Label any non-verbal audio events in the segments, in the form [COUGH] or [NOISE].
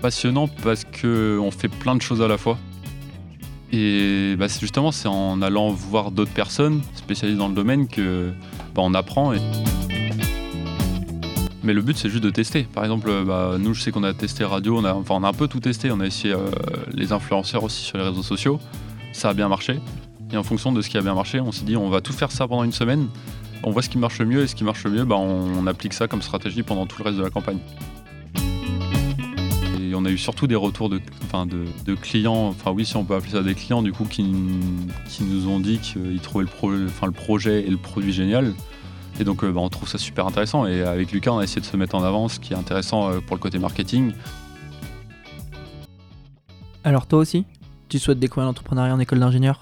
passionnant parce qu'on fait plein de choses à la fois. Et bah, justement, c'est en allant voir d'autres personnes spécialisées dans le domaine que bah, on apprend. Mais le but, c'est juste de tester. Par exemple, bah, nous, je sais qu'on a testé radio, on a, un peu tout testé. On a essayé euh, les influenceurs aussi sur les réseaux sociaux. Ça a bien marché. Et en fonction de ce qui a bien marché, on s'est dit, on va tout faire ça pendant une semaine. On voit ce qui marche mieux et ce qui marche mieux, on applique ça comme stratégie pendant tout le reste de la campagne on a eu surtout des retours de, de, clients, enfin oui si on peut appeler ça des clients du coup qui, nous ont dit qu'ils trouvaient le, le projet et le produit génial. Et donc euh, bah, on trouve ça super intéressant et avec Lucas on a essayé de se mettre en avant, ce qui est intéressant euh, pour le côté marketing. Alors toi aussi, tu souhaites découvrir l'entrepreneuriat en école d'ingénieur?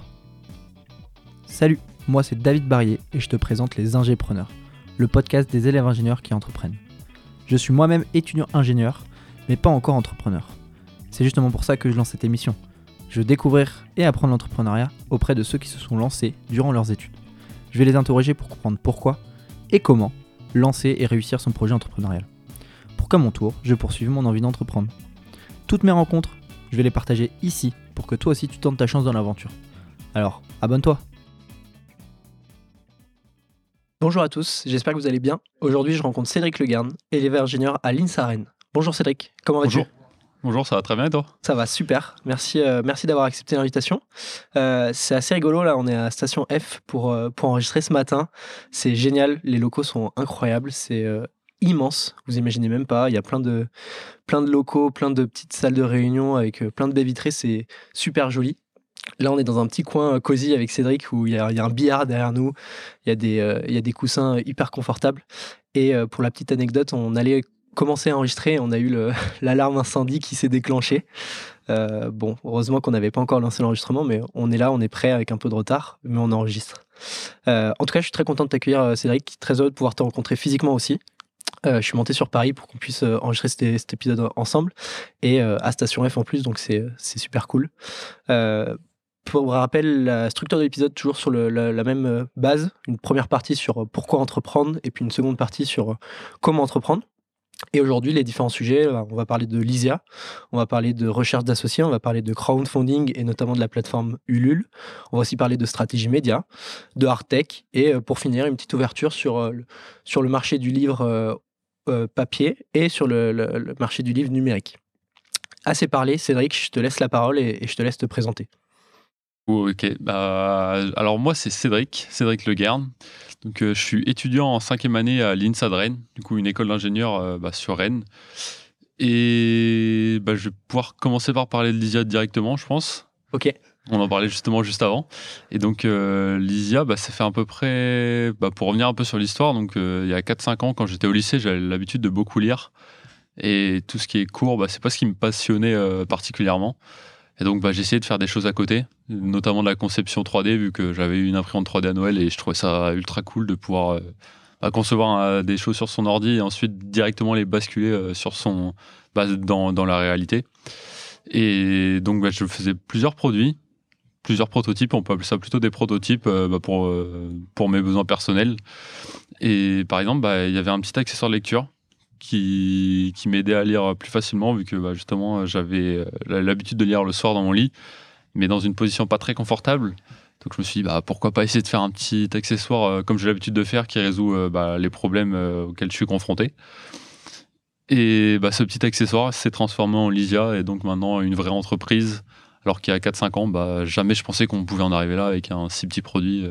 Salut, moi c'est David Barrier et je te présente les Ingépreneurs, le podcast des élèves ingénieurs qui entreprennent. Je suis moi-même étudiant ingénieur mais pas encore entrepreneur. C'est justement pour ça que je lance cette émission. Je veux découvrir et apprendre l'entrepreneuriat auprès de ceux qui se sont lancés durant leurs études. Je vais les interroger pour comprendre pourquoi et comment lancer et réussir son projet entrepreneurial. Pour qu'à mon tour, je poursuive mon envie d'entreprendre. Toutes mes rencontres, je vais les partager ici pour que toi aussi tu tentes ta chance dans l'aventure. Alors, abonne-toi Bonjour à tous, j'espère que vous allez bien. Aujourd'hui, je rencontre Cédric Legarn, élève ingénieur à l'INSA Bonjour Cédric, comment vas-tu Bonjour, ça va très bien et toi? Ça va super, merci, euh, merci d'avoir accepté l'invitation. Euh, c'est assez rigolo là, on est à Station F pour, euh, pour enregistrer ce matin. C'est génial, les locaux sont incroyables, c'est immense, vous imaginez même pas. Il y a plein de, plein de locaux, plein de petites salles de réunion avec plein de baies vitrées, c'est super joli. Là, on est dans un petit coin cosy avec Cédric où il y a, un billard derrière nous, il y, a des, il y a des coussins hyper confortables. Et pour la petite anecdote, on allait commencé à enregistrer, on a eu [LAUGHS] l'alarme incendie qui s'est déclenchée. Euh, bon, heureusement qu'on n'avait pas encore lancé l'enregistrement, mais on est là, on est prêt avec un peu de retard, mais on enregistre. Euh, en tout cas, je suis très content de t'accueillir, euh, Cédric. Très heureux de pouvoir te rencontrer physiquement aussi. je suis monté sur Paris pour qu'on puisse enregistrer cet, épisode ensemble et à Station F en plus, donc c'est super cool. pour rappel, la structure de l'épisode toujours sur la, même base. Une première partie sur pourquoi entreprendre et puis une seconde partie sur comment entreprendre. Et aujourd'hui, les différents sujets, euh, on va parler de Lysia, on va parler de recherche d'associés, on va parler de crowdfunding et notamment de la plateforme Ulule. On va aussi parler de stratégie média, de hard tech et euh, pour finir, une petite ouverture sur, euh, sur le marché du livre papier et sur le, marché du livre numérique. Assez parlé, Cédric, je te laisse la parole et, je te laisse te présenter. Ok, bah, alors moi c'est Cédric, Cédric Le donc, euh, je suis étudiant en cinquième année à l'INSA de Rennes, du coup, une école d'ingénieur euh, bah, sur Rennes. Et bah, je vais pouvoir commencer par parler de Lysia directement, je pense. Ok. On en parlait justement juste avant. Et donc, euh, Lysia, bah, ça fait à peu près. Bah, pour revenir un peu sur l'histoire, donc il y a 4-5 ans, quand j'étais au lycée, j'avais l'habitude de beaucoup lire. Et tout ce qui est cours, bah, c'est pas ce qui me passionnait particulièrement. Et donc, bah, j'ai essayé de faire des choses à côté, notamment de la conception 3D, vu que j'avais eu une imprimante 3D à Noël et je trouvais ça ultra cool de pouvoir euh, bah, concevoir euh, des choses sur son ordi et ensuite directement les basculer euh, sur son, dans, dans, la réalité. Et donc, bah, je faisais plusieurs produits, plusieurs prototypes, on peut appeler ça plutôt des prototypes bah, pour, pour mes besoins personnels. Et par exemple, il y avait un petit accessoire de lecture qui, qui m'aidait à lire plus facilement, vu que justement j'avais l'habitude de lire le soir dans mon lit, mais dans une position pas très confortable. Donc je me suis dit, bah, pourquoi pas essayer de faire un petit accessoire euh, comme j'ai l'habitude de faire qui résout euh, bah, les problèmes auxquels je suis confronté. Et bah, ce petit accessoire s'est transformé en Lysia et donc maintenant une vraie entreprise. Alors qu'il y a 4-5 ans, bah, jamais je pensais qu'on pouvait en arriver là avec un si petit produit.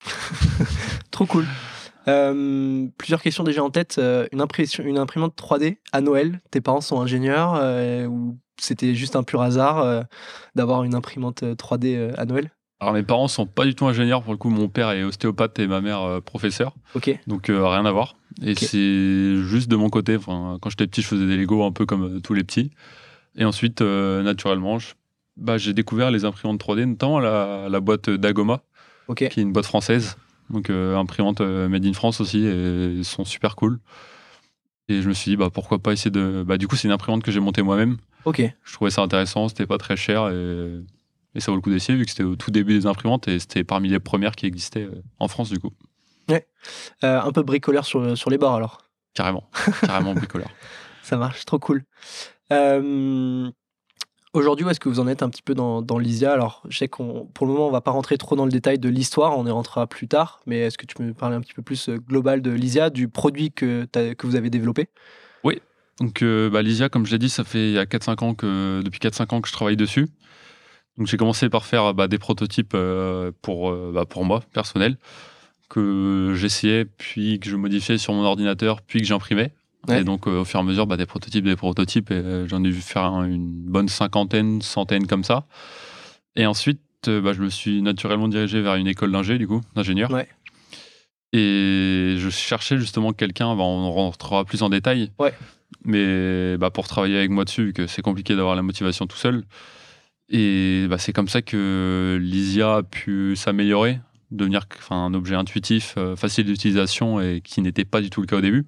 [LAUGHS] Trop cool. Euh, plusieurs questions déjà en tête. Euh, une, impression, une imprimante 3D à Noël, tes parents sont ingénieurs euh, c'était juste un pur hasard d'avoir une imprimante 3D à Noël alors mes parents sont pas du tout ingénieurs pour le coup. Mon père est ostéopathe et ma mère professeur. Ok. Donc rien à voir. Et c'est juste de mon côté. Enfin, quand j'étais petit, je faisais des Lego un peu comme tous les petits. Et ensuite, naturellement, bah, j'ai découvert les imprimantes 3D, notamment la, la boîte Dagoma, qui est une boîte française donc euh, imprimante euh, made in France aussi, et ils sont super cool. Et je me suis dit, bah, pourquoi pas essayer de. Bah, du coup, c'est une imprimante que j'ai montée moi-même. Ok. Je trouvais ça intéressant, c'était pas très cher et, et ça vaut le coup d'essayer vu que c'était au tout début des imprimantes et c'était parmi les premières qui existaient euh, en France du coup. Ouais. un peu bricoleur sur, sur les bords alors. Carrément, [LAUGHS] carrément bricoleur. Ça marche, trop cool. Euh, Aujourd'hui, où est-ce que vous en êtes un petit peu dans, dans Lysia? Alors, je sais qu'on, pour le moment, on va pas rentrer trop dans le détail de l'histoire, on y rentrera plus tard, mais est-ce que tu peux me parler un petit peu plus euh, global de Lysia, du produit que, que vous avez développé? Donc, euh, bah, Lysia, comme je l'ai dit, ça fait il y a 4-5 ans que, depuis 4-5 ans que je travaille dessus. Donc, j'ai commencé par faire bah, des prototypes euh, pour, euh, bah, pour moi, personnel, que j'essayais, puis que je modifiais sur mon ordinateur, puis que j'imprimais. Ouais. Et donc, euh, au fur et à mesure, bah, des prototypes, des prototypes, et j'en ai vu faire un- une bonne cinquantaine, centaine comme ça. Et ensuite, bah, je me suis naturellement dirigé vers une école d'ingé, du coup, d'ingénieur. Ouais. Et je cherchais justement quelqu'un, bah, on rentrera plus en détail, Ouais. Mais bah, pour travailler avec moi dessus, vu que c'est compliqué d'avoir la motivation tout seul. Et bah, c'est comme ça que Lysia a pu s'améliorer, devenir un objet intuitif, euh, facile d'utilisation et qui n'était pas du tout le cas au début.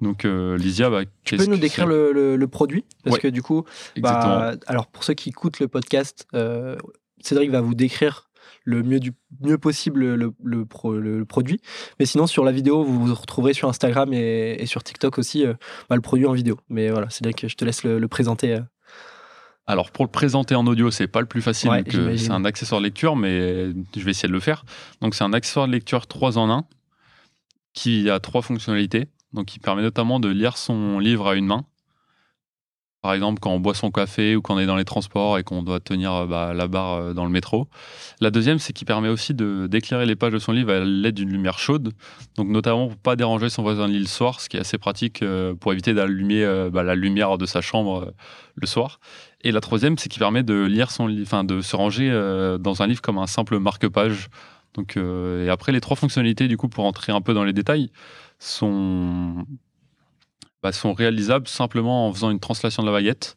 Donc euh, Lysia, bah, Tu peux nous décrire le, le- le produit? Parce Ouais. que du coup, bah, alors pour ceux qui écoutent le podcast, euh, Cédric va vous décrire le mieux, du, mieux possible le, le pro- le- produit. Mais sinon, sur la vidéo, vous vous retrouverez sur Instagram et, et sur TikTok aussi euh, bah, le produit en vidéo. Mais voilà, Cédric, je te laisse le, le présenter. euh. Alors pour le présenter en audio, c'est pas le plus facile, Ouais, que c'est un accessoire de lecture, mais je vais essayer de le faire. Donc c'est un accessoire de lecture 3 en 1 qui a trois fonctionnalités. Donc qui permet notamment de lire son livre à une main. Par exemple, quand on boit son café ou quand on est dans les transports et qu'on doit tenir euh, bah, la barre euh, dans le métro. La deuxième, c'est qu'il permet aussi d'éclairer les pages de son livre à l'aide d'une lumière chaude. Donc notamment pour pas déranger son voisin de lit le soir, ce qui est assez pratique euh, pour éviter d'allumer bah, la lumière de sa chambre le soir. Et la troisième, c'est qu'il permet de lire son livre, enfin de se ranger dans un livre comme un simple marque-page. Donc, et après, les trois fonctionnalités, du coup, pour entrer un peu dans les détails, sont, bah, sont réalisables simplement en faisant une translation de la baguette.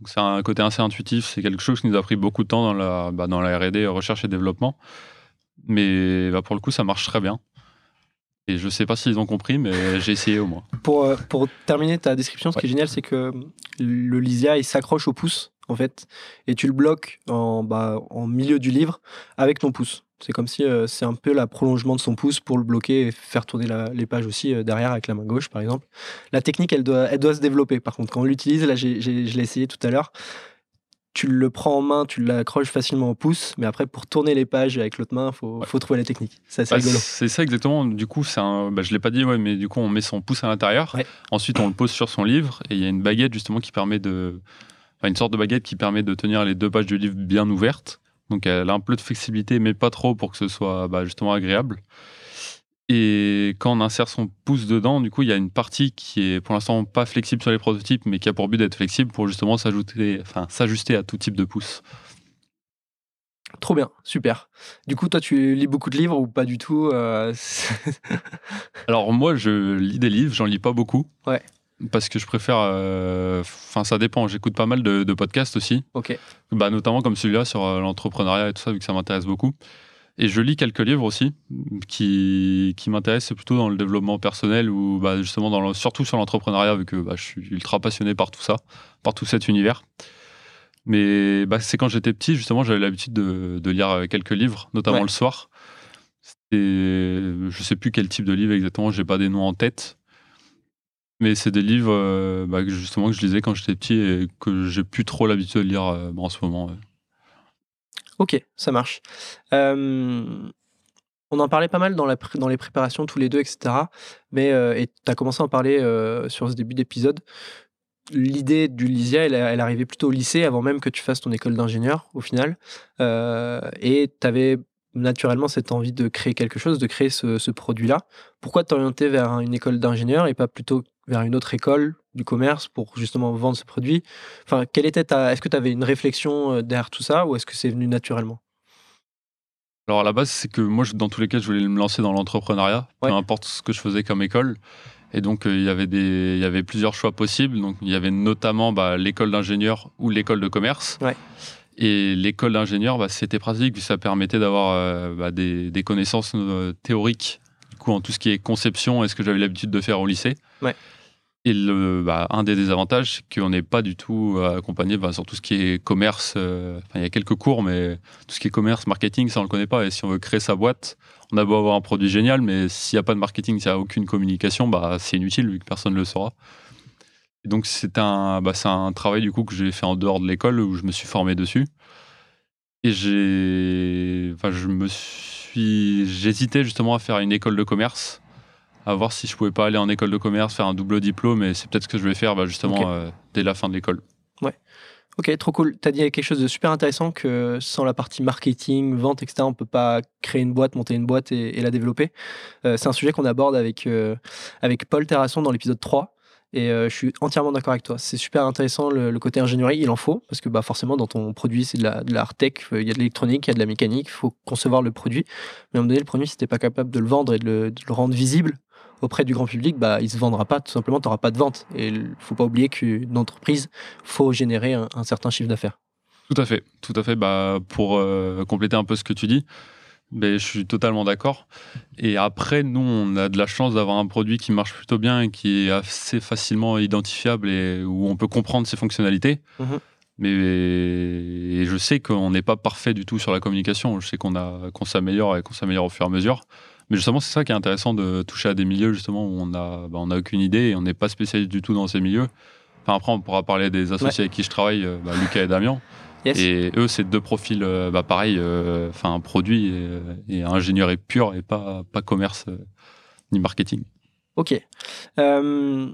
Donc, c'est un côté assez intuitif. C'est quelque chose qui nous a pris beaucoup de temps dans la, bah, dans la R&D, recherche et développement. Mais bah, pour le coup, ça marche très bien. Et je sais pas s'ils ont compris, mais [LAUGHS] j'ai essayé au moins. Pour, euh, pour terminer ta description, ce qui est génial, c'est que le Lysia, il s'accroche au pouce, en fait, et tu le bloques en, bah, en milieu du livre avec ton pouce. C'est comme si euh, c'est un peu la prolongement de son pouce pour le bloquer et faire tourner la- les pages aussi euh, derrière avec la main gauche, par exemple. La technique, elle doit, elle doit se développer. Par contre, quand on l'utilise, là, j'ai- j'ai- je l'ai essayé tout à l'heure, tu le prends en main, tu l'accroches facilement au pouce, mais après, pour tourner les pages avec l'autre main, il faut, Ouais. faut trouver la technique. C'est assez Bah, rigolo. c'est ça exactement. Du coup, c'est un. Bah, je l'ai pas dit, ouais, mais du coup, on met son pouce à l'intérieur. Ouais. Ensuite, on le pose sur son livre et il y a une baguette justement qui permet de. enfin, une sorte de baguette qui permet de tenir les deux pages du livre bien ouvertes. Donc, elle a un peu de flexibilité, mais pas trop pour que ce soit bah, justement agréable. Et quand on insère son pouce dedans, du coup, il y a une partie qui est pour l'instant pas flexible sur les prototypes, mais qui a pour but d'être flexible pour justement s'ajouter, enfin, s'ajuster à tout type de pouce. Trop bien, super. Du coup, toi, tu lis beaucoup de livres ou pas du tout euh, [LAUGHS] Alors moi, je lis des livres, j'en lis pas beaucoup. Ouais. Parce que je préfère. euh, Enfin, ça dépend. J'écoute pas mal de, de podcasts aussi, Ok, bah, notamment comme celui-là sur euh, l'entrepreneuriat et tout ça, vu que ça m'intéresse beaucoup. Et je lis quelques livres aussi qui, qui m'intéressent plutôt dans le développement personnel ou bah, justement dans le- surtout sur l'entrepreneuriat, vu que bah, je suis ultra passionné par tout ça, par tout cet univers. Mais bah, c'est quand j'étais petit, justement, j'avais l'habitude de, de lire euh, quelques livres, notamment Ouais. le soir. Je sais plus quel type de livre exactement, j'ai pas des noms en tête. Mais c'est des livres euh, bah, que justement que je lisais quand j'étais petit et que j'ai plus trop l'habitude de lire euh, en ce moment. ok, ça marche. On en parlait pas mal dans, les préparations tous les deux, etc. Mais euh, tu as commencé à en parler sur ce début d'épisode. L'idée du Lysia, elle, elle arrivait plutôt au lycée avant même que tu fasses ton école d'ingénieur, au final. Et tu avais naturellement cette envie de créer quelque chose, de créer ce, ce produit-là. Pourquoi t'orienter vers un- une école d'ingénieur et pas plutôt vers une autre école du commerce pour justement vendre ce produit? Enfin, quelle était ta... Est-ce que tu avais une réflexion euh, derrière tout ça ou est-ce que c'est venu naturellement? Alors à la base, c'est que moi, dans tous les cas, je voulais me lancer dans l'entrepreneuriat, Ouais. peu importe ce que je faisais comme école. Et donc, euh, il y avait des, il y avait plusieurs choix possibles. Donc, il y avait notamment bah, l'école d'ingénieur ou l'école de commerce. Ouais. Et l'école d'ingénieur, bah, c'était pratique, ça permettait d'avoir euh, bah, des, des connaissances euh, théoriques, du coup, en tout ce qui est conception et ce que j'avais l'habitude de faire au lycée. Ouais. Et le, bah, un des désavantages, c'est qu'on n'est pas du tout euh, accompagné sur tout ce qui est commerce. euh, il y a quelques cours, mais tout ce qui est commerce, marketing, ça on le connaît pas. Et si on veut créer sa boîte, on a beau avoir un produit génial, mais s'il n'y a pas de marketing, s'il n'y a aucune communication, bah, c'est inutile vu que personne ne le saura. Donc c'est un, bah, un travail du coup que j'ai fait en dehors de l'école où je me suis formé dessus. Et j'ai, enfin, je me suis, j'hésitais justement à faire une école de commerce, à voir si je pouvais pas aller en école de commerce, faire un double diplôme. Et c'est peut-être ce que je vais faire bah, justement euh, dès la fin de l'école. Ok, trop cool. Tu as dit quelque chose de super intéressant que sans la partie marketing, vente, etc., on peut pas créer une boîte, monter une boîte et, et la développer. Euh, c'est un sujet qu'on aborde avec, euh, avec Paul Terrasson dans l'épisode 3. Et euh, je suis entièrement d'accord avec toi. C'est super intéressant le, côté ingénierie, il en faut, parce que bah, forcément, dans ton produit, c'est de la, tech, euh, il y a de l'électronique, il y a de la mécanique, il faut concevoir le produit. Mais à un moment donné, le produit, si tu pas capable de le vendre et de le, rendre visible auprès du grand public, bah, il se vendra pas, tout simplement, tu n'auras pas de vente. Et il faut pas oublier qu'une entreprise, faut générer un, un certain chiffre d'affaires. Tout à fait, tout à fait. Bah, pour euh, compléter un peu ce que tu dis, ben, je suis totalement d'accord. Et après, nous, on a de la chance d'avoir un produit qui marche plutôt bien et qui est assez facilement identifiable et où on peut comprendre ses fonctionnalités. Mhm. Mais et je sais qu'on n'est pas parfait du tout sur la communication. Je sais qu'on a qu'on s'améliore et qu'on s'améliore au fur et à mesure. Mais justement, c'est ça qui est intéressant de toucher à des milieux justement où on a bah, on a aucune idée et on n'est pas spécialiste du tout dans ces milieux. Enfin, après, on pourra parler des associés avec qui je travaille, euh, bah, Lucas et Damien. Yes. Et eux, c'est deux profils, euh, bah, pareil, euh, enfin, produit et, euh, et ingénierie pure et pas, pas commerce ni marketing. Ok. Euh,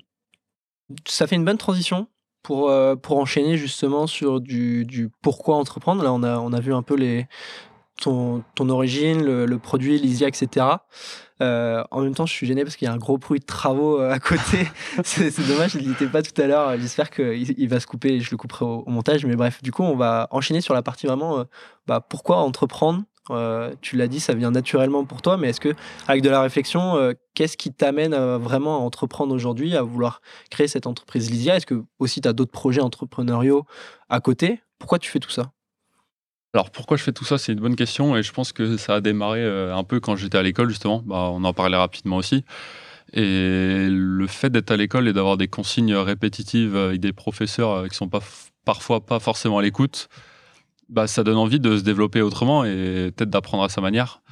ça fait une bonne transition pour, euh, pour enchaîner justement sur du, du pourquoi entreprendre. Là, on a, on a vu un peu les, ton, ton origine, le, le produit, l'ISIA, etc. Euh, en même temps, je suis gêné parce qu'il y a un gros bruit de travaux euh, à côté. [LAUGHS] [LAUGHS] c'est dommage, il n'y était pas tout à l'heure. J'espère qu'il il va se couper et je le couperai au, au montage. Mais bref, du coup, on va enchaîner sur la partie vraiment euh, bah, pourquoi entreprendre? Euh, tu l'as dit, ça vient naturellement pour toi, mais est-ce que, avec de la réflexion, qu'est-ce qui t'amène vraiment à entreprendre aujourd'hui, à vouloir créer cette entreprise Lysia Est-ce que aussi tu as d'autres projets entrepreneuriaux à côté? Pourquoi tu fais tout ça? Alors, pourquoi je fais tout ça C'est une bonne question et je pense que ça a démarré euh, un peu quand j'étais à l'école, justement. Bah, on en parlait rapidement aussi. Et le fait d'être à l'école et d'avoir des consignes répétitives avec des professeurs euh, qui sont pas parfois pas forcément à l'écoute, bah, ça donne envie de se développer autrement et peut-être d'apprendre à sa manière.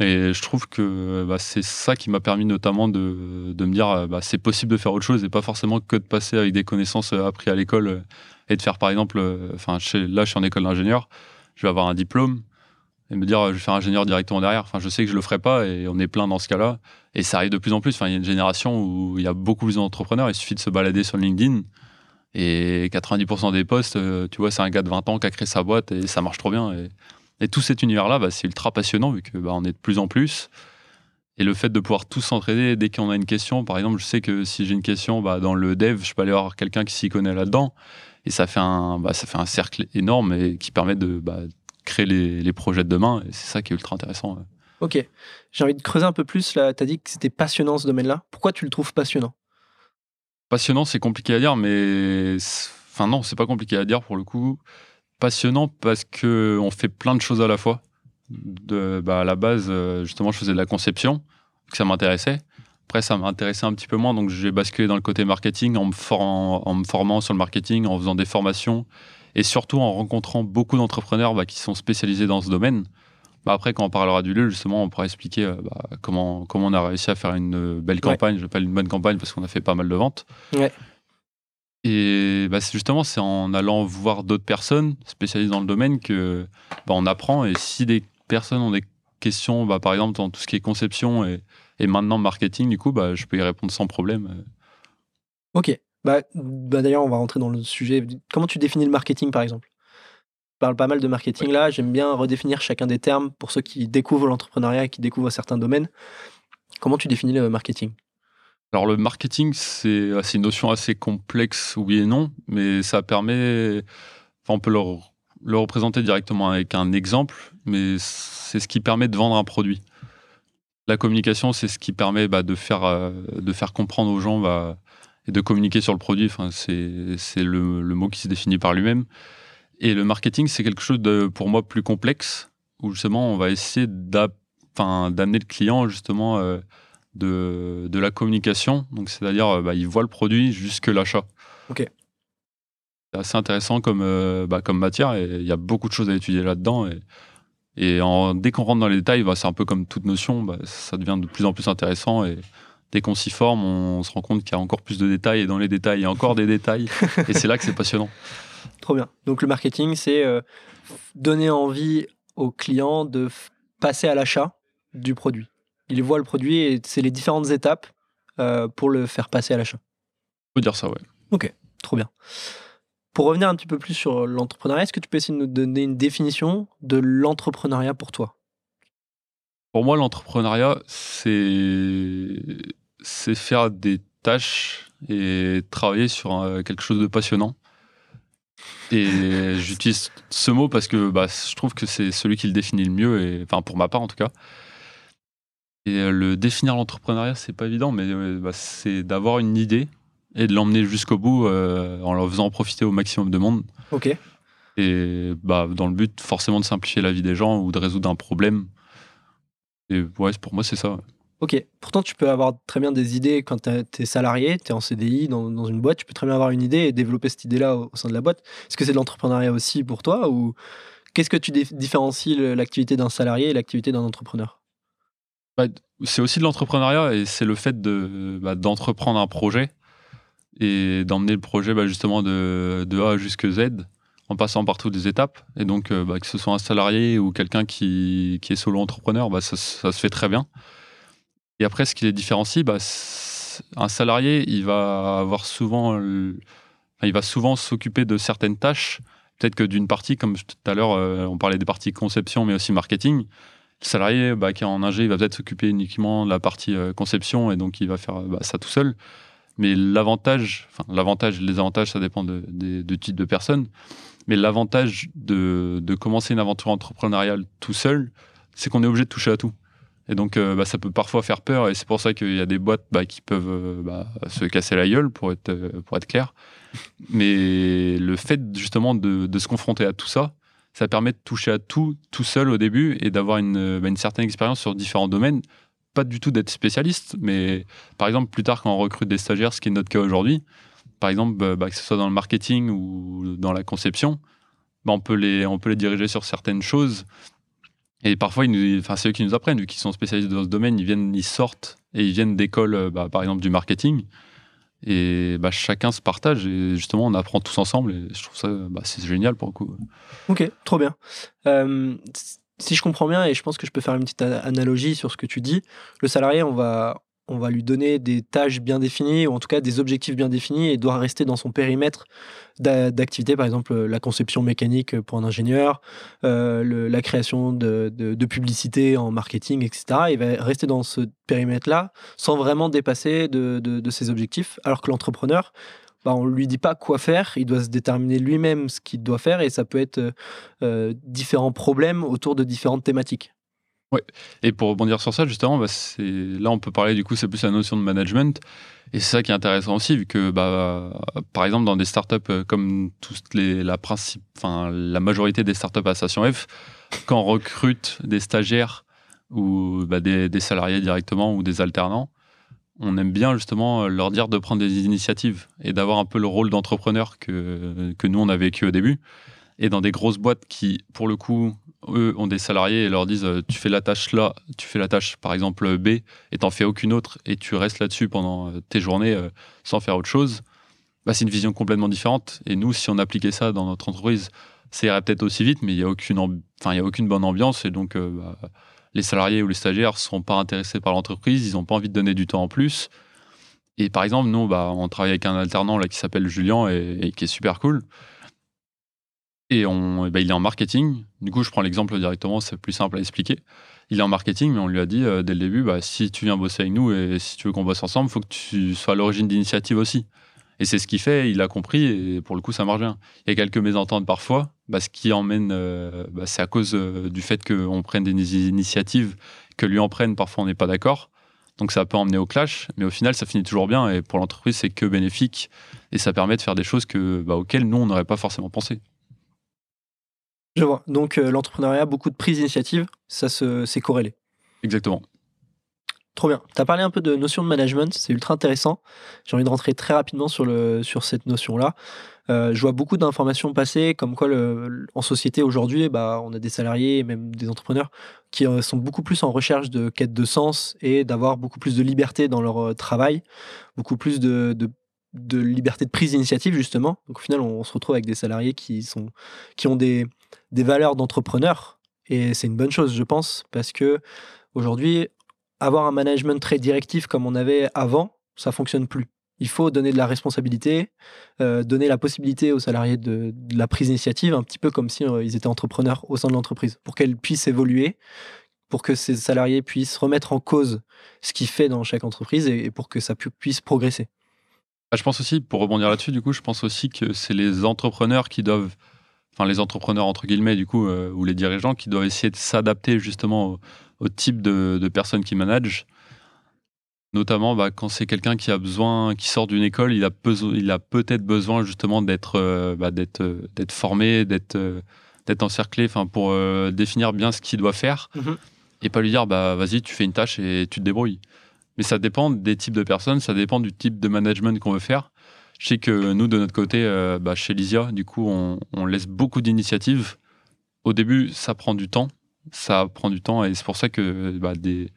Et je trouve que bah, c'est ça qui m'a permis notamment de, de me dire euh, c'est possible de faire autre chose et pas forcément que de passer avec des connaissances apprises à l'école et de faire par exemple, enfin là je suis en école d'ingénieur, je vais avoir un diplôme et me dire je vais faire ingénieur directement derrière. Enfin je sais que je le ferai pas et on est plein dans ce cas-là. Et ça arrive de plus en plus. Enfin il y a une génération où il y a beaucoup plus d'entrepreneurs. Il suffit de se balader sur LinkedIn et 90% des postes, euh, tu vois, c'est un gars de 20 ans qui a créé sa boîte et ça marche trop bien. Et, tout cet univers-là, bah, c'est ultra passionnant vu que bah, est de plus en plus. Et le fait de pouvoir tous s'entraider dès qu'on a une question, par exemple, je sais que si j'ai une question bah, dans le dev, je peux aller voir quelqu'un qui s'y connaît là-dedans. Et ça fait un, bah, ça fait un cercle énorme et qui permet de bah, créer les, les projets de demain. Et c'est ça qui est ultra intéressant. ouais. Ok, j'ai envie de creuser un peu plus. Là, tu as dit que c'était passionnant ce domaine-là. Pourquoi tu le trouves passionnant? Passionnant, c'est compliqué à dire, mais enfin non, c'est pas compliqué à dire pour le coup. Passionnant parce que on fait plein de choses à la fois. De, bah, à la base, euh, justement, je faisais de la conception, que ça m'intéressait. Après, ça m'intéressait un petit peu moins, donc j'ai basculé dans le côté marketing en me, for- en me formant sur le marketing, en faisant des formations et surtout en rencontrant beaucoup d'entrepreneurs bah, qui sont spécialisés dans ce domaine. Bah, après, quand on parlera du lieu, justement, on pourra expliquer euh, bah, comment, comment on a réussi à faire une belle Ouais. campagne. Je pas une bonne campagne parce qu'on a fait pas mal de ventes. Ouais. Et bah, justement, c'est en allant voir d'autres personnes spécialisées dans le domaine que on apprend. Et si des personnes ont des questions, par exemple, dans tout ce qui est conception et, et maintenant marketing, du coup, bah, je peux y répondre sans problème. Ok. Bah, bah D'ailleurs, on va rentrer dans le sujet. Comment tu définis le marketing, par exemple? Je parle pas mal de marketing là. J'aime bien redéfinir chacun des termes pour ceux qui découvrent l'entrepreneuriat et qui découvrent certains domaines. Comment tu définis le marketing? Alors le marketing, c'est c'est une notion assez complexe, oui et non, mais ça permet, enfin, on peut le représenter directement avec un exemple, mais c'est ce qui permet de vendre un produit. La communication, c'est ce qui permet bah, de, faire, euh, de faire comprendre aux gens bah, et de communiquer sur le produit. Enfin, c'est c'est le, le mot qui se définit par lui-même. Et le marketing, c'est quelque chose de, pour moi, plus complexe, où justement, on va essayer d'amener le client justement euh, de, de la communication. Donc, c'est-à-dire, euh, bah, il voit le produit jusque l'achat. Ok. C'est assez intéressant comme, euh, bah, comme matière et il y a beaucoup de choses à étudier là-dedans. Et, et en- dès qu'on rentre dans les détails, bah, c'est un peu comme toute notion, bah, ça devient de plus en plus intéressant et Dès qu'on s'y forme, on, se rend compte qu'il y a encore plus de détails et dans les détails, il y a encore des détails. [LAUGHS] et c'est là que c'est passionnant. Trop bien. Donc le marketing, c'est euh, donner envie aux clients de passer à l'achat du produit. Ils voient le produit et c'est les différentes étapes euh, pour le faire passer à l'achat. On peut dire ça, ouais. Ok, trop bien. Pour revenir un petit peu plus sur l'entrepreneuriat, est-ce que tu peux essayer de nous donner une définition de l'entrepreneuriat pour toi? Pour moi, l'entrepreneuriat, c'est c'est faire des tâches et travailler sur quelque chose de passionnant. Et [LAUGHS] j'utilise ce mot parce que bah, je trouve que c'est celui qui le définit le mieux, et, enfin pour ma part en tout cas. Et euh, le définir l'entrepreneuriat, c'est pas évident, mais bah, c'est d'avoir une idée et de l'emmener jusqu'au bout euh, en la faisant profiter au maximum de monde. Ok. Et bah, dans le but forcément de simplifier la vie des gens ou de résoudre un problème. Et ouais, pour moi, c'est ça. Ok. Pourtant, tu peux avoir très bien des idées quand tu es salarié, tu es en CDI dans, dans, une boîte, tu peux très bien avoir une idée et développer cette idée-là au, sein de la boîte. Est-ce que c'est de l'entrepreneuriat aussi pour toi ou qu'est-ce que tu différencies l'activité d'un salarié et l'activité d'un entrepreneur? Bah, C'est aussi de l'entrepreneuriat et c'est le fait bah, d'entreprendre un projet et d'emmener le projet bah, justement de, A jusqu'à Z en passant par toutes les étapes. Et donc, euh, bah, que ce soit un salarié ou quelqu'un qui, qui, est solo entrepreneur, bah, ça, se fait très bien. Et après, ce qui les différencie, un salarié, il va avoir souvent, il va souvent s'occuper de certaines tâches. Peut-être que d'une partie, comme tout à l'heure, euh, on parlait des parties conception, mais aussi marketing. Le salarié qui est en ingé, il va peut-être s'occuper uniquement de la partie euh, conception et donc il va faire ça tout seul. Mais l'avantage, enfin l'avantage, les avantages, ça dépend de, type de personne. Mais l'avantage de, de, commencer une aventure entrepreneuriale tout seul, c'est qu'on est obligé de toucher à tout. Et donc, euh, bah, ça peut parfois faire peur. Et c'est pour ça qu'il y a des boîtes bah, qui peuvent euh, bah, se casser la gueule, pour être, euh, pour être clair. Mais le fait justement de, de, se confronter à tout ça, ça permet de toucher à tout tout seul au début et d'avoir une, une certaine expérience sur différents domaines pas du tout d'être spécialiste, mais par exemple, plus tard, quand on recrute des stagiaires, ce qui est notre cas aujourd'hui, par exemple, bah, bah, que ce soit dans le marketing ou dans la conception, bah, on, peut les, on peut les diriger sur certaines choses. Et parfois, c'est eux qui nous apprennent, vu qu'ils sont spécialistes dans ce domaine, ils, viennent, ils sortent et ils viennent d'écoles, par exemple, du marketing. Et chacun se partage et justement, on apprend tous ensemble. Et je trouve ça, génial pour le coup. Ok, trop bien. Euh, si je comprends bien, et je pense que je peux faire une petite analogie sur ce que tu dis, le salarié, on va, on va lui donner des tâches bien définies, ou en tout cas des objectifs bien définis, et doit rester dans son périmètre d'activité, par exemple la conception mécanique pour un ingénieur, euh, la création de, publicité en marketing, etc. Il va rester dans ce périmètre-là sans vraiment dépasser de ses objectifs, alors que l'entrepreneur, bah, on ne lui dit pas quoi faire, il doit se déterminer lui-même ce qu'il doit faire et ça peut être euh, euh, différents problèmes autour de différentes thématiques. Et pour rebondir sur ça, justement, bah, là on peut parler du coup, c'est plus la notion de management. Et c'est ça qui est intéressant aussi, vu que bah, par exemple dans des startups euh, comme toutes les, la, principe, la majorité des startups à Station F, quand on recrute des stagiaires ou bah, des, salariés directement ou des alternants, on aime bien justement leur dire de prendre des initiatives et d'avoir un peu le rôle d'entrepreneur que, que nous on a vécu au début. Et dans des grosses boîtes qui, pour le coup, eux ont des salariés et leur disent tu fais la tâche là, tu fais la tâche par exemple B et t'en fais aucune autre et tu restes là-dessus pendant euh, tes journées euh, sans faire autre chose, bah, c'est une vision complètement différente. Et nous, si on appliquait ça dans notre entreprise, ça irait peut-être aussi vite, mais il n'y a, aucune enfin, a aucune bonne ambiance et donc euh, bah, les salariés ou les stagiaires ne sont pas intéressés par l'entreprise, ils n'ont pas envie de donner du temps en plus. Et par exemple, nous, bah, on travaille avec un alternant là, qui s'appelle Julien et, qui est super cool. Et, on, bah, il est en marketing. Du coup, je prends l'exemple directement, c'est plus simple à expliquer. Il est en marketing, mais on lui a dit euh, dès le début, bah, si tu viens bosser avec nous et si tu veux qu'on bosse ensemble, il faut que tu sois à l'origine d'initiative aussi. Et c'est ce qu'il fait, il a compris et pour le coup, ça marche bien. Il y a quelques mésententes parfois, bah, ce qui emmène, euh, bah, c'est à cause euh, du fait qu'on prenne des initiatives, que lui en prenne, parfois on n'est pas d'accord. Donc ça peut emmener au clash, mais au final, ça finit toujours bien et pour l'entreprise, c'est que bénéfique et ça permet de faire des choses que, bah, auxquelles nous, on n'aurait pas forcément pensé. Je vois. Donc euh, l'entrepreneuriat, beaucoup de prise d'initiative, ça c'est corrélé. Exactement. Trop bien. Tu as parlé un peu de notion de management, c'est ultra intéressant. J'ai envie de rentrer très rapidement sur, le, sur cette notion-là. Euh, je vois beaucoup d'informations passer, comme quoi en société aujourd'hui, bah, on a des salariés et même des entrepreneurs qui euh, sont beaucoup plus en recherche de quête de sens et d'avoir beaucoup plus de liberté dans leur euh, travail, beaucoup plus de, de, liberté de prise d'initiative justement. Donc au final, on, se retrouve avec des salariés qui, sont, qui ont des, des valeurs d'entrepreneurs et c'est une bonne chose, je pense, parce que aujourd'hui, avoir un management très directif comme on avait avant, ça fonctionne plus. Il faut donner de la responsabilité, euh, donner la possibilité aux salariés de, la prise d'initiative, un petit peu comme si euh, ils étaient entrepreneurs au sein de l'entreprise, pour qu'elles puissent évoluer, pour que ces salariés puissent remettre en cause ce qu'ils fait dans chaque entreprise et, pour que ça puisse progresser. Ah, je pense aussi, pour rebondir là-dessus, du coup, je pense aussi que c'est les entrepreneurs qui doivent, enfin les entrepreneurs entre guillemets, du coup, euh, ou les dirigeants qui doivent essayer de s'adapter justement au, type de, de personnes qui managent Notamment bah, quand c'est quelqu'un qui a besoin, qui sort d'une école, il a, il a peut-être besoin justement d'être euh, bah, d'être euh, formé, d'être euh, d'être encerclé, enfin pour définir bien ce qu'il doit faire mhm. et pas lui dire bah vas-y tu fais une tâche et tu te débrouilles. Mais ça dépend des types de personnes, ça dépend du type de management qu'on veut faire. Je sais que nous de notre côté, bah, chez Lysia, du coup on, on laisse beaucoup d'initiatives. Au début, ça prend du temps, ça prend du temps et c'est pour ça que bah, des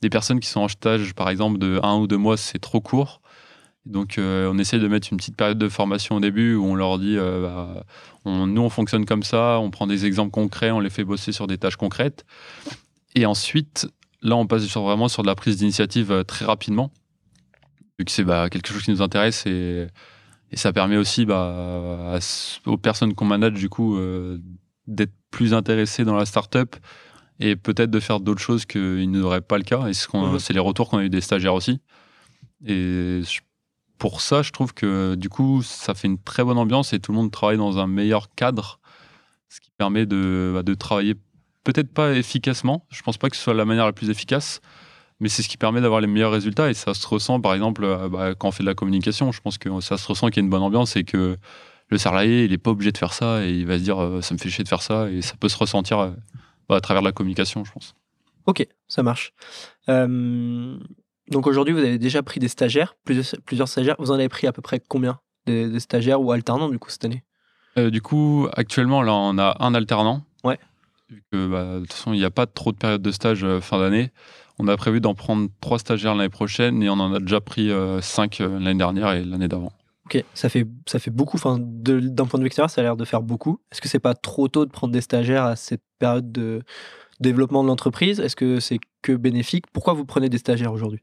des personnes qui sont en stage, par exemple, de un ou deux mois, c'est trop court. Donc, euh, on essaie de mettre une petite période de formation au début où on leur dit euh, bah, nous, on fonctionne comme ça, on prend des exemples concrets, on les fait bosser sur des tâches concrètes. Et ensuite, là, on passe vraiment sur de la prise d'initiative euh, très rapidement, vu que c'est bah, quelque chose qui nous intéresse et, ça permet aussi bah, aux personnes qu'on manage, du coup, d'être plus intéressées dans la startup et peut-être de faire d'autres choses qu'ils n'auraient pas le cas. Et mhm. c'est les retours qu'on a eu des stagiaires aussi. Et pour ça, je trouve que du coup, ça fait une très bonne ambiance et tout le monde travaille dans un meilleur cadre, ce qui permet de, bah, de travailler peut-être pas efficacement. Je pense pas que ce soit la manière la plus efficace, mais c'est ce qui permet d'avoir les meilleurs résultats. Et ça se ressent, par exemple, euh, bah, quand on fait de la communication. Je pense que ça se ressent qu'il y a une bonne ambiance et que le salarié, il n'est pas obligé de faire ça et il va se dire, euh, ça me fait chier de faire ça. Et ça peut se ressentir euh, bah, à travers la communication, je pense. Ok, ça marche. Euh, donc aujourd'hui, vous avez déjà pris des stagiaires, plusieurs, plusieurs, stagiaires. Vous en avez pris à peu près combien des, stagiaires ou alternants du coup cette année? Euh, Du coup, actuellement, là, on a un alternant. Ouais. Vu que bah, de toute façon, il n'y a pas trop de période de stage euh, fin d'année. On a prévu d'en prendre trois stagiaires l'année prochaine et on en a déjà pris cinq l'année dernière et l'année d'avant. Ok, ça fait, ça fait beaucoup. Enfin, d'un point de vue extérieur, ça a l'air de faire beaucoup. Est-ce que c'est pas trop tôt de prendre des stagiaires à cette période de développement de l'entreprise? Est-ce que c'est que bénéfique? Pourquoi vous prenez des stagiaires aujourd'hui?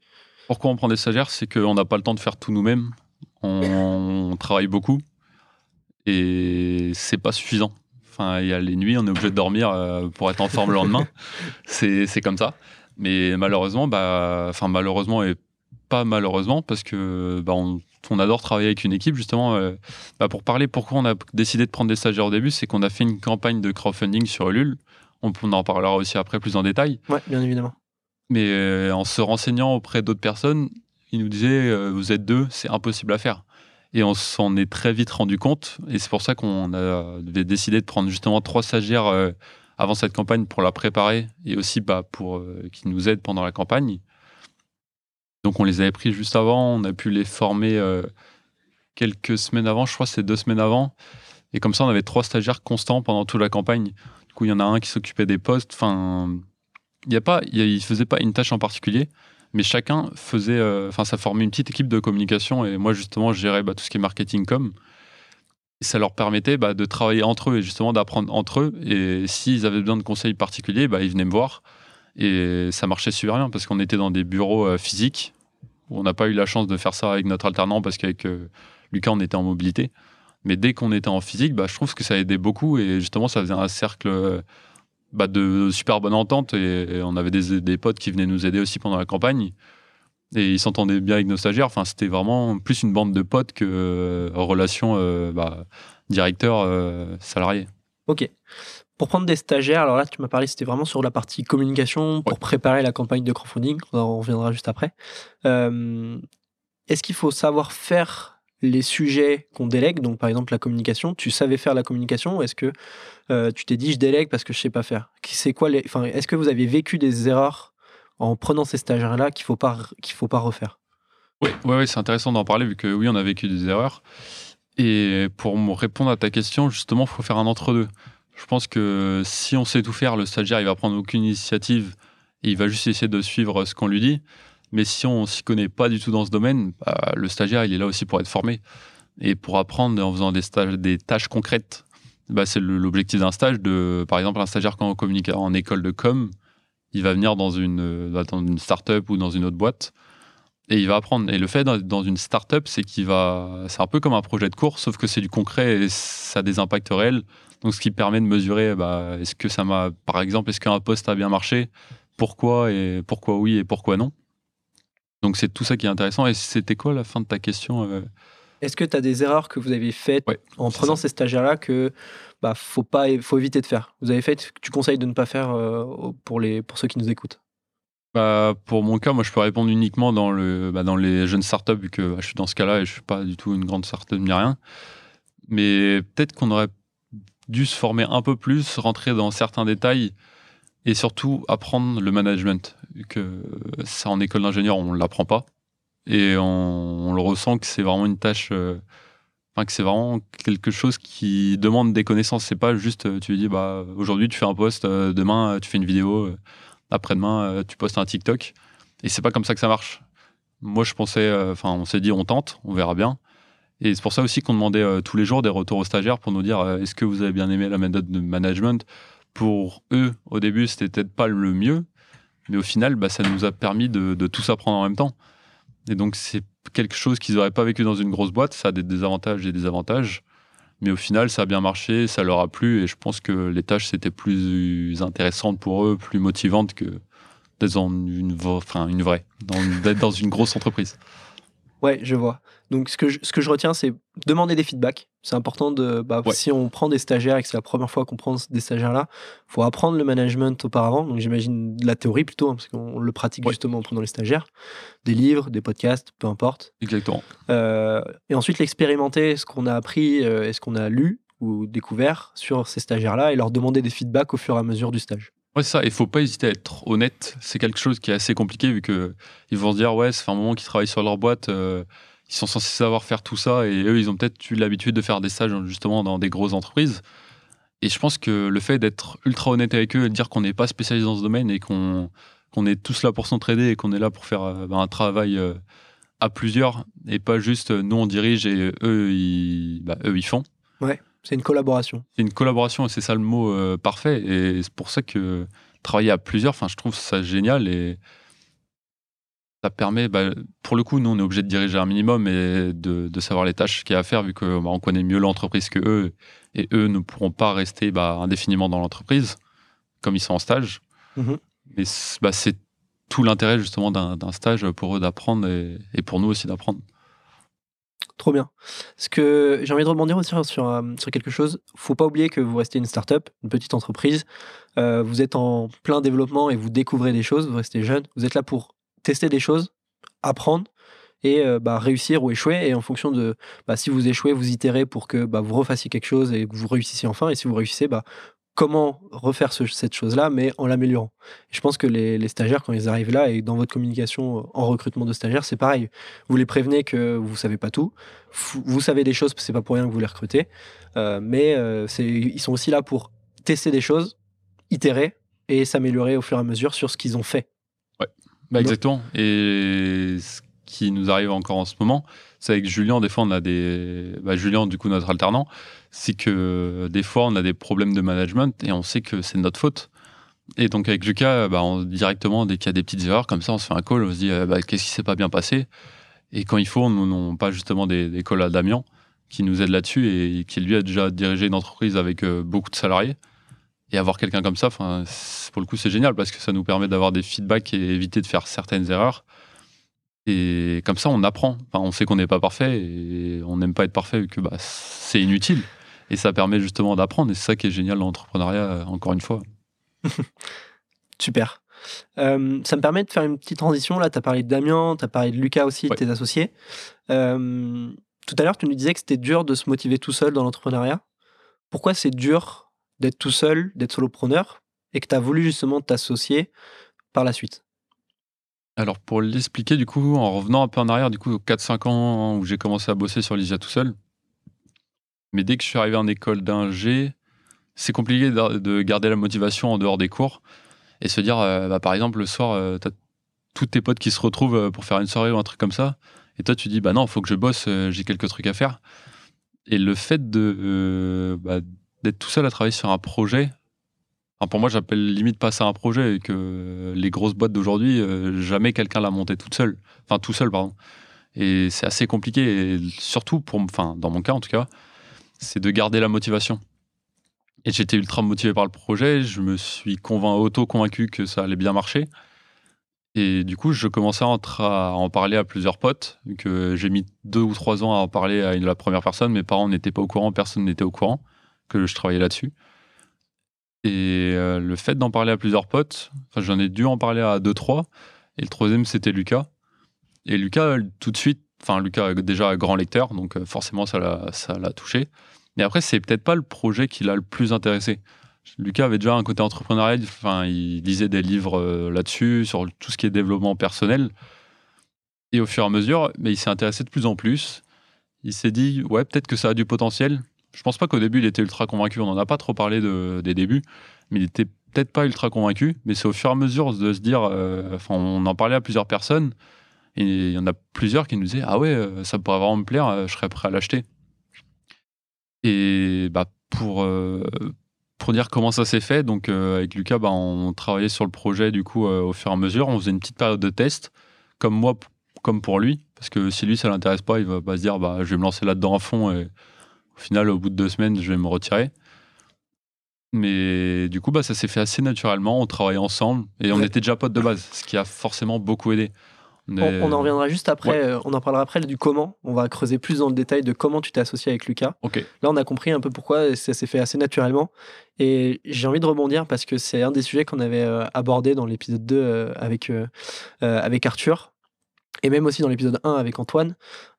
Pourquoi on prend des stagiaires? C'est qu'on n'a pas le temps de faire tout nous-mêmes. [LAUGHS] On, travaille beaucoup et c'est pas suffisant. Enfin, il y a les nuits, on est obligé de dormir euh, pour être en forme le lendemain. [LAUGHS] C'est comme ça. Mais malheureusement, bah, enfin malheureusement et pas malheureusement, parce que bah, on, on adore travailler avec une équipe justement. Euh, bah, pour parler pourquoi on a décidé de prendre des stagiaires au début, c'est qu'on a fait une campagne de crowdfunding sur Ulule. On, en parlera aussi après plus en détail. Ouais, bien évidemment. Mais euh, en se renseignant auprès d'autres personnes, ils nous disaient euh, vous êtes deux, c'est impossible à faire. Et on s'en est très vite rendu compte. Et c'est pour ça qu'on a décidé de prendre justement trois stagiaires avant cette campagne pour la préparer et aussi bah, pour qu'ils nous aident pendant la campagne. Donc on les avait pris juste avant, on a pu les former euh, quelques semaines avant, je crois c'est deux semaines avant. Et comme ça, on avait trois stagiaires constants pendant toute la campagne. Du coup, il y en a un qui s'occupait des postes. Enfin, il y a pas, il, faisait pas une tâche en particulier, mais chacun faisait, euh, enfin, ça formait une petite équipe de communication. Et moi, justement, je gérais bah, tout ce qui est marketing com. Et ça leur permettait bah, de travailler entre eux et justement d'apprendre entre eux. Et s'ils avaient besoin de conseils particuliers, bah, ils venaient me voir. Et ça marchait super bien parce qu'on était dans des bureaux euh, physiques on n'a pas eu la chance de faire ça avec notre alternant parce qu'avec euh, Lucas, on était en mobilité. Mais dès qu'on était en physique, bah, je trouve que ça aidait beaucoup et justement, ça faisait un cercle euh, bah, de super bonne entente et, on avait des, potes qui venaient nous aider aussi pendant la campagne et ils s'entendaient bien avec nos stagiaires. Enfin, c'était vraiment plus une bande de potes que euh, relation bah, directeur-salarié. Ok. Pour prendre des stagiaires, alors là, tu m'as parlé, c'était vraiment sur la partie communication pour préparer la campagne de crowdfunding. On reviendra juste après. Euh, est-ce qu'il faut savoir faire les sujets qu'on délègue? Donc, par exemple, la communication. Tu savais faire la communication Est-ce que euh, tu t'es dit, je délègue parce que je sais pas faire? C'est quoi les... enfin, Est-ce que vous avez vécu des erreurs en prenant ces stagiaires-là qu'il faut pas qu'il faut pas refaire? Oui, ouais, ouais, c'est intéressant d'en parler vu que oui, on a vécu des erreurs. Et pour répondre à ta question, justement, il faut faire un entre-deux. Je pense que si on sait tout faire, le stagiaire, il va prendre aucune initiative et il va juste essayer de suivre ce qu'on lui dit. Mais si on s'y connaît pas du tout dans ce domaine, bah, le stagiaire, il est là aussi pour être formé et pour apprendre en faisant des, stages, des tâches concrètes. Bah, c'est l'objectif d'un stage. De, par exemple, un stagiaire quand on communique en école de com, il va venir dans une, une start-up ou dans une autre boîte et il va apprendre. Et le fait dans une start-up, c'est qu'il va. C'est un peu comme un projet de cours, sauf que c'est du concret et ça a des impacts réels. Donc, ce qui permet de mesurer, bah, est-ce que ça m'a, par exemple, est-ce qu'un poste a bien marché? Pourquoi et pourquoi oui et pourquoi non? Donc, c'est tout ça qui est intéressant. Et c'était quoi la fin de ta question euh? Est-ce que tu as des erreurs que vous avez faites en prenant ces stagiaires-là que bah, faut pas, faut éviter de faire? Vous avez fait tu conseilles de ne pas faire euh, pour les, pour ceux qui nous écoutent? Bah, pour mon cas, moi, je peux répondre uniquement dans, le, bah, dans les jeunes startups, vu que bah, je suis dans ce cas-là et je suis pas du tout une grande startup ni rien. Mais peut-être qu'on aurait dû se former un peu plus, rentrer dans certains détails et surtout apprendre le management. Que ça, en école d'ingénieur, on ne l'apprend pas. Et on, le ressent que c'est vraiment une tâche. Euh, que c'est vraiment quelque chose qui demande des connaissances. C'est pas juste, euh, tu dis, bah, aujourd'hui, tu fais un post, euh, demain, tu fais une vidéo après-demain, euh, tu postes un TikTok. Et c'est pas comme ça que ça marche. Moi, je pensais, euh, enfin, on s'est dit, on tente, on verra bien. Et c'est pour ça aussi qu'on demandait euh, tous les jours des retours aux stagiaires pour nous dire est-ce que vous avez bien aimé la méthode de management? Pour eux, au début, c'était peut-être pas le mieux, mais au final, bah, ça nous a permis de, de tous apprendre en même temps. Et donc, c'est quelque chose qu'ils n'auraient pas vécu dans une grosse boîte. Ça a des désavantages et des avantages. Mais au final, ça a bien marché, ça leur a plu, et je pense que les tâches, c'était plus intéressantes pour eux, plus motivantes que d'être dans une vraie, d'être dans une grosse entreprise. Ouais, je vois. Donc, ce que je, ce que je retiens, c'est demander des feedbacks. C'est important de. Bah, Si on prend des stagiaires et que c'est la première fois qu'on prend des stagiaires-là, il faut apprendre le management auparavant. Donc, j'imagine la théorie plutôt, hein, parce qu'on le pratique justement en prenant les stagiaires. Des livres, des podcasts, peu importe. Exactement. Euh, et ensuite, l'expérimenter, ce qu'on a appris euh, et ce qu'on a lu ou découvert sur ces stagiaires-là et leur demander des feedbacks au fur et à mesure du stage. Ouais, ça. Il faut pas hésiter à être honnête. C'est quelque chose qui est assez compliqué vu que ils vont se dire ouais, c'est un moment qu'ils travaillent sur leur boîte. Euh, ils sont censés savoir faire tout ça et eux, ils ont peut-être eu l'habitude de faire des stages justement dans des grosses entreprises. Et je pense que le fait d'être ultra honnête avec eux et de dire qu'on n'est pas spécialisé dans ce domaine et qu'on qu'on est tous là pour s'entraider et qu'on est là pour faire euh, bah, un travail euh, à plusieurs et pas juste nous on dirige et eux ils, bah, eux, ils font. Ouais. C'est une collaboration. C'est une collaboration, c'est ça le mot euh, parfait. Et c'est pour ça que travailler à plusieurs, je trouve ça génial et ça permet, bah, pour le coup, nous, on est obligé de diriger un minimum et de, savoir les tâches qu'il y a à faire vu qu'on bah, connaît mieux l'entreprise que eux et eux ne pourront pas rester bah, indéfiniment dans l'entreprise comme ils sont en stage. Mm-hmm. Mais c'est tout l'intérêt justement d'un stage pour eux d'apprendre et pour nous aussi d'apprendre. Trop bien. Ce que j'ai envie de rebondir aussi sur, euh, sur quelque chose. Faut pas oublier que vous restez une start-up, une petite entreprise. Euh, vous êtes en plein développement et vous découvrez des choses. Vous restez jeune. Vous êtes là pour tester des choses, apprendre et euh, bah, réussir ou échouer. Et en fonction de bah, si vous échouez, vous itérez pour que bah, vous refassiez quelque chose et que vous réussissiez enfin. Et si vous réussissez, bah, comment refaire cette chose-là, mais en l'améliorant. Je pense que les, stagiaires, quand ils arrivent là, et dans votre communication en recrutement de stagiaires, c'est pareil. Vous les prévenez que vous savez pas tout. Vous savez des choses, c'est pas pour rien que vous les recrutez. Euh, mais euh, ils sont aussi là pour tester des choses, itérer et s'améliorer au fur et à mesure sur ce qu'ils ont fait. Ouais, bah, exactement. Et ce qui nous arrive encore en ce moment, c'est avec Julien, des fois, on a des. Bah, Julien, du coup, notre alternant, c'est que des fois, on a des problèmes de management et on sait que c'est notre faute. Et donc, avec Lucas, bah, directement, dès qu'il y a des petites erreurs, comme ça, on se fait un call, on se dit euh, bah, qu'est-ce qui s'est pas bien passé? Et quand il faut, on n'a pas justement des, des calls à Damien qui nous aide là-dessus et qui, lui, a déjà dirigé une entreprise avec euh, beaucoup de salariés. Et avoir quelqu'un comme ça, pour le coup, c'est génial parce que ça nous permet d'avoir des feedbacks et éviter de faire certaines erreurs. Et comme ça, on apprend. on sait qu'on n'est pas parfait et on n'aime pas être parfait vu que bah, c'est inutile. Et ça permet justement d'apprendre. Et c'est ça qui est génial dans l'entrepreneuriat, encore une fois. [LAUGHS] Super. Euh, ça me permet de faire une petite transition. Là, tu as parlé de Damien, tu as parlé de Lucas aussi, tes associés. Euh, tout à l'heure, tu nous disais que c'était dur de se motiver tout seul dans l'entrepreneuriat. Pourquoi c'est dur d'être tout seul, d'être solopreneur, et que tu as voulu justement t'associer par la suite? Alors pour l'expliquer, du coup, en revenant un peu en arrière, du coup, 4-5 ans où j'ai commencé à bosser sur Lysia tout seul, Mais dès que je suis arrivé en école d'ingé, c'est compliqué de de garder la motivation en dehors des cours et se dire, euh, bah, par exemple, le soir, euh, t'as tous tes potes qui se retrouvent euh, pour faire une soirée ou un truc comme ça. Et toi, tu dis, bah non, faut que je bosse, euh, j'ai quelques trucs à faire. Et le fait de bah, d'être tout seul à travailler sur un projet, pour moi, j'appelle limite pas ça un projet, et que les grosses boîtes d'aujourd'hui, euh, jamais quelqu'un l'a monté toute seule. Enfin, tout seul, pardon. Et c'est assez compliqué, et surtout, pour, enfin, dans mon cas en tout cas, c'est de garder la motivation. Et j'étais ultra motivé par le projet, je me suis convaincu, auto-convaincu que ça allait bien marcher. Et du coup, je commençais à, à en parler à plusieurs potes, que j'ai mis deux ou trois ans à en parler à une- la première personne. Mes parents n'étaient pas au courant, personne n'était au courant que je travaillais là-dessus. Et euh, le fait d'en parler à plusieurs potes, j'en ai dû en parler à deux, trois. Et le troisième, c'était Lucas. Et Lucas, tout de suite, enfin, Lucas est déjà un grand lecteur, donc euh, forcément, ça l'a touché. Mais après, c'est peut-être pas le projet qui l'a le plus intéressé. Lucas avait déjà un côté entrepreneurial, enfin, il lisait des livres euh, là-dessus, sur tout ce qui est développement personnel. Et au fur et à mesure, mais il s'est intéressé de plus en plus. Il s'est dit, ouais, peut-être que ça a du potentiel. Je pense pas qu'au début, il était ultra convaincu. On n'en a pas trop parlé de- des débuts, mais il était peut-être pas ultra convaincu. Mais c'est au fur et à mesure de se dire, euh, enfin, on en parlait à plusieurs personnes, et il y en a plusieurs qui nous disaient, ah ouais, euh, ça pourrait vraiment me plaire, euh, je serais prêt à l'acheter. Et bah, pour, pour dire comment ça s'est fait, donc avec Lucas, bah, on travaillait sur le projet du coup au fur et à mesure. On faisait une petite période de test, comme moi, comme pour lui, parce que si lui ça l'intéresse pas, il va pas se dire bah, je vais me lancer là-dedans à fond et au final, au bout de deux semaines, je vais me retirer. Mais du coup, bah, ça s'est fait assez naturellement. On travaillait ensemble et on Ouais. était déjà potes de base, ce qui a forcément beaucoup aidé. On On, est- on en reviendra juste après, Ouais. euh, on en parlera après du comment. On va creuser plus dans le détail de comment tu t'es associé avec Lucas. Là, on a compris un peu pourquoi ça s'est fait assez naturellement. Et j'ai envie de rebondir parce que c'est un des sujets qu'on avait euh, abordé dans l'épisode 2 euh, avec, avec Arthur et même aussi dans l'épisode 1 avec Antoine.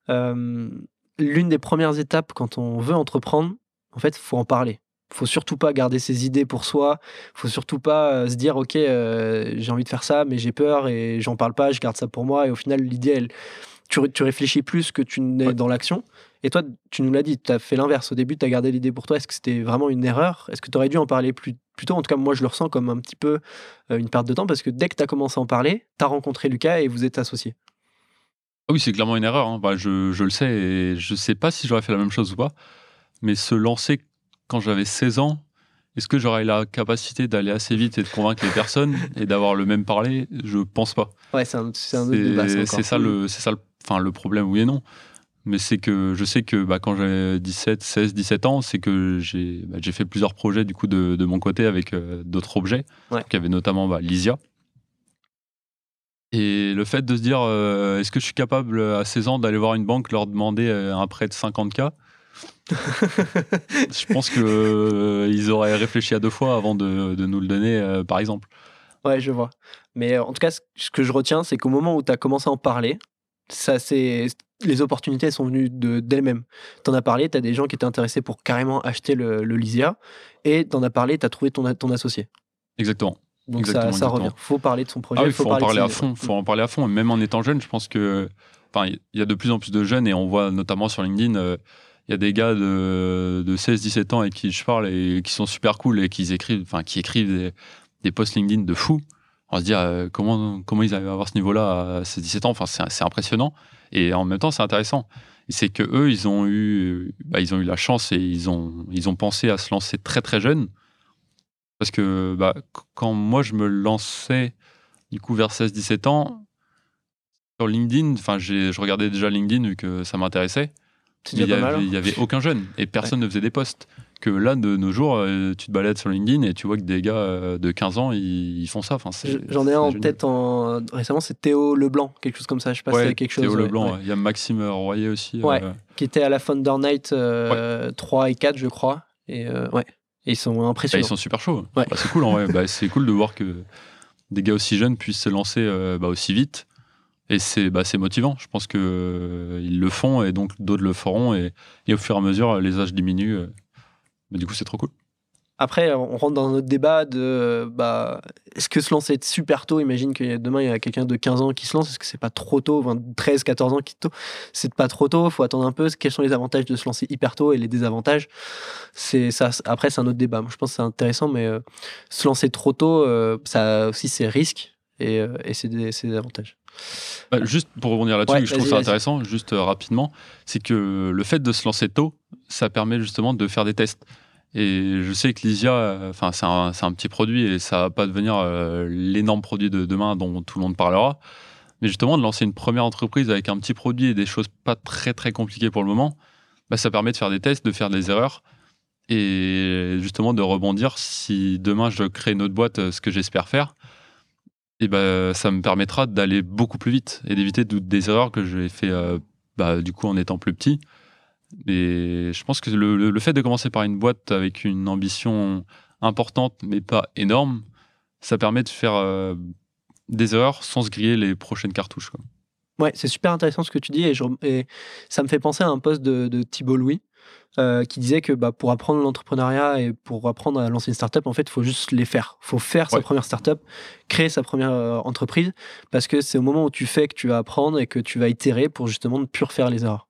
Euh, L'une des premières étapes quand on veut entreprendre, en fait, faut en parler. Faut surtout pas garder ses idées pour soi. Faut surtout pas euh, se dire ok, euh, j'ai envie de faire ça, mais j'ai peur et j'en parle pas, je garde ça pour moi. Et au final, l'idée, elle, tu, ré- tu réfléchis plus que tu n'es Ouais. dans l'action. Et toi, tu nous l'as dit, tu as fait l'inverse. Au début, tu as gardé l'idée pour toi. Est-ce que c'était vraiment une erreur? Est-ce que tu aurais dû en parler plus, plus tôt? En tout cas, moi, je le ressens comme un petit peu euh, une perte de temps parce que dès que tu as commencé à en parler, tu as rencontré Lucas et vous êtes associés. Ah oui, c'est clairement une erreur. hein. Bah, je, je le sais et je sais pas si j'aurais fait la même chose ou pas. Mais se lancer quand j'avais 16 ans, est-ce que j'aurais la capacité d'aller assez vite et de convaincre les personnes et d'avoir le même parler? Je pense pas. Ouais, c'est un, c'est un autre débat. C'est ça le, c'est ça le, enfin le problème, oui et non. Mais c'est que je sais que bah, quand j'avais 17, 16, 17 ans, c'est que j'ai bah, j'ai fait plusieurs projets du coup de, de mon côté avec euh, d'autres objets. Ouais. Donc, il y avait notamment bah, Lysia. Et le fait de se dire, euh, est-ce que je suis capable à 16 ans d'aller voir une banque, leur demander euh, un prêt de 50K [LAUGHS] Je pense qu'ils auraient réfléchi à deux fois avant de, de nous le donner, euh, par exemple. Ouais, je vois. Mais euh, en tout cas, ce- que je retiens, c'est qu'au moment où tu as commencé à en parler, ça, c'est les opportunités sont venues de- d'elles-mêmes. Tu en as parlé, tu as des gens qui étaient intéressés pour carrément acheter le, le Lysia, et tu en as parlé, tu as trouvé ton associé. Exactement. Donc ça, Exactement, ça exactement. revient. faut parler de son projet. Ah oui, il faut, en parler à fond. faut en parler à fond. Et même en étant jeune, je pense que. Enfin, il y a de plus en plus de jeunes et on voit notamment sur LinkedIn, euh, il y a des gars de, de 16-17 ans avec qui je parle et qui sont super cool et qui écrivent, enfin, qui écrivent des, des posts LinkedIn de fou. On se dit euh, comment, comment ils arrivent à avoir ce niveau-là à 16-17 ans? Enfin, c'est impressionnant. Et en même temps, c'est intéressant. C'est que eux, ils ont eu, bah, ils ont eu la chance et ils ont, ils ont pensé à se lancer très très jeunes. Parce que bah, qu- quand moi je me lançais du coup vers 16-17 ans, sur LinkedIn, enfin je regardais déjà LinkedIn vu que ça m'intéressait, il déjà y, pas mal. avait, hein. avait aucun jeune et personne ne faisait des posts. Que là, de nos jours, euh, tu te balades sur LinkedIn et tu vois que des gars euh, de 15 ans, ils, ils font ça. Enfin, J'en ai un en tête en... récemment, c'est Théo Leblanc, quelque chose comme ça. Je sais pas si Ouais, c'est quelque chose. Théo ouais, Leblanc, ouais. il y a Maxime Royer aussi. Euh, Qui était à la Thunder Night euh, 3 et 4, je crois. Et euh, ouais. Et ils sont bah, impressionnants. ils sont super chauds. Ouais. Bah, c'est cool en vrai. Bah, c'est cool de voir que des gars aussi jeunes puissent se lancer euh, bah, aussi vite. Et c'est bah, motivant. Je pense qu'ils ils le font et donc d'autres le feront. Et, et au fur et à mesure, les âges diminuent. euh. Mais du coup, c'est trop cool. Après, on rentre dans notre débat de bah, est-ce que se lancer super tôt? Imagine que demain il y a quelqu'un de 15 ans qui se lance. Est-ce que c'est pas trop tôt? 13, 14 ans qui tôt C'est pas trop tôt. faut attendre un peu. Quels sont les avantages de se lancer hyper tôt et les désavantages? C'est ça. Après, c'est un autre débat. Moi, je pense que c'est intéressant, mais euh, se lancer trop tôt, euh, ça a aussi ses risques et, euh, et c'est des, avantages. Bah, juste pour rebondir là-dessus, je trouve ça intéressant, juste rapidement, c'est que le fait de se lancer tôt, ça permet justement de faire des tests. Et je sais que Lysia, euh, enfin, c'est un, petit produit et ça va pas devenir euh, l'énorme produit de demain dont tout le monde parlera. Mais justement, de lancer une première entreprise avec un petit produit et des choses pas très très compliquées pour le moment, bah, ça permet de faire des tests, de faire des erreurs et justement de rebondir si demain je crée une autre boîte, euh, ce que j'espère faire. Et bah, ça me permettra d'aller beaucoup plus vite et d'éviter des erreurs que j'ai fait bah, du coup en étant plus petit. Et je pense que le, fait de commencer par une boîte avec une ambition importante, mais pas énorme, ça permet de faire euh, des erreurs sans se griller les prochaines cartouches. Quoi. Ouais, c'est super intéressant ce que tu dis et, ça me fait penser à un poste de, Thibault Louis euh, qui disait que bah, pour apprendre l'entrepreneuriat et pour apprendre à lancer une startup, en fait, il faut juste les faire. Il faut faire sa première startup, créer sa première euh, entreprise parce que c'est au moment où tu fais que tu vas apprendre et que tu vas itérer pour justement ne plus refaire les erreurs.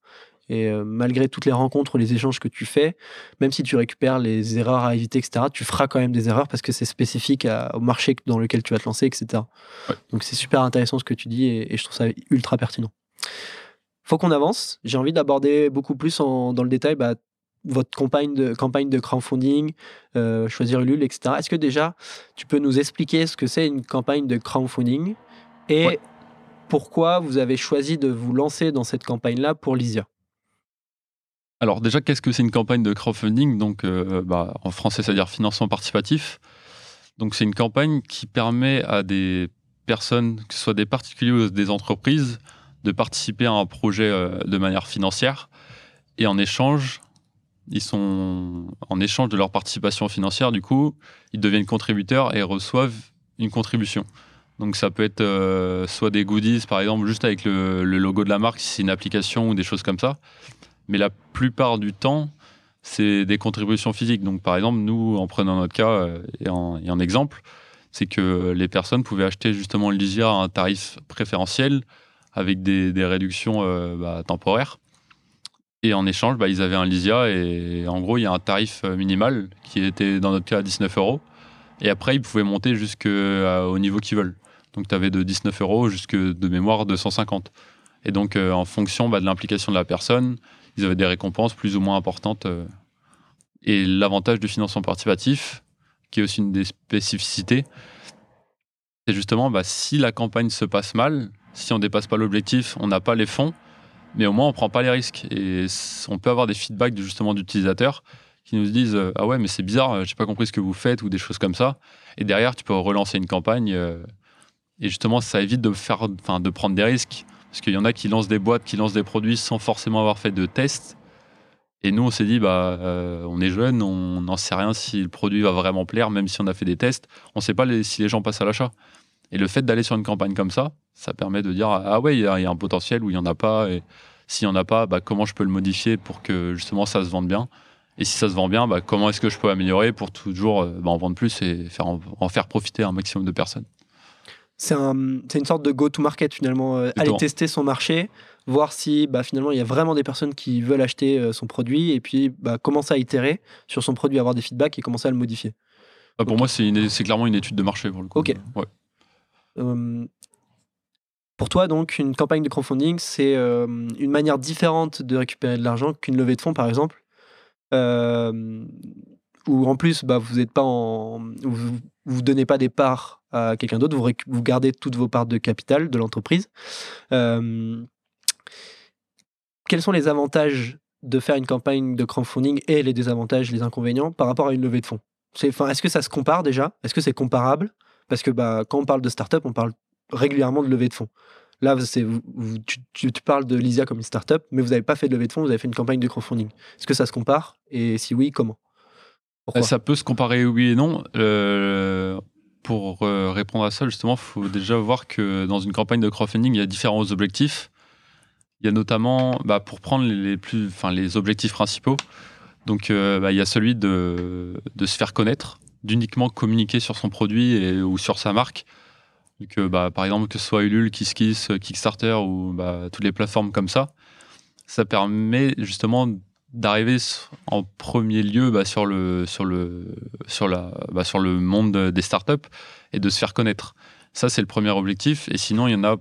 Et euh, malgré toutes les rencontres, les échanges que tu fais, même si tu récupères les erreurs à éviter, etc., tu feras quand même des erreurs parce que c'est spécifique au marché dans lequel tu vas te lancer, etc. Donc c'est super intéressant ce que tu dis et, je trouve ça ultra pertinent. Faut qu'on avance. J'ai envie d'aborder beaucoup plus dans le détail bah, votre campagne de, campagne de crowdfunding, euh, choisir Ulule, etc. Est-ce que déjà tu peux nous expliquer ce que c'est une campagne de crowdfunding et pourquoi vous avez choisi de vous lancer dans cette campagne-là pour Lysia? Alors déjà, qu'est-ce que c'est une campagne de crowdfunding? Donc, euh, bah, en français, c'est-à-dire financement participatif. Donc, c'est une campagne qui permet à des personnes, que ce soit des particuliers ou des entreprises, de participer à un projet euh, de manière financière. Et en échange, ils sont en échange de leur participation financière, du coup, ils deviennent contributeurs et reçoivent une contribution. Donc ça peut être euh, soit des goodies, par exemple, juste avec le, le logo de la marque, si c'est une application ou des choses comme ça mais la plupart du temps, c'est des contributions physiques. Donc, par exemple, nous, en prenant notre cas euh, et, en, exemple, c'est que les personnes pouvaient acheter justement le Lysia à un tarif préférentiel avec des, réductions euh, bah, temporaires. Et en échange, bah, ils avaient un Lysia et en gros, il y a un tarif euh, minimal qui était dans notre cas à 19 euros. Et après, ils pouvaient monter jusqu'au niveau qu'ils veulent. Donc, tu avais de 19 euros jusque de mémoire 250. Et donc, en fonction bah, de l'implication de la personne, ils avaient des récompenses plus ou moins importantes. Euh. Et l'avantage du financement participatif, qui est aussi une des spécificités, c'est justement bah, si la campagne se passe mal, si on dépasse pas l'objectif, on n'a pas les fonds, mais au moins on prend pas les risques. Et on peut avoir des feedbacks justement d'utilisateurs qui nous disent euh, ah ouais mais c'est bizarre, euh, j'ai pas compris ce que vous faites ou des choses comme ça. Et derrière tu peux relancer une campagne et justement ça évite de faire, de prendre des risques. Parce qu'il y en a qui lancent des boîtes, qui lancent des produits sans forcément avoir fait de tests. Et nous, on s'est dit, bah, euh, on est jeune, on n'en sait rien si le produit va vraiment plaire, même si on a fait des tests. On ne sait pas si les gens passent à l'achat. Et le fait d'aller sur une campagne comme ça, ça permet de dire, ah ouais, il y, a un potentiel ou il n'y en a pas. Et s'il n'y en a pas, bah, comment je peux le modifier pour que justement ça se vende bien? Et si ça se vend bien, bah, comment est-ce que je peux améliorer pour toujours euh, bah, en vendre plus et faire en faire profiter un maximum de personnes? C'est une sorte de go-to-market finalement. Euh, aller tester son marché, voir si bah, finalement il y a vraiment des personnes qui veulent acheter euh, son produit et puis bah, commencer à itérer sur son produit, avoir des feedbacks et commencer à le modifier. Bah, pour moi, c'est clairement une étude de marché pour le coup. Ok. Hum, pour toi, donc, une campagne de crowdfunding, c'est euh, une manière différente de récupérer de l'argent qu'une levée de fonds, par exemple. Euh, où en plus, bah, vous n'êtes pas en, vous, vous donnez pas des parts à quelqu'un d'autre, vous, vous, gardez toutes vos parts de capital de l'entreprise. Euh, quels sont les avantages de faire une campagne de crowdfunding et les désavantages, les inconvénients par rapport à une levée de fonds? Est-ce que ça se compare déjà? Est-ce que c'est comparable? Parce que bah, quand on parle de startup, on parle régulièrement de levée de fonds. Là, vous, tu, tu, parles de Lysia comme une startup, mais vous n'avez pas fait de levée de fonds, vous avez fait une campagne de crowdfunding. Est-ce que ça se compare? Et si oui, comment? Ça peut se comparer oui et non. Euh, pour euh, répondre à ça, justement, il faut déjà voir que dans une campagne de crowdfunding, il y a différents objectifs. Il y a notamment, bah, pour prendre les, plus, enfin, les objectifs principaux, Donc bah, il y a celui de, se faire connaître, d'uniquement communiquer sur son produit ou sur sa marque. Donc, bah, par exemple, que ce soit Ulule, KissKiss, Kickstarter ou toutes les plateformes comme ça, ça permet justement d'arriver en premier lieu bah, sur, le, sur, le, sur, la, bah, sur le monde des startups et de se faire connaître. Ça, c'est le premier objectif. Et sinon, il y en a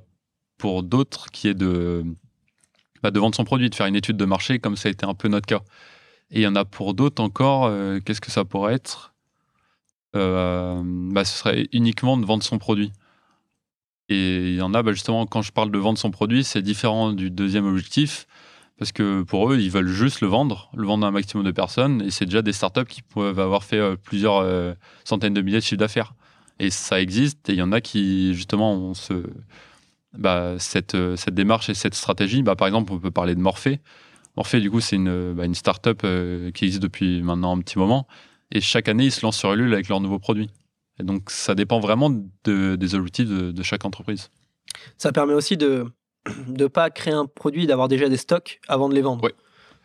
pour d'autres qui est de, bah, de vendre son produit, de faire une étude de marché, comme ça a été un peu notre cas. Et il y en a pour d'autres encore, euh, qu'est-ce que ça pourrait être? Euh, Ce serait uniquement de vendre son produit. Et il y en a, justement, quand je parle de vendre son produit, c'est différent du deuxième objectif. Parce que pour eux, ils veulent juste le vendre, le vendre à un maximum de personnes. Et c'est déjà des startups qui peuvent avoir fait euh, plusieurs euh, centaines de milliers de chiffres d'affaires. Et ça existe. Et il y en a qui, justement, ont bah, cette, euh, cette démarche et cette stratégie. Bah, par exemple, on peut parler de Morphée. Morphée, du coup, c'est une, bah, une startup qui existe depuis maintenant un petit moment. Et chaque année, ils se lancent sur Ulule avec leurs nouveaux produits. Et donc, ça dépend vraiment des objectifs de chaque entreprise. Ça permet aussi de de pas créer un produit, d'avoir déjà des stocks avant de les vendre.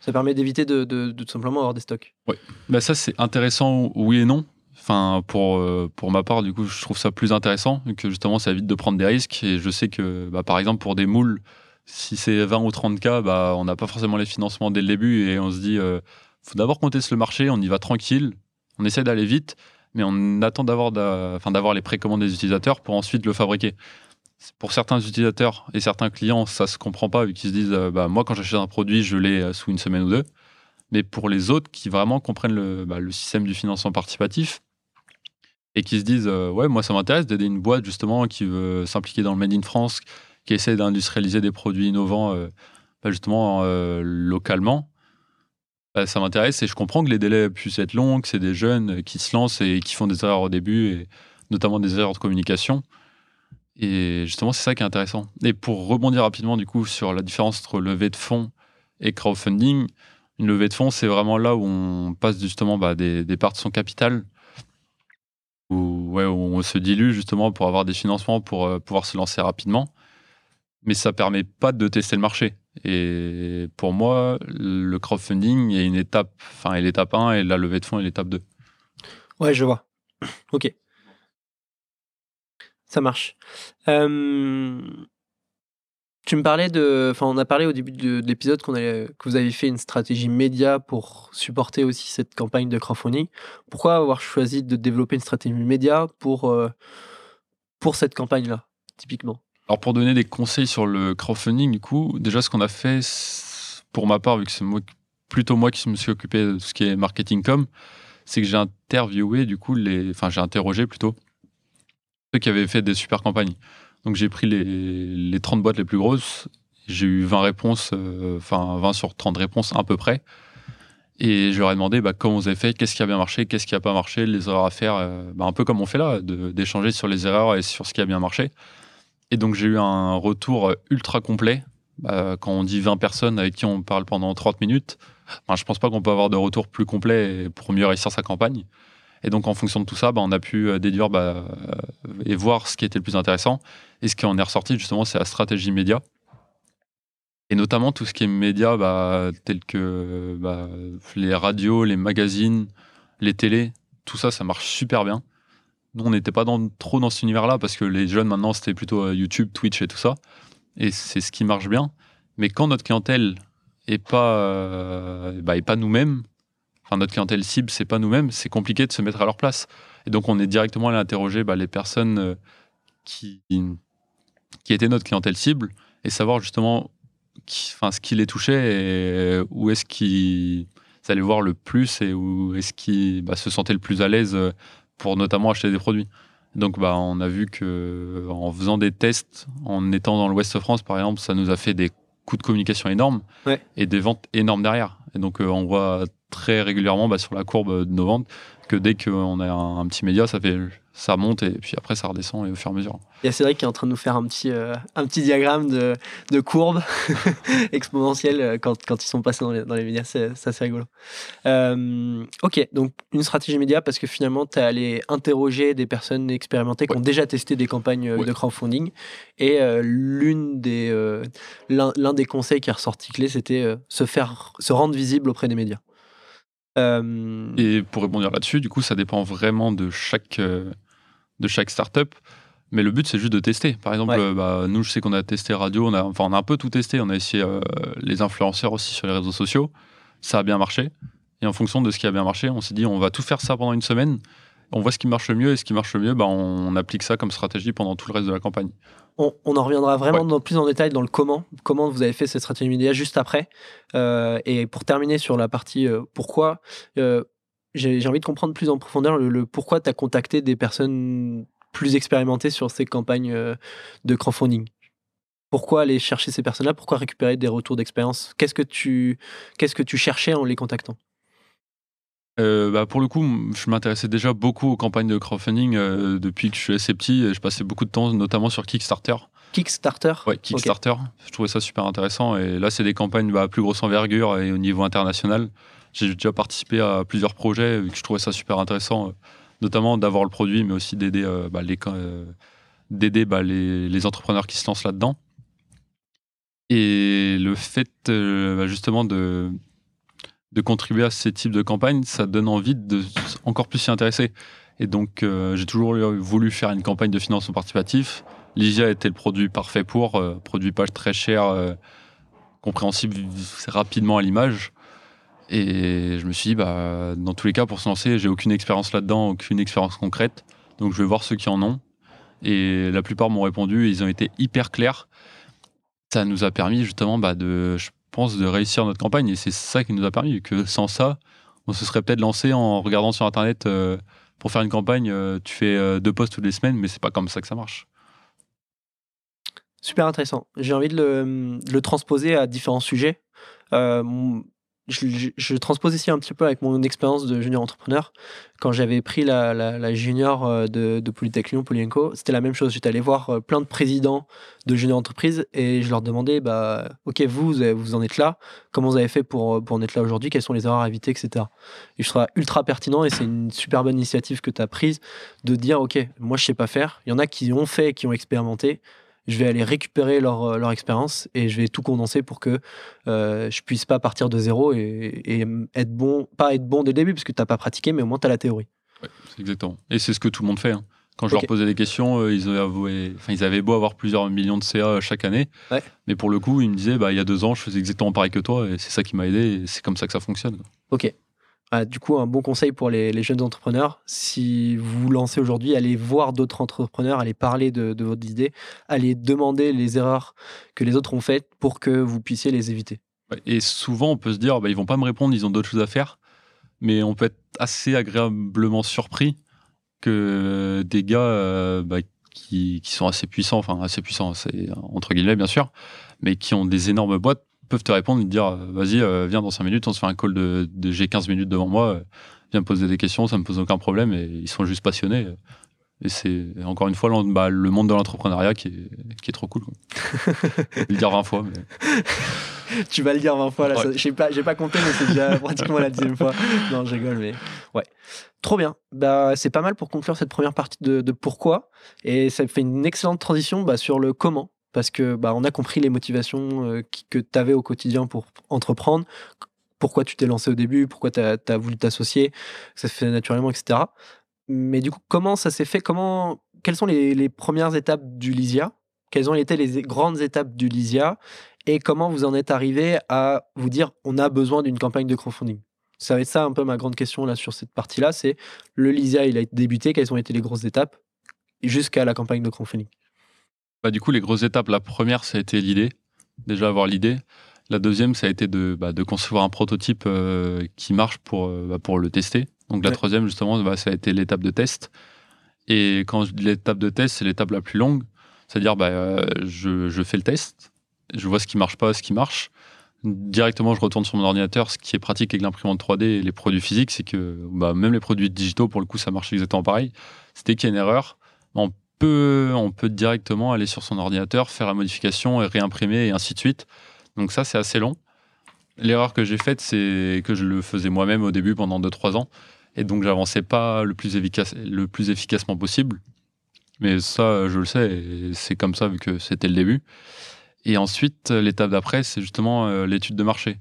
Ça permet d'éviter de, tout simplement avoir des stocks. Oui, bah ça c'est intéressant, oui et non. Enfin, pour, euh, pour ma part, du coup, je trouve ça plus intéressant, que justement, ça évite de prendre des risques. Et je sais que, bah, par exemple, pour des moules, si c'est 20 ou 30 cas, bah, on n'a pas forcément les financements dès le début et on se dit, euh, faut d'abord qu'on teste le marché, on y va tranquille, on essaie d'aller vite, mais on attend d'avoir d'avoir les précommandes des utilisateurs pour ensuite le fabriquer pour certains utilisateurs et certains clients, ça se comprend pas vu qu'ils se disent euh, bah, moi quand j'achète un produit, je l'ai euh, sous une semaine ou deux. Mais pour les autres qui vraiment comprennent le, bah, système du financement participatif et qui se disent euh, ouais moi ça m'intéresse d'aider une boîte justement qui veut s'impliquer dans le Made in France, qui essaie d'industrialiser des produits innovants bah, justement localement. ça m'intéresse et je comprends que les délais puissent être longs, que c'est des jeunes qui se lancent et qui font des erreurs au début et notamment des erreurs de communication. Et justement, c'est ça qui est intéressant. Et pour rebondir rapidement du coup sur la différence entre levée de fonds et crowdfunding, une levée de fonds, c'est vraiment là où on passe justement bah, des, parts de son capital, où, ouais, on se dilue justement pour avoir des financements pour euh, pouvoir se lancer rapidement. Mais ça permet pas de tester le marché. Et pour moi, le crowdfunding est une étape, enfin, l'étape 1 et la levée de fonds est l'étape 2. Ouais, je vois. ok. Ça marche. tu me parlais de. Enfin, on a parlé au début de, l'épisode qu'on que vous avez fait une stratégie média pour supporter aussi cette campagne de crowdfunding. Pourquoi avoir choisi de développer une stratégie média pour, euh, pour cette campagne-là, typiquement? Alors, pour donner des conseils sur le crowdfunding, du coup, déjà, ce qu'on a fait, pour ma part, vu que c'est plutôt moi qui me suis occupé de ce qui est marketing com, c'est que j'ai interviewé, du coup, les. Enfin, j'ai interrogé plutôt ceux qui avaient fait des super campagnes. Donc j'ai pris les, les 30 boîtes les plus grosses, j'ai eu 20 réponses, euh, enfin 20 sur 30 réponses à peu près. Et je leur ai demandé bah, comment vous avez fait, qu'est-ce qui a bien marché, qu'est-ce qui n'a pas marché, les erreurs à faire, euh, bah, un peu comme on fait là, d'échanger sur les erreurs et sur ce qui a bien marché. Et donc j'ai eu un retour ultra complet. Bah, quand on dit 20 personnes avec qui on parle pendant 30 minutes, je je pense pas qu'on peut avoir de retour plus complet pour mieux réussir sa campagne. Et donc, en fonction de tout ça, bah, on a pu euh, déduire bah, euh, et voir ce qui était le plus intéressant. Et ce qui en est ressorti, justement, c'est la stratégie média. Et notamment tout ce qui est média, bah, que bah, les radios, les magazines, les télés, tout ça, ça marche super bien. Nous, on n'était pas trop dans cet univers-là parce que les jeunes, maintenant, c'était plutôt euh, YouTube, Twitch et tout ça. Et c'est ce qui marche bien. Mais quand notre clientèle n'est pas, bah, est pas nous-mêmes, notre clientèle cible, c'est pas nous-mêmes, c'est compliqué de se mettre à leur place. Et donc, on est directement allé interroger bah, les personnes euh, qui, qui étaient notre clientèle cible et savoir justement enfin, ce qui les touchait et où est-ce qu'ils allaient voir le plus et où est-ce qu'ils bah, se sentaient le plus à l'aise euh, pour notamment acheter des produits. Donc, bah, on a vu que en faisant des tests, en étant dans l'Ouest de France, par exemple, ça nous a fait des coûts de communication énormes et des ventes énormes derrière. Et donc, euh, on voit très régulièrement bah, sur la courbe de nos ventes que dès qu'on a un, petit média, ça, fait, ça monte et puis après ça redescend et au fur et à mesure. Il y a Cédric qui est en train de nous faire un petit, euh, un petit diagramme de, de courbe [LAUGHS] exponentielle euh, quand, quand, ils sont passés dans les, dans les médias. C'est assez rigolo. Euh, ok, donc une stratégie média parce que finalement, tu es allé interroger des personnes expérimentées qui ont déjà testé des campagnes de crowdfunding. Et l'une des, l'un des conseils qui est ressorti clé, c'était se, faire, se rendre visible auprès des médias. Euh, Et pour répondre là-dessus, du coup, ça dépend vraiment de chaque, euh, de chaque startup. Mais le but, c'est juste de tester. Par exemple, Ouais. bah, nous, je sais qu'on a testé radio, on a, enfin, on a un peu tout testé. On a essayé euh, les influenceurs aussi sur les réseaux sociaux. Ça a bien marché. Et en fonction de ce qui a bien marché, on s'est dit, on va tout faire ça pendant une semaine. On voit ce qui marche le mieux et ce qui marche le mieux, bah, on applique ça comme stratégie pendant tout le reste de la campagne. on, on en reviendra vraiment Ouais. dans, plus en détail dans le comment, comment vous avez fait cette stratégie média juste après. Euh, et pour terminer sur la partie euh, pourquoi, euh, j'ai envie de comprendre plus en profondeur le, le pourquoi tu as contacté des personnes plus expérimentées sur ces campagnes de crowdfunding. Pourquoi aller chercher ces personnes-là? Pourquoi récupérer des retours d'expérience? Qu'est-ce que tu qu'est-ce que tu cherchais en les contactant? Euh, bah, pour le coup, je m'intéressais déjà beaucoup aux campagnes de crowdfunding euh, depuis que je suis assez petit. et Je passais beaucoup de temps, notamment sur Kickstarter. Kickstarter Ouais, Kickstarter. Je trouvais ça super intéressant. Et là, c'est des campagnes bah, à plus grosse envergure et au niveau international. J'ai déjà participé à plusieurs projets et que je trouvais ça super intéressant, euh, notamment d'avoir le produit, mais aussi d'aider euh, bah, les, d'aider, les, les entrepreneurs qui se lancent là-dedans. Et le fait euh, justement de, de contribuer à ces types de campagnes, ça donne envie de encore plus s'y intéresser. Et donc, euh, j'ai toujours voulu faire une campagne de financement participatif. Lysia était le produit parfait pour, euh, produit pas très cher, euh, compréhensible rapidement à l'image. Et je me suis dit, bah, dans tous les cas, pour se lancer, j'ai aucune expérience là-dedans, aucune expérience concrète. Donc, je vais voir ceux qui en ont. Et la plupart m'ont répondu, et ils ont été hyper clairs. Ça nous a permis justement bah, de, pense, de réussir notre campagne. Et c'est ça qui nous a permis, que sans ça, on se serait peut-être lancé en regardant sur Internet euh, pour faire une campagne. euh, tu fais euh, deux posts toutes les semaines, mais c'est pas comme ça que ça marche. Super intéressant. J'ai envie de le, de le transposer à différents sujets. Je, transpose ici un petit peu avec mon expérience de junior entrepreneur. Quand j'avais pris la, la- junior euh, de, Polytech Lyon, Polyenco, c'était la même chose. J'étais allé voir euh, plein de présidents de junior entreprises et je leur demandais, bah, OK, vous, vous en êtes là. Comment vous avez fait pour, euh, pour en être là aujourd'hui? Quelles sont les erreurs à éviter, etc. Et je trouve ça ultra pertinent et c'est une super bonne initiative que tu as prise de dire, OK, moi, je sais pas faire. Il y en a qui ont fait, qui ont expérimenté je vais aller récupérer leur, euh, leur expérience et je vais tout condenser pour que euh, je puisse pas partir de zéro et, et être bon, pas être bon dès le début parce que tu n'as pas pratiqué, mais au moins tu as la théorie. Exactement. Et c'est ce que tout le monde fait. hein. Quand je leur posais des questions, euh, ils, avaient enfin, ils avaient beau avoir plusieurs millions de CA chaque année. Ouais. Mais pour le coup, ils me disaient, bah, il y a deux ans, je faisais exactement pareil que toi. Et c'est ça qui m'a aidé. Et c'est comme ça que ça fonctionne. quoi. Ok. Du coup, un bon conseil pour les, jeunes entrepreneurs, si vous vous lancez aujourd'hui, allez voir d'autres entrepreneurs, allez parler de, de votre idée, allez demander les erreurs que les autres ont faites pour que vous puissiez les éviter. Et souvent, on peut se dire, bah, ils vont pas me répondre, ils ont d'autres choses à faire. Mais on peut être assez agréablement surpris que des gars euh, bah, qui, qui sont assez puissants, enfin assez puissants, c'est entre guillemets bien sûr, mais qui ont des énormes boîtes peuvent te répondre et te dire euh, vas-y euh, viens dans 5 minutes on se fait un call de, de j'ai 15 minutes devant moi euh, viens me poser des questions ça me pose aucun problème et ils sont juste passionnés et c'est encore une fois bah, le monde de l'entrepreneuriat qui est, qui est trop cool quoi. Je vais le dire 20 fois mais [LAUGHS] tu vas le dire 20 fois là, Ouais. j'ai pas, compté, mais c'est déjà [LAUGHS] pratiquement la dixième fois. Non, je rigole, mais ouais. Trop bien. Bah, c'est pas mal pour conclure cette première partie de, de pourquoi. Et ça fait une excellente transition bah, sur le comment. Parce que bah, on a compris les motivations euh, que tu avais au quotidien pour entreprendre, pourquoi tu t'es lancé au début, pourquoi tu as, voulu t'associer, ça se fait naturellement, etc. Mais du coup, comment ça s'est fait? Comment, Quelles sont les, les premières étapes du Lysia? Quelles ont été les grandes étapes du Lysia? Et comment vous en êtes arrivé à vous dire on a besoin d'une campagne de crowdfunding? Ça va être ça un peu ma grande question là sur cette partie-là, c'est le Lysia, il a débuté, quelles ont été les grosses étapes jusqu'à la campagne de crowdfunding? Bah, du coup, les grosses étapes, la première, ça a été l'idée. Déjà avoir l'idée. La deuxième, ça a été de, bah, de concevoir un prototype euh, qui marche pour, euh, bah, pour le tester. Donc la Ouais. troisième, justement, bah, ça a été l'étape de test. Et quand je dis l'étape de test, c'est l'étape la plus longue. C'est-à-dire, bah, euh, je, je fais le test, je vois ce qui marche pas, ce qui marche. Directement, je retourne sur mon ordinateur. Ce qui est pratique avec l'imprimante 3D et les produits physiques, c'est que bah, même les produits digitaux, pour le coup, ça marche exactement pareil. C'était qu'il y a une erreur. On on peut directement aller sur son ordinateur, faire la modification et réimprimer et ainsi de suite. Donc ça, c'est assez long. L'erreur que j'ai faite, c'est que je le faisais moi-même au début pendant 2-3 ans. Et donc, j'avançais pas le plus, le plus efficacement possible. Mais ça, je le sais, c'est comme ça vu que c'était le début. Et ensuite, l'étape d'après, c'est justement euh, l'étude de marché.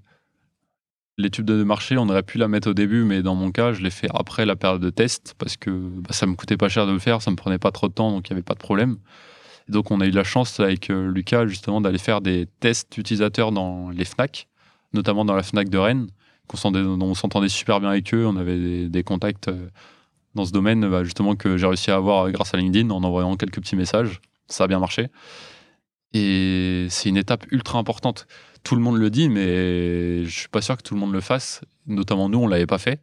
L'étude de marché, on aurait pu la mettre au début, mais dans mon cas, je l'ai fait après la période de test parce que bah, ça me coûtait pas cher de le faire, ça me prenait pas trop de temps, donc il n'y avait pas de problème. Et donc on a eu la chance avec euh, Lucas justement d'aller faire des tests utilisateurs dans les Fnac, notamment dans la Fnac de Rennes, on s'entendait super bien avec eux, on avait des, contacts euh, dans ce domaine bah, justement que j'ai réussi à avoir grâce à LinkedIn en envoyant quelques petits messages. Ça a bien marché. Et c'est une étape ultra importante tout le monde le dit, mais je suis pas sûr que tout le monde le fasse. Notamment nous, on l'avait pas fait.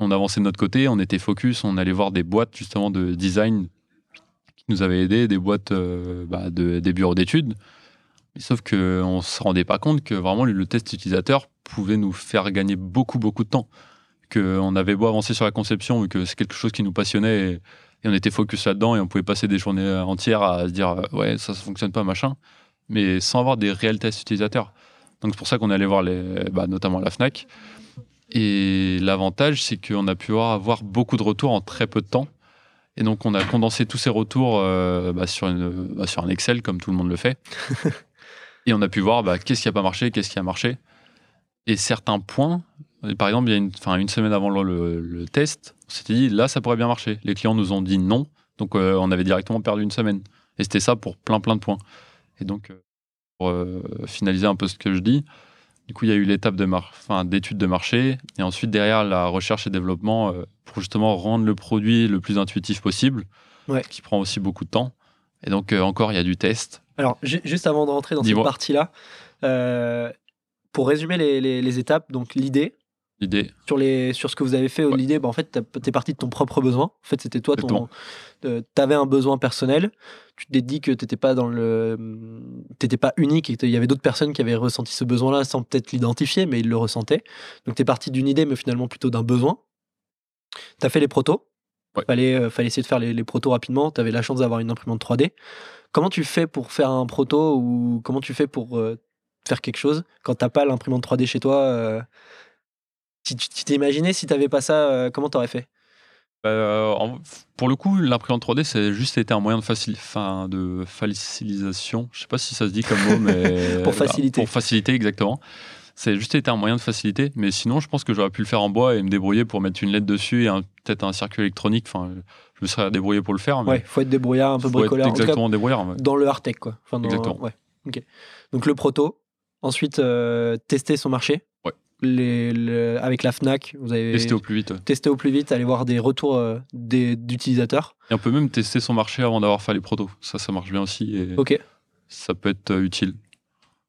On avançait de notre côté, on était focus, on allait voir des boîtes justement de design qui nous avaient aidés, des boîtes euh, bah, de, des bureaux d'études. Sauf qu'on ne se rendait pas compte que vraiment le test utilisateur pouvait nous faire gagner beaucoup, beaucoup de temps. Qu'on avait beau avancer sur la conception, vu que c'est quelque chose qui nous passionnait et, on était focus là-dedans et on pouvait passer des journées entières à se dire ouais, ça, ça fonctionne pas, machin mais sans avoir des réels tests utilisateurs. Donc c'est pour ça qu'on est allé voir les, bah, notamment la FNAC. Et l'avantage, c'est qu'on a pu avoir beaucoup de retours en très peu de temps. Et donc on a condensé tous ces retours euh, bah, sur, une, bah, sur un Excel, comme tout le monde le fait. [LAUGHS] et on a pu voir qu'est-ce qui n'a pas marché, qu'est-ce qui a marché. Et certains points, par exemple, il y a une, une semaine avant le, test, on s'était dit, là, ça pourrait bien marcher. Les clients nous ont dit non, donc euh, on avait directement perdu une semaine. Et c'était ça pour plein, plein de points. Et donc, euh, pour euh, finaliser un peu ce que je dis, du coup, il y a eu l'étape de enfin, d'étude de marché et ensuite derrière la recherche et développement euh, pour justement rendre le produit le plus intuitif possible, qui prend aussi beaucoup de temps. Et donc encore, il y a du test. Alors, juste avant de rentrer dans cette partie-là, pour résumer les, les étapes, donc l'idée, L'idée. Sur, les, sur ce que vous avez fait, l'idée, bah, en fait, tu es parti de ton propre besoin. En fait, c'était toi, ton, euh, tu avais un besoin personnel. Tu t'es dit que tu n'étais pas, dans le, étais pas unique et qu'il y avait d'autres personnes qui avaient ressenti ce besoin-là sans peut-être l'identifier, mais ils le ressentaient. Donc, tu es parti d'une idée, mais finalement plutôt d'un besoin. Tu as fait les protos. Il fallait, euh, fallait essayer de faire les, les protos rapidement. Tu avais la chance d'avoir une imprimante 3D. Comment tu fais pour faire un proto ou comment tu fais pour euh, faire quelque chose quand tu n'as pas l'imprimante 3D chez toi tu t'es imaginé si tu n'avais pas ça, euh, comment tu aurais fait? Bah, pour le coup, l'imprimante 3D, c'est juste été un moyen de, facil... enfin, de facilitation. Je sais pas si ça se dit comme mot, mais. [LAUGHS] pour faciliter. pour faciliter, exactement. C'est juste été un moyen de faciliter. Mais sinon, je pense que j'aurais pu le faire en bois et me débrouiller pour mettre une lettre dessus et peut-être un circuit électronique. Enfin, je me serais débrouillé pour le faire. Mais... Ouais, faut être débrouillard, un peu bricoleur. exactement, débrouillard. Dans le hard tech, quoi. exactement. Ouais. Ok. Donc le proto. Ensuite, euh, tester son marché avec la Fnac, vous avez testé au plus vite. Testé au plus vite, aller voir des retours euh, d'utilisateurs. Et on peut même tester son marché avant d'avoir fait les protos. Ça, ça marche bien aussi. Et ok. Ça peut être euh, utile.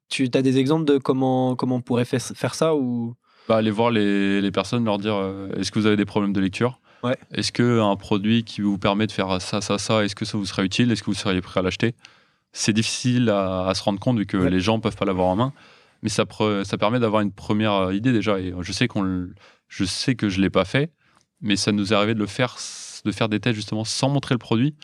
Tu as des exemples de comment, comment on pourrait faire, faire ça ou? Bah, Aller voir les, les personnes, leur dire euh, est-ce que vous avez des problèmes de lecture? Ouais. Est-ce qu'un produit qui vous permet de faire ça, ça, ça, est-ce que ça vous serait utile? Est-ce que vous seriez prêt à l'acheter? C'est difficile à, se rendre compte vu que les gens ne peuvent pas l'avoir en main mais ça, ça permet d'avoir une première euh, idée déjà. Et je sais, qu'on, je sais que je ne l'ai pas fait, mais ça nous est arrivé de le faire, de faire des tests justement sans montrer le produit.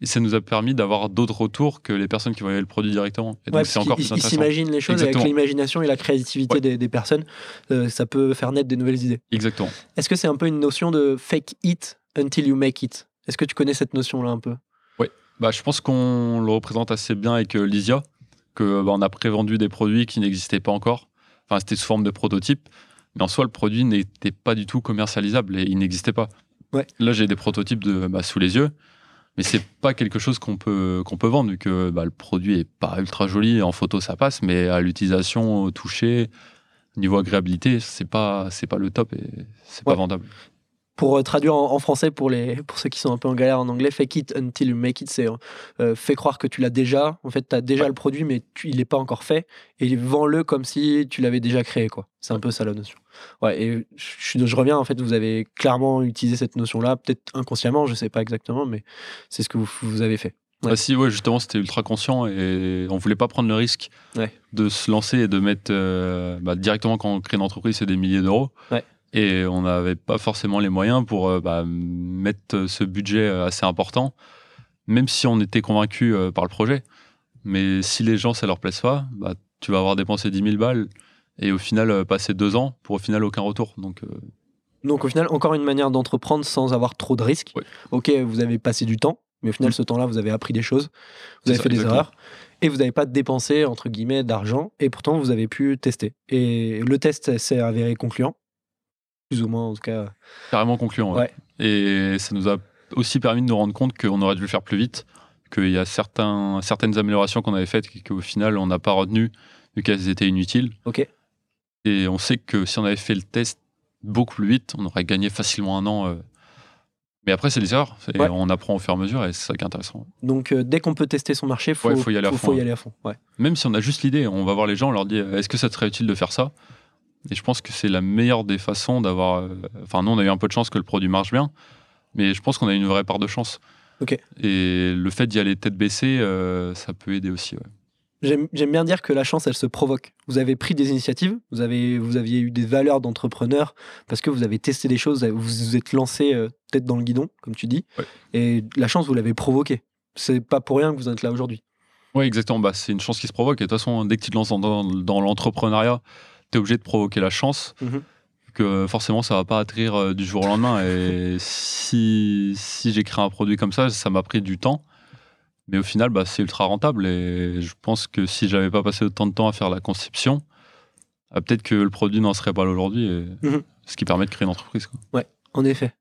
Et ça nous a permis d'avoir d'autres retours que les personnes qui voyaient le produit directement. Et donc, c'est encore plus intéressant. Ils s'imaginent les choses avec l'imagination et la créativité des, personnes. Euh, ça peut faire naître des nouvelles idées. Exactement. Est-ce que c'est un peu une notion de fake it until you make it? Est-ce que tu connais cette notion-là un peu? Oui. Bah, je pense qu'on le représente assez bien avec euh, Lysia que bah, on a prévendu des produits qui n'existaient pas encore. Enfin, c'était sous forme de prototype, mais en soi, le produit n'était pas du tout commercialisable et il n'existait pas. Ouais. Là, j'ai des prototypes de, bah, sous les yeux, mais c'est pas quelque chose qu'on peut, qu'on peut vendre, vu que bah, le produit est pas ultra joli. En photo, ça passe, mais à l'utilisation, au toucher, niveau agréabilité, c'est pas, c'est pas le top et c'est pas vendable pour euh, traduire en, français pour, les, pour ceux qui sont un peu en galère en anglais, fake it until you make it, c'est euh, fais croire que tu l'as déjà. En fait, tu as déjà le produit, mais il n'est pas encore fait. Et vends-le comme si tu l'avais déjà créé. quoi. C'est un peu ça la notion. Ouais, et je, je, reviens, en fait, vous avez clairement utilisé cette notion-là, peut-être inconsciemment, je ne sais pas exactement, mais c'est ce que vous, vous avez fait. Ouais. Ah si, ouais, justement, c'était ultra conscient et on voulait pas prendre le risque ouais. de se lancer et de mettre euh, bah, directement quand on crée une entreprise, c'est des milliers d'euros. Ouais. Et on n'avait pas forcément les moyens pour euh, bah, mettre ce budget euh, assez important, même si on était convaincu euh, par le projet. Mais si les gens, ça leur plaise pas, bah, tu vas avoir dépensé 10 000 balles et au final passer deux ans pour au final aucun retour. Donc, Donc au final, encore une manière d'entreprendre sans avoir trop de risques. Ok, vous avez passé du temps, mais au final, mm. ce temps-là, vous avez appris des choses, vous avez fait des erreurs. et vous n'avez pas dépensé, entre guillemets, d'argent, et pourtant vous avez pu tester. Et le test s'est avéré concluant, plus ou moins en tout cas. Carrément concluant, ouais. Et ça nous a aussi permis de nous rendre compte qu'on aurait dû le faire plus vite, qu'il y a certains, certaines améliorations qu'on avait faites et qu'au final on n'a pas retenu, vu qu'elles étaient inutiles. Ok. Et on sait que si on avait fait le test beaucoup plus vite, on aurait gagné facilement un an. euh. Mais après, c'est des erreurs. Et Ouais. On apprend au fur et à mesure et c'est ça qui est intéressant. Donc euh, dès qu'on peut tester son marché, Ouais, faut y aller à faut, fond, faut y hein. aller à fond. Ouais. Même si on a juste l'idée, on va voir les gens, on leur dit est-ce que ça te serait utile de faire ça? Et je pense que c'est la meilleure des façons d'avoir. euh, Enfin, nous, on a eu un peu de chance que le produit marche bien, mais je pense qu'on a une vraie part de chance. Ok. Et le fait d'y aller tête baissée, euh, ça peut aider aussi. ouais. J'aime j'aime bien dire que la chance, elle se provoque. Vous avez pris des initiatives, vous, avez, vous aviez eu des valeurs d'entrepreneur parce que vous avez testé des choses, vous vous êtes lancé euh, tête dans le guidon, comme tu dis, Ouais. et la chance, vous l'avez provoquée. C'est pas pour rien que vous êtes là aujourd'hui. Oui, exactement. Bah, c'est une chance qui se provoque. Et de toute façon, dès que tu te lances dans l'entrepreneuriat, tu es obligé de provoquer la chance. Mhm. Que forcément, ça va pas atterrir euh, du jour au lendemain. Et si, si j'ai créé un produit comme ça, ça m'a pris du temps. Mais au final, bah, c'est ultra rentable. Et je pense que si j'avais pas passé autant de temps à faire la conception, ah, peut-être que le produit n'en serait pas là aujourd'hui. et- Mhm. Ce qui permet de créer une entreprise. quoi. En effet.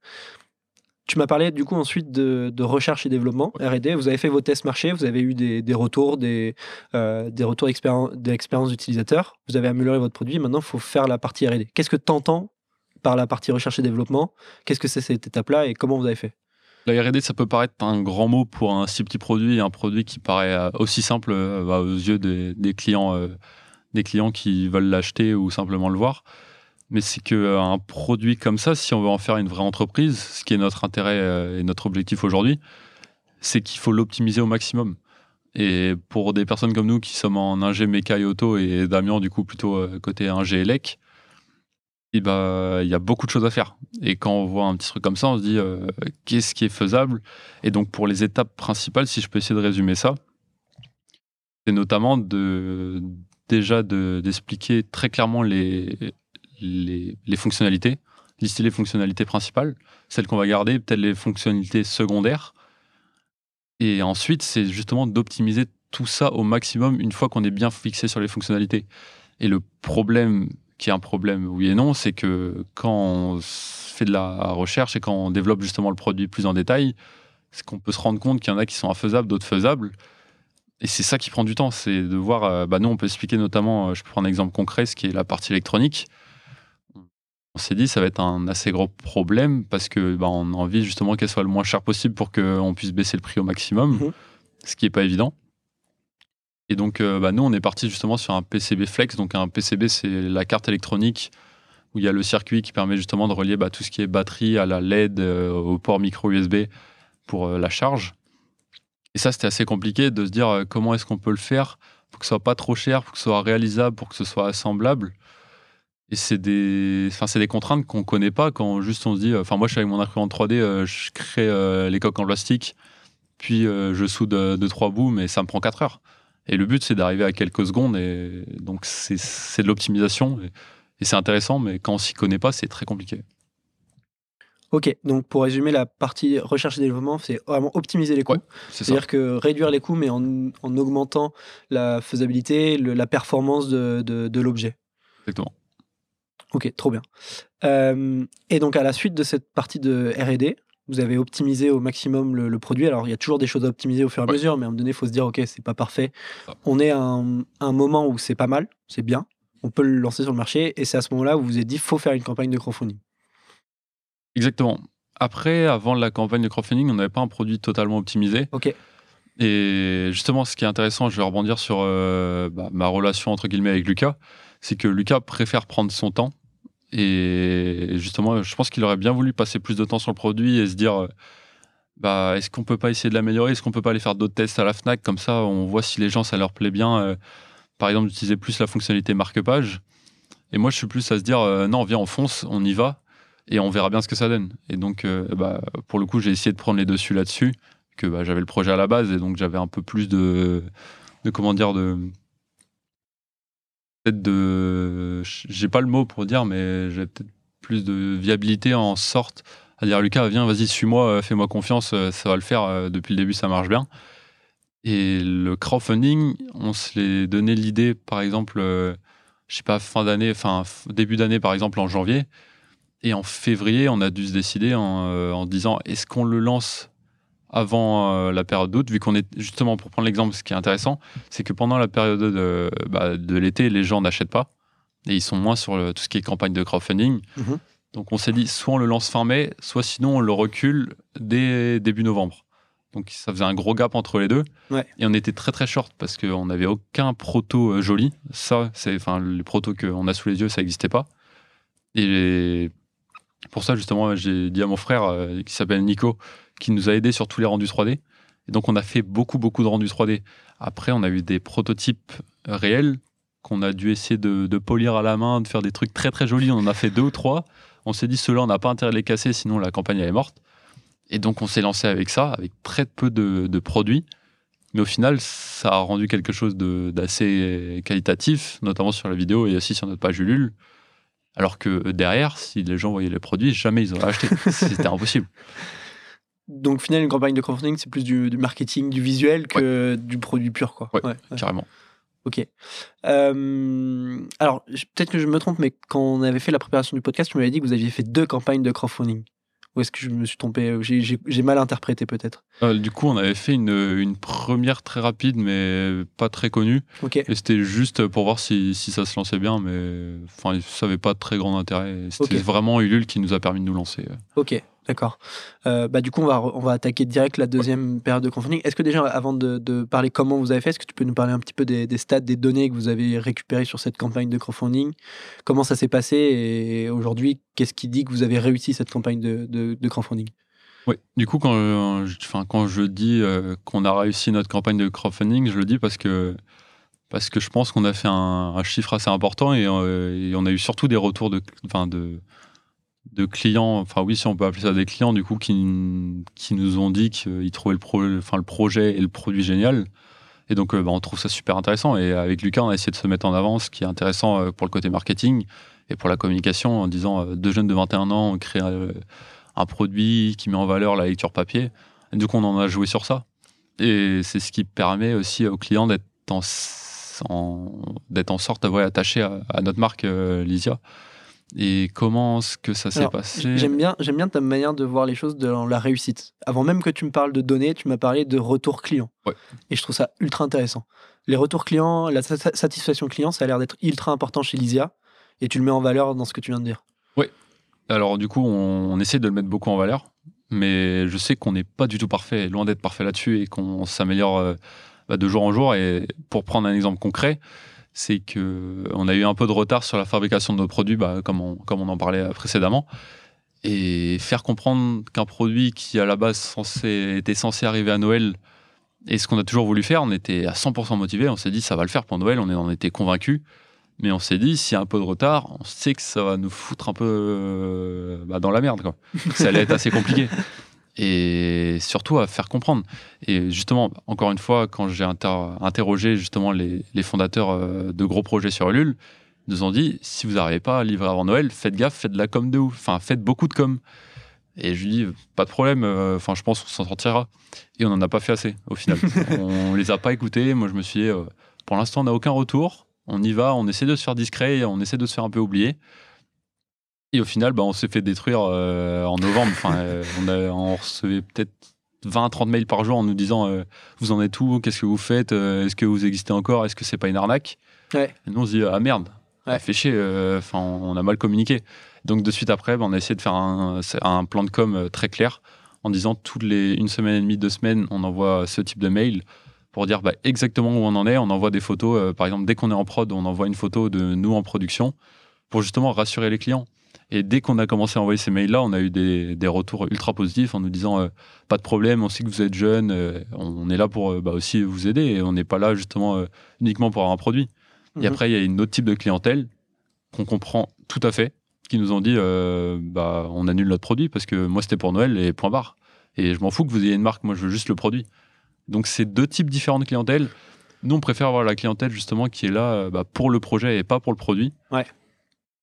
Tu m'as parlé du coup ensuite de, de recherche et développement, R&D. Vous avez fait vos tests marché, vous avez eu des, des retours, des, euh, des retours d'expérience d'expérience utilisateurs. Vous avez amélioré votre produit. Maintenant, il faut faire la partie R&D. Qu'est-ce que tu entends par la partie recherche et développement? Qu'est-ce que c'est cette étape-là et comment vous avez fait? La R&D, ça peut paraître un grand mot pour un si petit produit, un produit qui paraît euh, aussi simple euh, bah, aux yeux des, des clients, euh, des clients qui veulent l'acheter ou simplement le voir. Mais c'est qu'un produit comme ça, si on veut en faire une vraie entreprise, ce qui est notre intérêt euh, et notre objectif aujourd'hui, c'est qu'il faut l'optimiser au maximum. Et pour des personnes comme nous qui sommes en ingé méca et auto et Damien du coup plutôt euh, côté ingé élec, et bah, il y a beaucoup de choses à faire. Et quand on voit un petit truc comme ça, on se dit euh, qu'est-ce qui est faisable? Et donc pour les étapes principales, si je peux essayer de résumer ça, c'est notamment de déjà de- d'expliquer très clairement les, les, fonctionnalités, lister les fonctionnalités principales, celles qu'on va garder, peut-être les fonctionnalités secondaires. Et ensuite, c'est justement d'optimiser tout ça au maximum une fois qu'on est bien fixé sur les fonctionnalités. Et le problème, qui est un problème oui et non, c'est que quand on fait de la recherche et quand on développe justement le produit plus en détail, c'est qu'on peut se rendre compte qu'il y en a qui sont infaisables, d'autres faisables. Et c'est ça qui prend du temps, c'est de voir. euh, bah nous, on peut expliquer notamment, euh, je peux prendre un exemple concret, ce qui est la partie électronique. On s'est dit, ça va être un assez gros problème parce que bah, on a envie justement qu'elle soit le moins chère possible pour qu'on puisse baisser le prix au maximum, Mhm. ce qui n'est pas évident. Et donc, euh, bah, nous, on est parti justement sur un PCB Flex. Donc, un PCB, c'est la carte électronique où il y a le circuit qui permet justement de relier bah, tout ce qui est batterie à la LED, euh, au port micro USB pour euh, la charge. Et ça, c'était assez compliqué de se dire comment est-ce qu'on peut le faire pour que ce soit pas trop cher, pour que ce soit réalisable, pour que ce soit assemblable. Et c'est des, enfin, c'est des contraintes qu'on connaît pas quand juste on se dit. Enfin, moi, je suis avec mon imprimante 3D, euh, je crée euh, les coques en plastique, puis euh, je soude euh, deux trois bouts, mais ça me prend 4 heures. Et le but, c'est d'arriver à quelques secondes, et donc c'est, c'est de l'optimisation. Et, et c'est intéressant, mais quand on s'y connaît pas, c'est très compliqué. Ok, donc pour résumer, la partie recherche et développement, c'est vraiment optimiser les coûts. Ouais. C'est-à-dire que réduire les coûts, mais en, en augmentant la faisabilité, le- la performance de, de- de l'objet. Exactement. Ok, trop bien. Euh, et donc à la suite de cette partie de R&D, vous avez optimisé au maximum le, le produit. Alors il y a toujours des choses à optimiser au fur et à mesure, mais à un moment donné, il faut se dire ok, c'est pas parfait. Ça. On est à un, un moment où c'est pas mal, c'est bien. On peut le lancer sur le marché, et c'est à ce moment-là où vous vous êtes dit faut faire une campagne de crowdfunding. Exactement. Après, avant la campagne de crowdfunding, on n'avait pas un produit totalement optimisé. Ok. Et justement, ce qui est intéressant, je vais rebondir sur euh, bah, ma relation entre guillemets avec Lucas, c'est que Lucas préfère prendre son temps. Et justement, je pense qu'il aurait bien voulu passer plus de temps sur le produit et se dire, euh, bah, est-ce qu'on peut pas essayer de l'améliorer? Est-ce qu'on peut pas aller faire d'autres tests à la Fnac? Comme ça, on voit si les gens, ça leur plaît bien. euh, par exemple, d'utiliser plus la fonctionnalité marque-page. Et moi, je suis plus à se dire, euh, non, viens, on fonce, on y va, et on verra bien ce que ça donne. Et donc, bah, pour le coup, j'ai essayé de prendre les dessus là-dessus que bah, j'avais le projet à la base et donc j'avais un peu plus de, de comment dire de peut-être de j'ai pas le mot pour dire mais j'avais peut-être plus de viabilité en sorte à dire Lucas viens vas-y suis-moi euh, fais-moi confiance euh, ça va le faire euh, depuis le début ça marche bien et le crowdfunding on se les donnait l'idée, par exemple, je sais pas, fin d'année, enfin début d'année, par exemple, en janvier. Et en février, on a dû se décider en disant est-ce qu'on le lance avant euh, la période d'août, vu qu'on est justement, pour prendre l'exemple, ce qui est intéressant, c'est que pendant la période de, bah, de l'été, les gens n'achètent pas et ils sont moins sur le- tout ce qui est campagne de crowdfunding. Mhm. Donc on s'est dit soit on le lance fin mai, soit sinon on le recule dès début novembre. Donc ça faisait un gros gap entre les deux. Ouais. Et on était très très short parce qu'on n'avait aucun proto euh, joli. Ça, c'est enfin les protos qu'on a sous les yeux, ça n'existait pas. Et pour ça justement, j'ai dit à mon frère euh, qui s'appelle Nico, qui nous a aidé sur tous les rendus 3D. Et donc on a fait beaucoup beaucoup de rendus 3D. Après, on a eu des prototypes réels qu'on a dû essayer de, de polir à la main, de faire des trucs très très jolis. On en a fait deux ou trois. On s'est dit, ceux-là, on n'a pas intérêt de les casser, sinon la campagne elle est morte. Et donc, on s'est lancé avec ça, avec très peu de, de produits. Mais au final, ça a rendu quelque chose d'assez qualitatif, notamment sur la vidéo et aussi sur notre page Ulule. Alors que derrière, si les gens voyaient les produits, jamais ils auraient acheté. [LAUGHS] C'était impossible. Donc, au final, une campagne de crowdfunding, c'est plus du, du marketing, du visuel que du produit pur, quoi. Ouais, ouais. Carrément. Ok. Euh, alors, peut-être que je me trompe, mais quand on avait fait la préparation du podcast, tu m'avais dit que vous aviez fait deux campagnes de crowdfunding. Ou est-ce que je me suis trompé? J'ai- mal interprété, peut-être? Euh, du coup, on avait fait une, une première très rapide, mais pas très connue. Ok. Et c'était juste pour voir si, si ça se lançait bien, mais enfin, ça n'avait pas très grand intérêt. C'était vraiment Ulule qui nous a permis de nous lancer. Ok, d'accord. Euh, bah, du coup, on va, on va attaquer direct la deuxième période de crowdfunding. Est-ce que déjà, avant de, parler comment vous avez fait, est-ce que tu peux nous parler un petit peu des, des stats, des données que vous avez récupérées sur cette campagne de crowdfunding? Comment ça s'est passé et aujourd'hui, qu'est-ce qui dit que vous avez réussi cette campagne de, de, crowdfunding? Oui, du coup, quand, euh, je, enfin, quand je dis euh, qu'on a réussi notre campagne de crowdfunding, je le dis parce que, parce que je pense qu'on a fait un, chiffre assez important et, et on a eu surtout des retours de, enfin, de, de clients, enfin oui, si on peut appeler ça des clients, du coup, qui, qui nous ont dit qu'ils trouvaient le, pro, enfin, le projet et le produit génial. Et donc, euh, bah, on trouve ça super intéressant. Et avec Lucas, on a essayé de se mettre en avant, ce qui est intéressant euh, pour le côté marketing et pour la communication, en disant euh, deux jeunes de 21 ans, on crée un produit qui met en valeur la lecture papier. Du coup, on en a joué sur ça. Et c'est ce qui permet aussi aux clients d'être en, en- d'être en sorte ouais, attachés à, notre marque Lysia. Et comment est-ce que ça s'est passé J'aime bien, j'aime bien ta manière de voir les choses dans la réussite. Avant même que tu me parles de données, tu m'as parlé de retour client. Ouais. Et je trouve ça ultra intéressant. Les retours clients, la sa- satisfaction client, ça a l'air d'être ultra important chez Lysia. Et tu le mets en valeur dans ce que tu viens de dire. Alors du coup, on, on essaie de le mettre beaucoup en valeur, mais je sais qu'on n'est pas du tout parfait, loin d'être parfait là-dessus, et qu'on s'améliore euh, bah, de jour en jour. Et pour prendre un exemple concret, c'est que on a eu un peu de retard sur la fabrication de nos produits, bah, comme, on, comme on en parlait précédemment. Et faire comprendre qu'un produit qui à la base était censé arriver à Noël, et ce qu'on a toujours voulu faire, on était à 100% motivé, on s'est dit ça va le faire pour Noël, on en était convaincus. Mais on s'est dit, s'il y a un peu de retard, on sait que ça va nous foutre un peu euh, bah, dans la merde. Quoi. Ça allait être assez compliqué. [LAUGHS] Et surtout à faire comprendre. Et justement, encore une fois, quand j'ai inter- interrogé justement les, les fondateurs euh, de gros projets sur Ulule, ils nous ont dit, si vous n'arrivez pas à livrer avant Noël, faites gaffe, faites de la com de ouf. Enfin, faites beaucoup de com. Et je lui dis, pas de problème, euh, enfin, je pense qu'on s'en sortira. Et on n'en a pas fait assez, au final. [LAUGHS] on les a pas écoutés. Moi, je me suis dit, euh, pour l'instant, on n'a aucun retour. On y va, on essaie de se faire discret, on essaie de se faire un peu oublier. Et au final, bah, on s'est fait détruire euh, en novembre. Enfin, euh, on, a, on recevait peut-être 20-30 mails par jour en nous disant euh, Vous en êtes où? Qu'est-ce que vous faites? Est-ce que vous existez encore? Est-ce que c'est pas une arnaque? Ouais. Et nous, on se dit Ah merde, Ouais. ça fait chier. Enfin, on a mal communiqué. Donc, de suite après, bah, on a essayé de faire un, un plan de com très clair en disant toutes les une semaine et demie, deux semaines, on envoie ce type de mail pour dire bah, exactement où on en est. On envoie des photos. par exemple, dès qu'on est en prod, on envoie une photo de nous en production pour justement rassurer les clients. Et dès qu'on a commencé à envoyer ces mails-là, on a eu des, des retours ultra positifs en nous disant euh, pas de problème, on sait que vous êtes jeune, euh, on est là pour euh, bah, aussi vous aider et on n'est pas là justement uniquement pour avoir un produit. Mhm. Et après, il y a une autre type de clientèle qu'on comprend tout à fait, qui nous ont dit bah, on annule notre produit parce que moi c'était pour Noël et point barre. Et je m'en fous que vous ayez une marque, moi je veux juste le produit. Donc c'est deux types différents de clientèle. Nous on préfère avoir la clientèle justement qui est là bah, pour le projet et pas pour le produit. Ouais.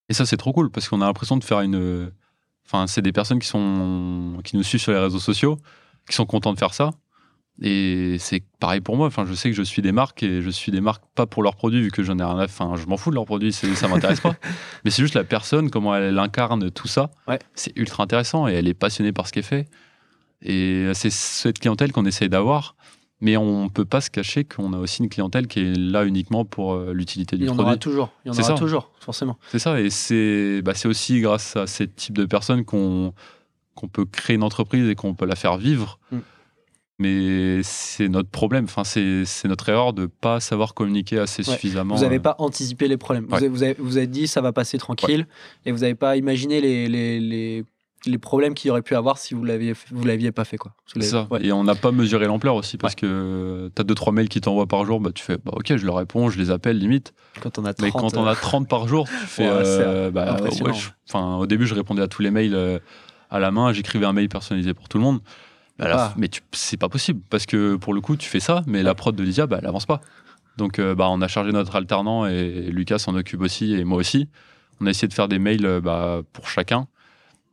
Et ça c'est trop cool parce qu'on a l'impression de faire une. Enfin c'est des personnes qui sont qui nous suivent sur les réseaux sociaux, qui sont contents de faire ça. Et c'est pareil pour moi. Enfin, je sais que je suis des marques et je suis des marques pas pour leurs produits, vu que j'en ai rien à. Enfin, je m'en fous de leurs produits, ça m'intéresse pas. [LAUGHS] Mais c'est juste la personne, comment elle, incarne tout ça. C'est ultra intéressant et elle est passionnée par ce qu'elle fait. Et c'est cette clientèle qu'on essaye d'avoir. Mais on ne peut pas se cacher qu'on a aussi une clientèle qui est là uniquement pour euh, l'utilité du produit. Il y en aura toujours, il y en aura toujours, forcément. C'est ça, et c'est bah, aussi grâce à ces types de personnes qu'on peut créer une entreprise et qu'on peut la faire vivre. Mm. Mais c'est notre problème, enfin, c'est notre erreur de ne pas savoir communiquer assez suffisamment. Vous n'avez euh. pas anticipé les problèmes. Vous, avez, vous, avez, dit ça va passer tranquille et vous n'avez pas imaginé les, les, les, les problèmes qu'il y aurait pu avoir si vous l'aviez vous l'aviez pas fait quoi. Ça. Et on n'a pas mesuré l'ampleur aussi parce que tu as deux trois mails qui t'envoient par jour, bah tu fais bah OK, je leur réponds, je les appelle limite. Quand on a 30, Mais quand on a 30 euh, par jour, tu [LAUGHS] fais euh, bah, enfin au début je répondais à tous les mails euh, à la main, j'écrivais un mail personnalisé pour tout le monde. Bah, ah. Mais c'est pas possible parce que pour le coup, tu fais ça, mais la prod de Lydia, bah, elle avance pas. Donc, bah, on a chargé notre alternant et Lucas s'en occupe aussi et moi aussi. On a essayé de faire des mails bah, pour chacun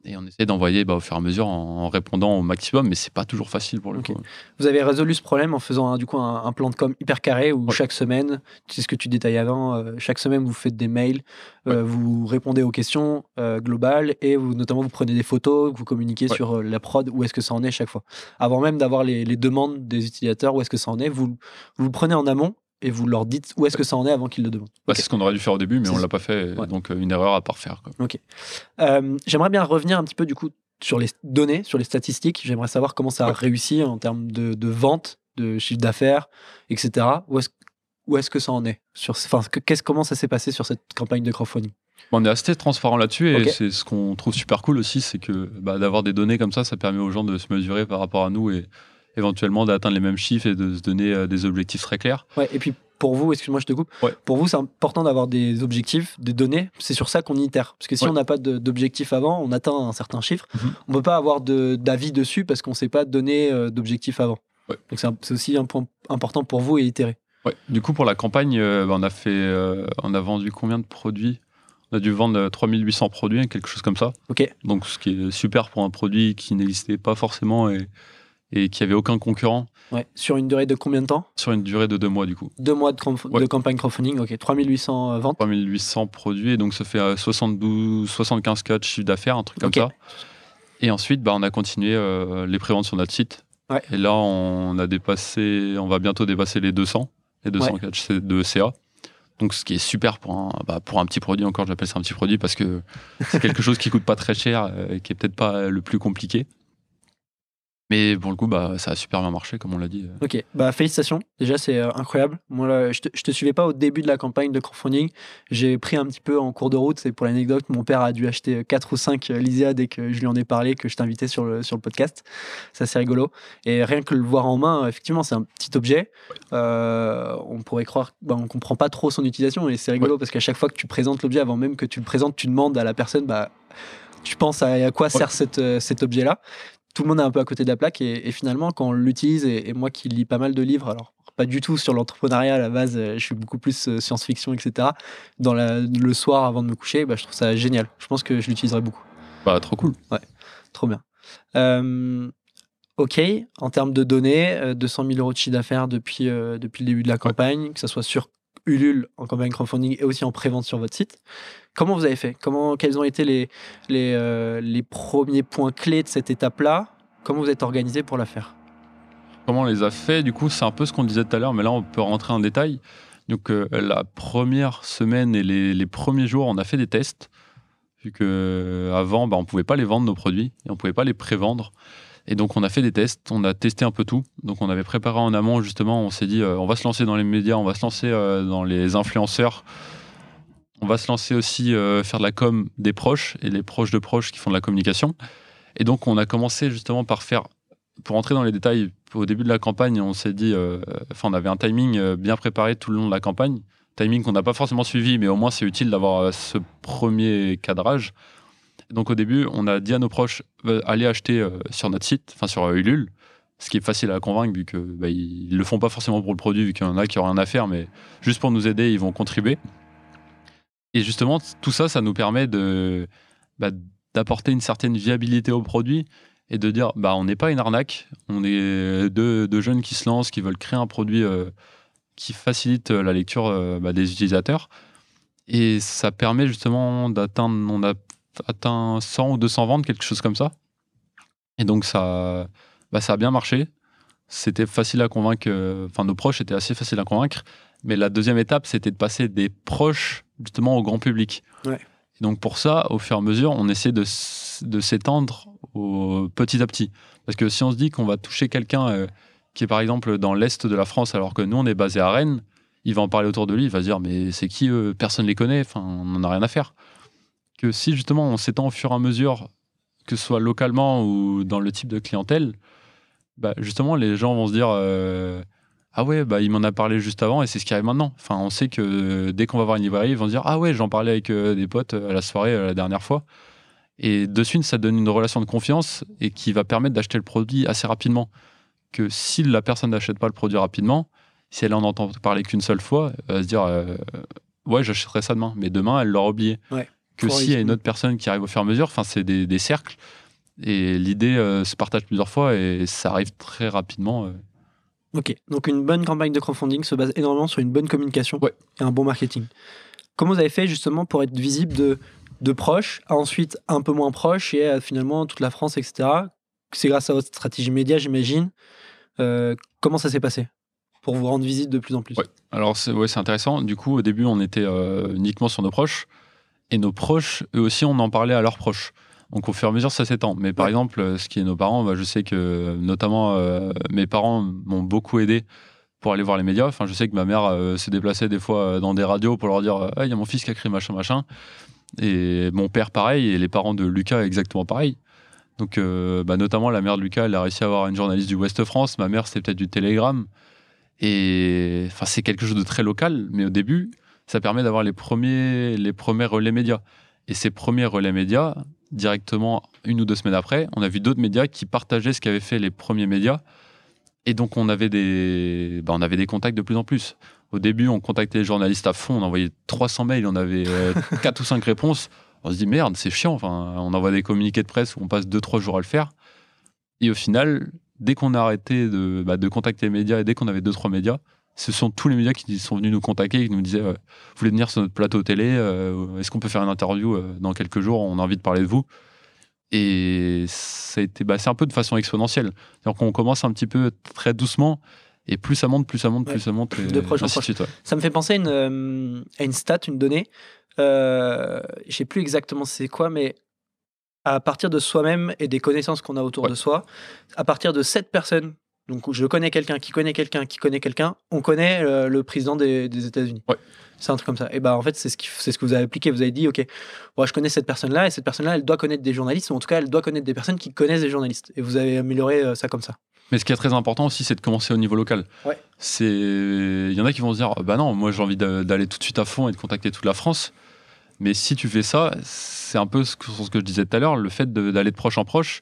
et on essaie d'envoyer bah, au fur et à mesure en, répondant au maximum, mais c'est pas toujours facile pour le coup. Vous avez résolu ce problème en faisant un, du coup un, plan de com hyper carré où chaque semaine, c'est ce que tu détailles avant, euh, chaque semaine vous faites des mails, euh, vous répondez aux questions euh, globales et vous notamment vous prenez des photos, vous communiquez sur la prod où est-ce que ça en est chaque fois. Avant même d'avoir les, les, demandes des utilisateurs, où est-ce que ça en est, vous, vous le prenez en amont et vous leur dites où est-ce que ça en est avant qu'ils le demandent. Bah, C'est ce qu'on aurait dû faire au début, mais on ne l'a pas fait, donc euh, une erreur à part faire. Ok. Euh, j'aimerais bien revenir un petit peu du coup sur les données, sur les statistiques. J'aimerais savoir comment ça a réussi en termes de, de vente, de chiffre d'affaires, etc. Où est-ce où est-ce que ça en est sur, enfin, Comment ça s'est passé sur cette campagne de crowdfunding? On est assez transparent là-dessus et c'est ce qu'on trouve super cool aussi, c'est que bah, d'avoir des données comme ça, ça permet aux gens de se mesurer par rapport à nous et, éventuellement d'atteindre les mêmes chiffres et de se donner euh, des objectifs très clairs. Ouais, et puis pour vous, excuse-moi, je te coupe. Pour vous, c'est important d'avoir des objectifs, des données. C'est sur ça qu'on itère. Parce que si on n'a pas d'objectif avant, on atteint un certain chiffre. Mhm. On ne peut pas avoir d'avis dessus parce qu'on ne sait pas donner euh, d'objectif avant. Donc c'est aussi un point important pour vous et itérer. Ouais. Du coup, pour la campagne, euh, bah, on, a fait, on a vendu combien de produits? On a dû vendre 3800 produits, quelque chose comme ça. Ok. Donc, ce qui est super pour un produit qui n'existait pas forcément et et qui avait aucun concurrent. Ouais. Sur une durée de combien de temps? Sur une durée de deux mois, du coup. Deux mois de, de campagne crowdfunding, ok. 3800 euh, ventes 3800 produits, et donc ça fait 72, 75 cas de chiffre d'affaires, un truc comme ça. Et ensuite, bah, on a continué euh, les préventes sur notre site. Ouais. Et là, on a dépassé, on va bientôt dépasser les 200, les 200 cas de CA. Donc, ce qui est super pour un, bah, pour un petit produit, encore, j'appelle ça un petit produit parce que c'est quelque chose qui coûte pas très cher euh, et qui est peut-être pas le plus compliqué. Mais pour le coup, bah, ça a super bien marché, comme on l'a dit. Ok, bah, félicitations. Déjà, c'est euh, incroyable. Moi, je, te, te suivais pas au début de la campagne de crowdfunding. J'ai pris un petit peu en cours de route. C'est pour l'anecdote, mon père a dû acheter 4 ou 5 euh, Lysia dès que je lui en ai parlé, que je t'invitais sur le, sur le podcast. Ça, c'est rigolo. Et rien que le voir en main, effectivement, c'est un petit objet. Euh, on pourrait croire, bah, on comprend pas trop son utilisation. Et c'est rigolo parce qu'à chaque fois que tu présentes l'objet, avant même que tu le présentes, tu demandes à la personne, bah, tu penses à, quoi sert cet objet-là tout le monde est un peu à côté de la plaque et, finalement quand on l'utilise et, moi qui lis pas mal de livres alors pas du tout sur l'entrepreneuriat à la base euh, je suis beaucoup plus euh, science-fiction etc dans le soir avant de me coucher bah, je trouve ça génial. Je pense que je l'utiliserai beaucoup. Bah trop cool. Ouais trop bien. Euh, ok en termes de données 200 000 euros de chiffre d'affaires depuis depuis le début de la campagne que ce soit sur Ulule en campagne crowdfunding et aussi en prévente sur votre site. Comment vous avez fait? Comment, Quels ont été les, euh, les premiers points clés de cette étape-là? Comment vous êtes organisé pour la faire? Comment on les a fait? Du coup, c'est un peu ce qu'on disait tout à l'heure, mais là, on peut rentrer en détail. Donc, euh, la première semaine et les, les, premiers jours, on a fait des tests, vu qu'avant, bah, on ne pouvait pas les vendre, nos produits, et on ne pouvait pas les prévendre. Et donc on a fait des tests, on a testé un peu tout. Donc on avait préparé en amont justement, on s'est dit euh, on va se lancer dans les médias, on va se lancer euh, dans les influenceurs. On va se lancer aussi euh, faire de la com des proches et les proches de proches qui font de la communication. Et donc on a commencé justement par faire, pour entrer dans les détails, au début de la campagne, on s'est dit, enfin on avait un timing bien préparé tout le long de la campagne, timing qu'on n'a pas forcément suivi, mais au moins c'est utile d'avoir ce premier cadrage. Donc au début, on a dit à nos proches, euh, allez acheter euh, sur notre site, enfin sur euh, Ulule, ce qui est facile à convaincre vu que bah, ils le font pas forcément pour le produit, vu qu'il y en a qui n'ont rien à faire, mais juste pour nous aider, ils vont contribuer. Et justement, tout ça, ça nous permet de bah, d'apporter une certaine viabilité au produit et de dire bah on n'est pas une arnaque, on est deux, deux, jeunes qui se lancent, qui veulent créer un produit qui facilite la lecture bah, des utilisateurs. Et ça permet justement d'atteindre, on a atteint 100 ou 200 ventes, quelque chose comme ça. Et donc ça, bah, ça a bien marché. C'était facile à convaincre, enfin nos proches étaient assez faciles à convaincre. Mais la deuxième étape, c'était de passer des proches justement au grand public. Ouais. Et donc pour ça, au fur et à mesure, on essaie de, de s'étendre petit à petit. Parce que si on se dit qu'on va toucher quelqu'un euh, qui est par exemple dans l'est de la France, alors que nous on est basé à Rennes, il va en parler autour de lui, il va se dire mais c'est qui eux? Personne ne les connaît, enfin on n'en a rien à faire. Que si justement on s'étend au fur et à mesure, que ce soit localement ou dans le type de clientèle, bah, justement les gens vont se dire euh, ah ouais bah il m'en a parlé juste avant et c'est ce qui arrive maintenant. Enfin on sait que dès qu'on va voir une librairie, ils vont se dire ah ouais j'en parlais avec euh, des potes à la soirée la dernière fois. Et de suite, ça donne une relation de confiance et qui va permettre d'acheter le produit assez rapidement. Que si la personne n'achète pas le produit rapidement, si elle en entend parler qu'une seule fois, elle va se dire euh, Ouais, j'achèterai ça demain. Mais demain, elle l'aura oublié. Que s'il y a une autre personne qui arrive au fur et à mesure, enfin, c'est des, cercles. Et l'idée euh, se partage plusieurs fois et ça arrive très rapidement. Euh. Ok, donc une bonne campagne de crowdfunding se base énormément sur une bonne communication et un bon marketing. Comment vous avez fait justement pour être visible de, de proches à ensuite un peu moins proche et finalement toute la France, etc. C'est grâce à votre stratégie média, j'imagine. comment ça s'est passé? Pour vous rendre visite de plus en plus. Alors c'est ouais, intéressant. Du coup, au début, on était euh, uniquement sur nos proches. Et nos proches, eux aussi, on en parlait à leurs proches. Donc au fur et à mesure, ça s'étend. Mais par exemple, euh, ce qui est nos parents, bah, je sais que notamment euh, mes parents m'ont beaucoup aidé pour aller voir les médias. Enfin, je sais que ma mère se déplaçait des fois dans des radios pour leur dire ah, il y a mon fils qui a écrit machin, machin. Et mon père, pareil. Et les parents de Lucas, exactement pareil. Donc, bah, notamment, la mère de Lucas, elle a réussi à avoir une journaliste du Ouest France. Ma mère, c'était peut-être du Télégramme. Et enfin, c'est quelque chose de très local, mais au début, ça permet d'avoir les premiers, les premiers relais médias. Et ces premiers relais médias, directement une ou deux semaines après, on a vu d'autres médias qui partageaient ce qu'avaient fait les premiers médias. Et donc, on avait, des, bah, on avait des contacts de plus en plus. Au début, on contactait les journalistes à fond, on envoyait 300 mails, on avait 4 ou 5 réponses. On se dit merde, c'est chiant. Enfin, on envoie des communiqués de presse où on passe 2-3 jours à le faire. Et au final, dès qu'on a arrêté de, bah, de, contacter les médias et dès qu'on avait deux, trois médias, ce sont tous les médias qui sont venus nous contacter et qui nous disaient Vous voulez venir sur notre plateau télé euh, Est-ce qu'on peut faire une interview euh, dans quelques jours? On a envie de parler de vous. Et ça a été, bah, c'est un peu de façon exponentielle. C'est-à-dire qu'on commence un petit peu très doucement et plus ça monte, plus ça monte, plus ça monte. de proche en proche. Ça me fait penser à une, euh, à une stat, une donnée. je ne sais plus exactement c'est quoi, mais à partir de soi-même et des connaissances qu'on a autour de soi, à partir de cette personnes, donc je connais quelqu'un qui connaît quelqu'un qui connaît quelqu'un, on connaît euh, le président des, États-Unis. C'est un truc comme ça. Et bah en fait, c'est ce, c'est ce que vous avez appliqué. Vous avez dit, OK, moi je connais cette personne-là, et cette personne-là, elle doit connaître des journalistes, ou en tout cas, elle doit connaître des personnes qui connaissent des journalistes. Et vous avez amélioré euh, ça comme ça. Mais ce qui est très important aussi, c'est de commencer au niveau local. C'est, il y en a qui vont se dire, bah non, moi j'ai envie d'aller tout de suite à fond et de contacter toute la France. Mais si tu fais ça, c'est un peu ce que, ce que je disais tout à l'heure, le fait d'aller de, proche en proche,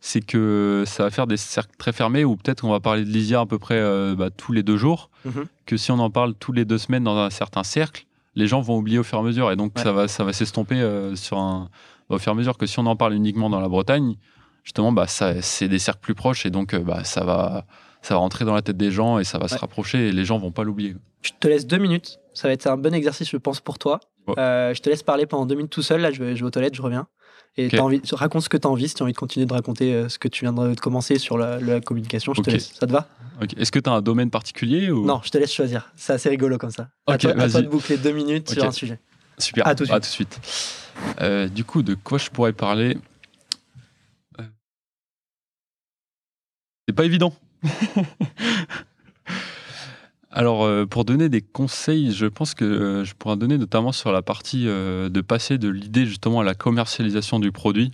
c'est que ça va faire des cercles très fermés où peut-être on va parler de Lysia à peu près euh, bah, tous les deux jours, mhm. que si on en parle tous les deux semaines dans un certain cercle, les gens vont oublier au fur et à mesure. Et donc ça va, ça va s'estomper euh, sur un, au fur et à mesure que si on en parle uniquement dans la Bretagne, justement, bah, c'est des cercles plus proches et donc euh, bah, ça, va, ça va rentrer dans la tête des gens et ça va se rapprocher et les gens vont pas l'oublier. Je te laisse deux minutes. Ça va être un bon exercice, je pense, pour toi. Je te laisse parler pendant deux minutes tout seul. Là, je vais, je vais aux toilettes, je reviens. Et envie, raconte ce que tu as envie, si tu as envie de continuer de raconter euh, ce que tu viens de commencer sur la, communication, je te laisse. Ça te va? Est-ce que tu as un domaine particulier ou... Non, je te laisse choisir. C'est assez rigolo comme ça. à, toi, de boucler deux minutes sur un sujet. Super. À tout de suite. Euh, du coup, de quoi je pourrais parler? C'est pas évident. [LAUGHS] Alors, euh, pour donner des conseils, je pense que euh, je pourrais donner notamment sur la partie euh, de passer de l'idée justement à la commercialisation du produit.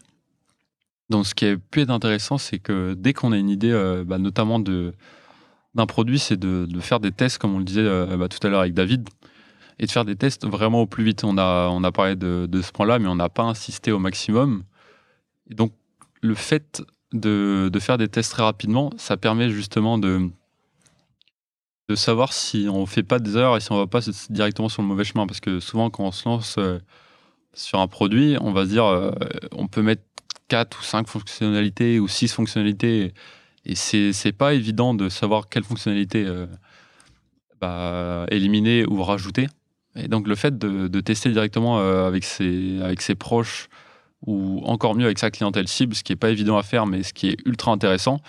Donc, ce qui est pu être intéressant, c'est que dès qu'on a une idée, bah, notamment d'un produit, c'est de, faire des tests, comme on le disait bah, tout à l'heure avec David, et de faire des tests vraiment au plus vite. On a, on a parlé de, ce point-là, mais on n'a pas insisté au maximum. Donc, le fait de, de faire des tests très rapidement, ça permet justement de de savoir si on fait pas des erreurs et si on va pas directement sur le mauvais chemin. Parce que souvent, quand on se lance euh, sur un produit, on va se dire, euh, on peut mettre quatre ou cinq fonctionnalités ou six fonctionnalités. Et c'est c'est pas évident de savoir quelle fonctionnalité euh, bah, éliminer ou rajouter. Et donc le fait de, de tester directement euh, avec, ses, avec ses proches ou encore mieux avec sa clientèle cible, ce qui est pas évident à faire, mais ce qui est ultra intéressant,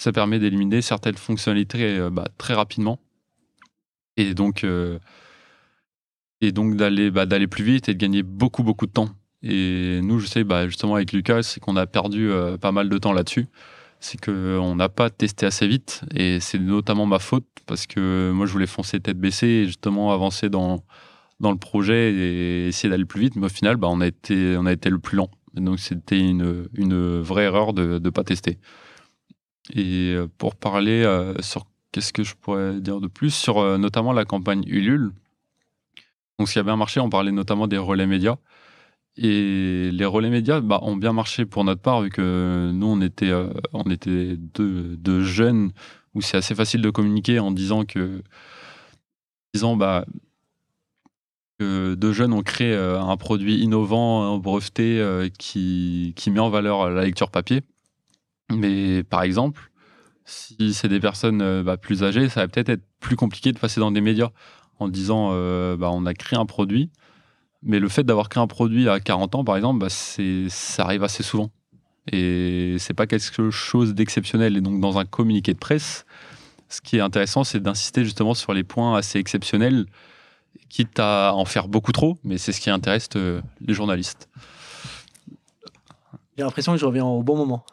ça permet d'éliminer certaines fonctionnalités euh, bah, très rapidement. Et donc, euh, et donc d'aller bah, d'aller plus vite et de gagner beaucoup beaucoup de temps. Et nous, je sais, bah, justement avec Lucas, c'est qu'on a perdu euh, pas mal de temps là-dessus. C'est qu'on n'a pas testé assez vite et c'est notamment ma faute parce que moi je voulais foncer tête baissée et justement avancer dans, dans le projet et essayer d'aller plus vite. Mais au final, on, a été, on a été le plus lent. Donc c'était une, une vraie erreur de ne pas tester. Et euh, pour parler euh, sur qu'est-ce que je pourrais dire de plus, sur euh, notamment la campagne Ulule. Donc ce qui a bien marché, on parlait notamment des relais médias. Et les relais médias bah, ont bien marché pour notre part, vu que nous, on était, on était deux, jeunes où c'est assez facile de communiquer en disant que, disant, bah, deux jeunes ont créé un produit innovant, breveté, qui, qui met en valeur la lecture papier. Mais par exemple, si c'est des personnes euh, bah, plus âgées, ça va peut-être être plus compliqué de passer dans des médias en disant euh, bah, on a créé un produit. Mais le fait d'avoir créé un produit à 40 ans, par exemple, bah, ça arrive assez souvent. Et c'est pas quelque chose d'exceptionnel. Et donc, dans un communiqué de presse, ce qui est intéressant, c'est d'insister justement sur les points assez exceptionnels, quitte à en faire beaucoup trop, mais c'est ce qui intéresse euh, les journalistes. J'ai l'impression que je reviens au bon moment.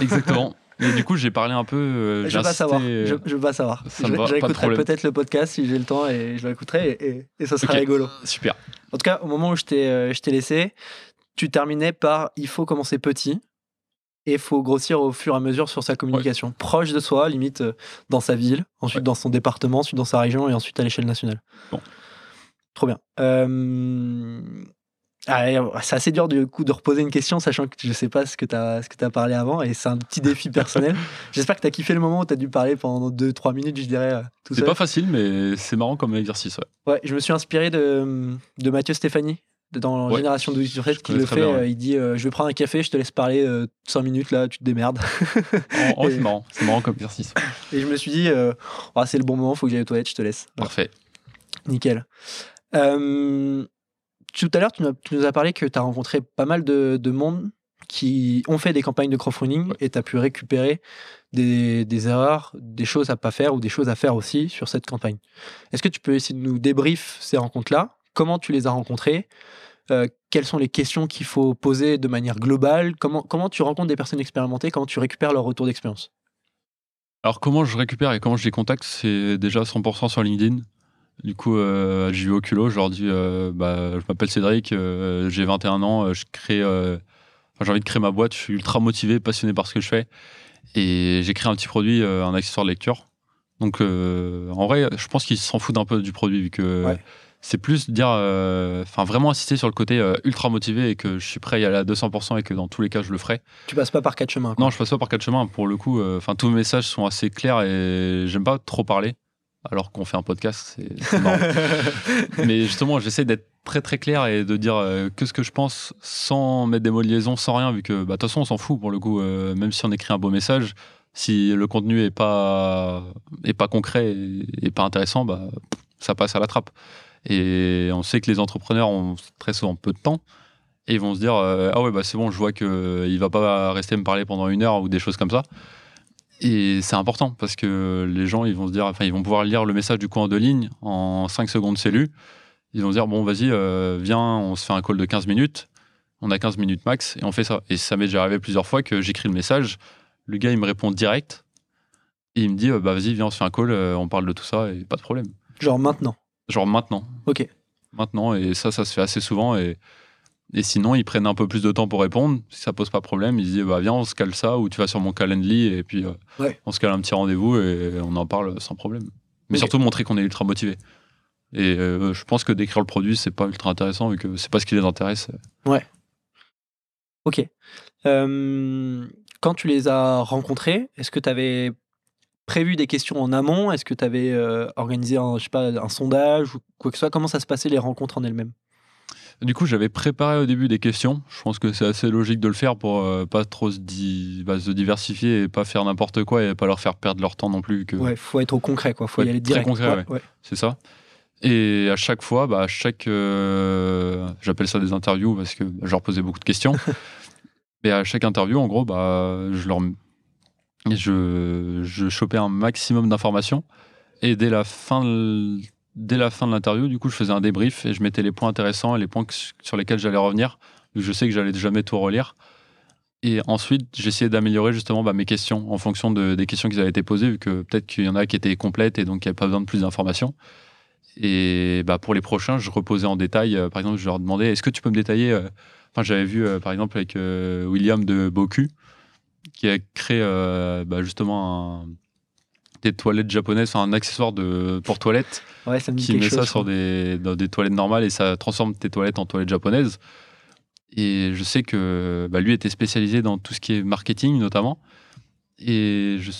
Exactement. [LAUGHS] Et du coup, j'ai parlé un peu. euh, Je veux pas savoir. euh, Je, je veux pas savoir. ça je va, peut-être le podcast si j'ai le temps et je l'écouterai et, et, et ça sera rigolo. Super. En tout cas, au moment où je t'ai euh, je t'ai laissé, tu terminais par il faut commencer petit et il faut grossir au fur et à mesure sur sa communication. Proche de soi, limite euh, dans sa ville, ensuite Ouais. dans son département, ensuite dans sa région et ensuite à l'échelle nationale. Bon. Trop bien. Euh, ah, et, c'est assez dur du coup de reposer une question, sachant que je sais pas ce que tu as, as parlé avant et c'est un petit défi [LAUGHS] personnel. J'espère que tu as kiffé le moment où tu as dû parler pendant 2-3 minutes, je dirais, euh, C'est pas facile, mais c'est marrant comme exercice. Ouais. Ouais, je me suis inspiré de, de Mathieu Stéphanie dans Ouais. Génération 12 sur Je qui le fait. bien, ouais. euh, il dit euh, Je vais prendre un café, je te laisse parler 5 minutes là, tu te démerdes. [LAUGHS] C'est marrant. C'est marrant comme exercice. Et je me suis dit euh, Ah, C'est le bon moment, faut que j'aille aux toilettes, je te laisse. Voilà, Parfait. nickel. Tout à l'heure, tu, nous as- tu nous as parlé que tu as rencontré pas mal de, de monde qui ont fait des campagnes de crowdfunding Ouais. et tu as pu récupérer des, des erreurs, des choses à pas faire ou des choses à faire aussi sur cette campagne. Est-ce que tu peux essayer de nous débrief ces rencontres-là? Comment tu les as rencontrées? Euh, Quelles sont les questions qu'il faut poser de manière globale? Comment, comment tu rencontres des personnes expérimentées? Comment tu récupères leur retour d'expérience? Alors, comment je récupère et comment je les contacte C'est déjà 100% sur LinkedIn. Du coup, euh, j'ai eu au culot. Je leur dis euh, bah, Je m'appelle Cédric, euh, j'ai 21 ans, euh, je crée. euh, j'ai envie de créer ma boîte, je suis ultra motivé, passionné par ce que je fais. Et j'ai créé un petit produit, un accessoire de lecture. Donc, en vrai, je pense qu'ils s'en foutent un peu du produit, vu que Ouais. c'est plus dire. Enfin, vraiment insister sur le côté ultra motivé et que je suis prêt à y aller à 200% et que dans tous les cas, je le ferai. Tu passes pas par quatre chemins. quoi. Non, je passe pas par quatre chemins. Pour le coup, enfin tous mes messages sont assez clairs et j'aime pas trop parler. Alors qu'on fait un podcast, c'est marrant. [LAUGHS] Mais justement, j'essaie d'être très très clair et de dire euh, que ce que je pense sans mettre des mots de liaison, sans rien, vu que bah, de toute façon, on s'en fout pour le coup. euh, même si on écrit un beau message, si le contenu est pas est pas concret et, et pas intéressant, bah ça passe à la trappe. Et on sait que les entrepreneurs ont très souvent peu de temps. Et ils vont se dire euh, ah ouais bah c'est bon je vois que il va pas rester me parler pendant une heure ou des choses comme ça et c'est important parce que les gens ils vont se dire enfin ils vont pouvoir lire le message du coup en deux lignes en 5 secondes c'est lu. Ils vont se dire bon vas-y euh, viens on se fait un call de 15 minutes. On a 15 minutes max et on fait ça. Et ça m'est déjà arrivé plusieurs fois que j'écris le message. Le gars il me répond direct. Et il me dit euh, bah vas-y viens on se fait un call euh, on parle de tout ça et pas de problème. Genre maintenant. genre maintenant. Ok. maintenant. Et ça ça se fait assez souvent et et sinon ils prennent un peu plus de temps pour répondre. Si ça pose pas problème ils se disent bah viens on se cale ça ou tu vas sur mon calendly et puis euh, Ouais. on se cale un petit rendez-vous et on en parle sans problème. Mais surtout montrer qu'on est ultra motivé. Et euh, je pense que d'écrire le produit c'est pas ultra intéressant vu que c'est pas ce qui les intéresse. Ok. Euh, quand tu les as rencontrés, est-ce que tu avais prévu des questions en amont? Est-ce que tu avais organisé un, je sais pas, un sondage ou quoi que ce soit? Comment ça se passait les rencontres en elles-mêmes? Du coup, j'avais préparé au début des questions. Je pense que c'est assez logique de le faire pour euh, pas trop se, di- bah, se diversifier et pas faire n'importe quoi et pas leur faire perdre leur temps non plus. Que... Ouais, faut être au concret, quoi. Faut Faut y aller très direct. concret, ouais, ouais. C'est ça. Et à chaque fois, bah, à chaque, euh, j'appelle ça des interviews parce que bah, je leur posais beaucoup de questions. [LAUGHS] Et à chaque interview, en gros, bah, je leur, je, je chopais un maximum d'informations. Et dès la fin, de- dès la fin de l'interview, du coup, je faisais un débrief et je mettais les points intéressants et les points sur lesquels j'allais revenir. que Je sais que j'allais jamais tout relire. Et ensuite, j'essayais d'améliorer justement bah, mes questions en fonction de- des questions qui avaient été posées, vu que peut-être qu'il y en a qui étaient complètes et donc il n'y avait pas besoin de plus d'informations. Et bah, pour les prochains, je reposais en détail. euh, par exemple, je leur demandais est-ce que tu peux me détailler euh, j'avais vu euh, par exemple avec William de Boku, qui a créé bah, justement un- des toilettes japonaises, enfin, un accessoire de, pour toilettes Ouais, ça me qui met chose. ça sur des, dans des toilettes normales et ça transforme tes toilettes en toilettes japonaises. Et je sais que bah, lui était spécialisé dans tout ce qui est marketing notamment. Et je,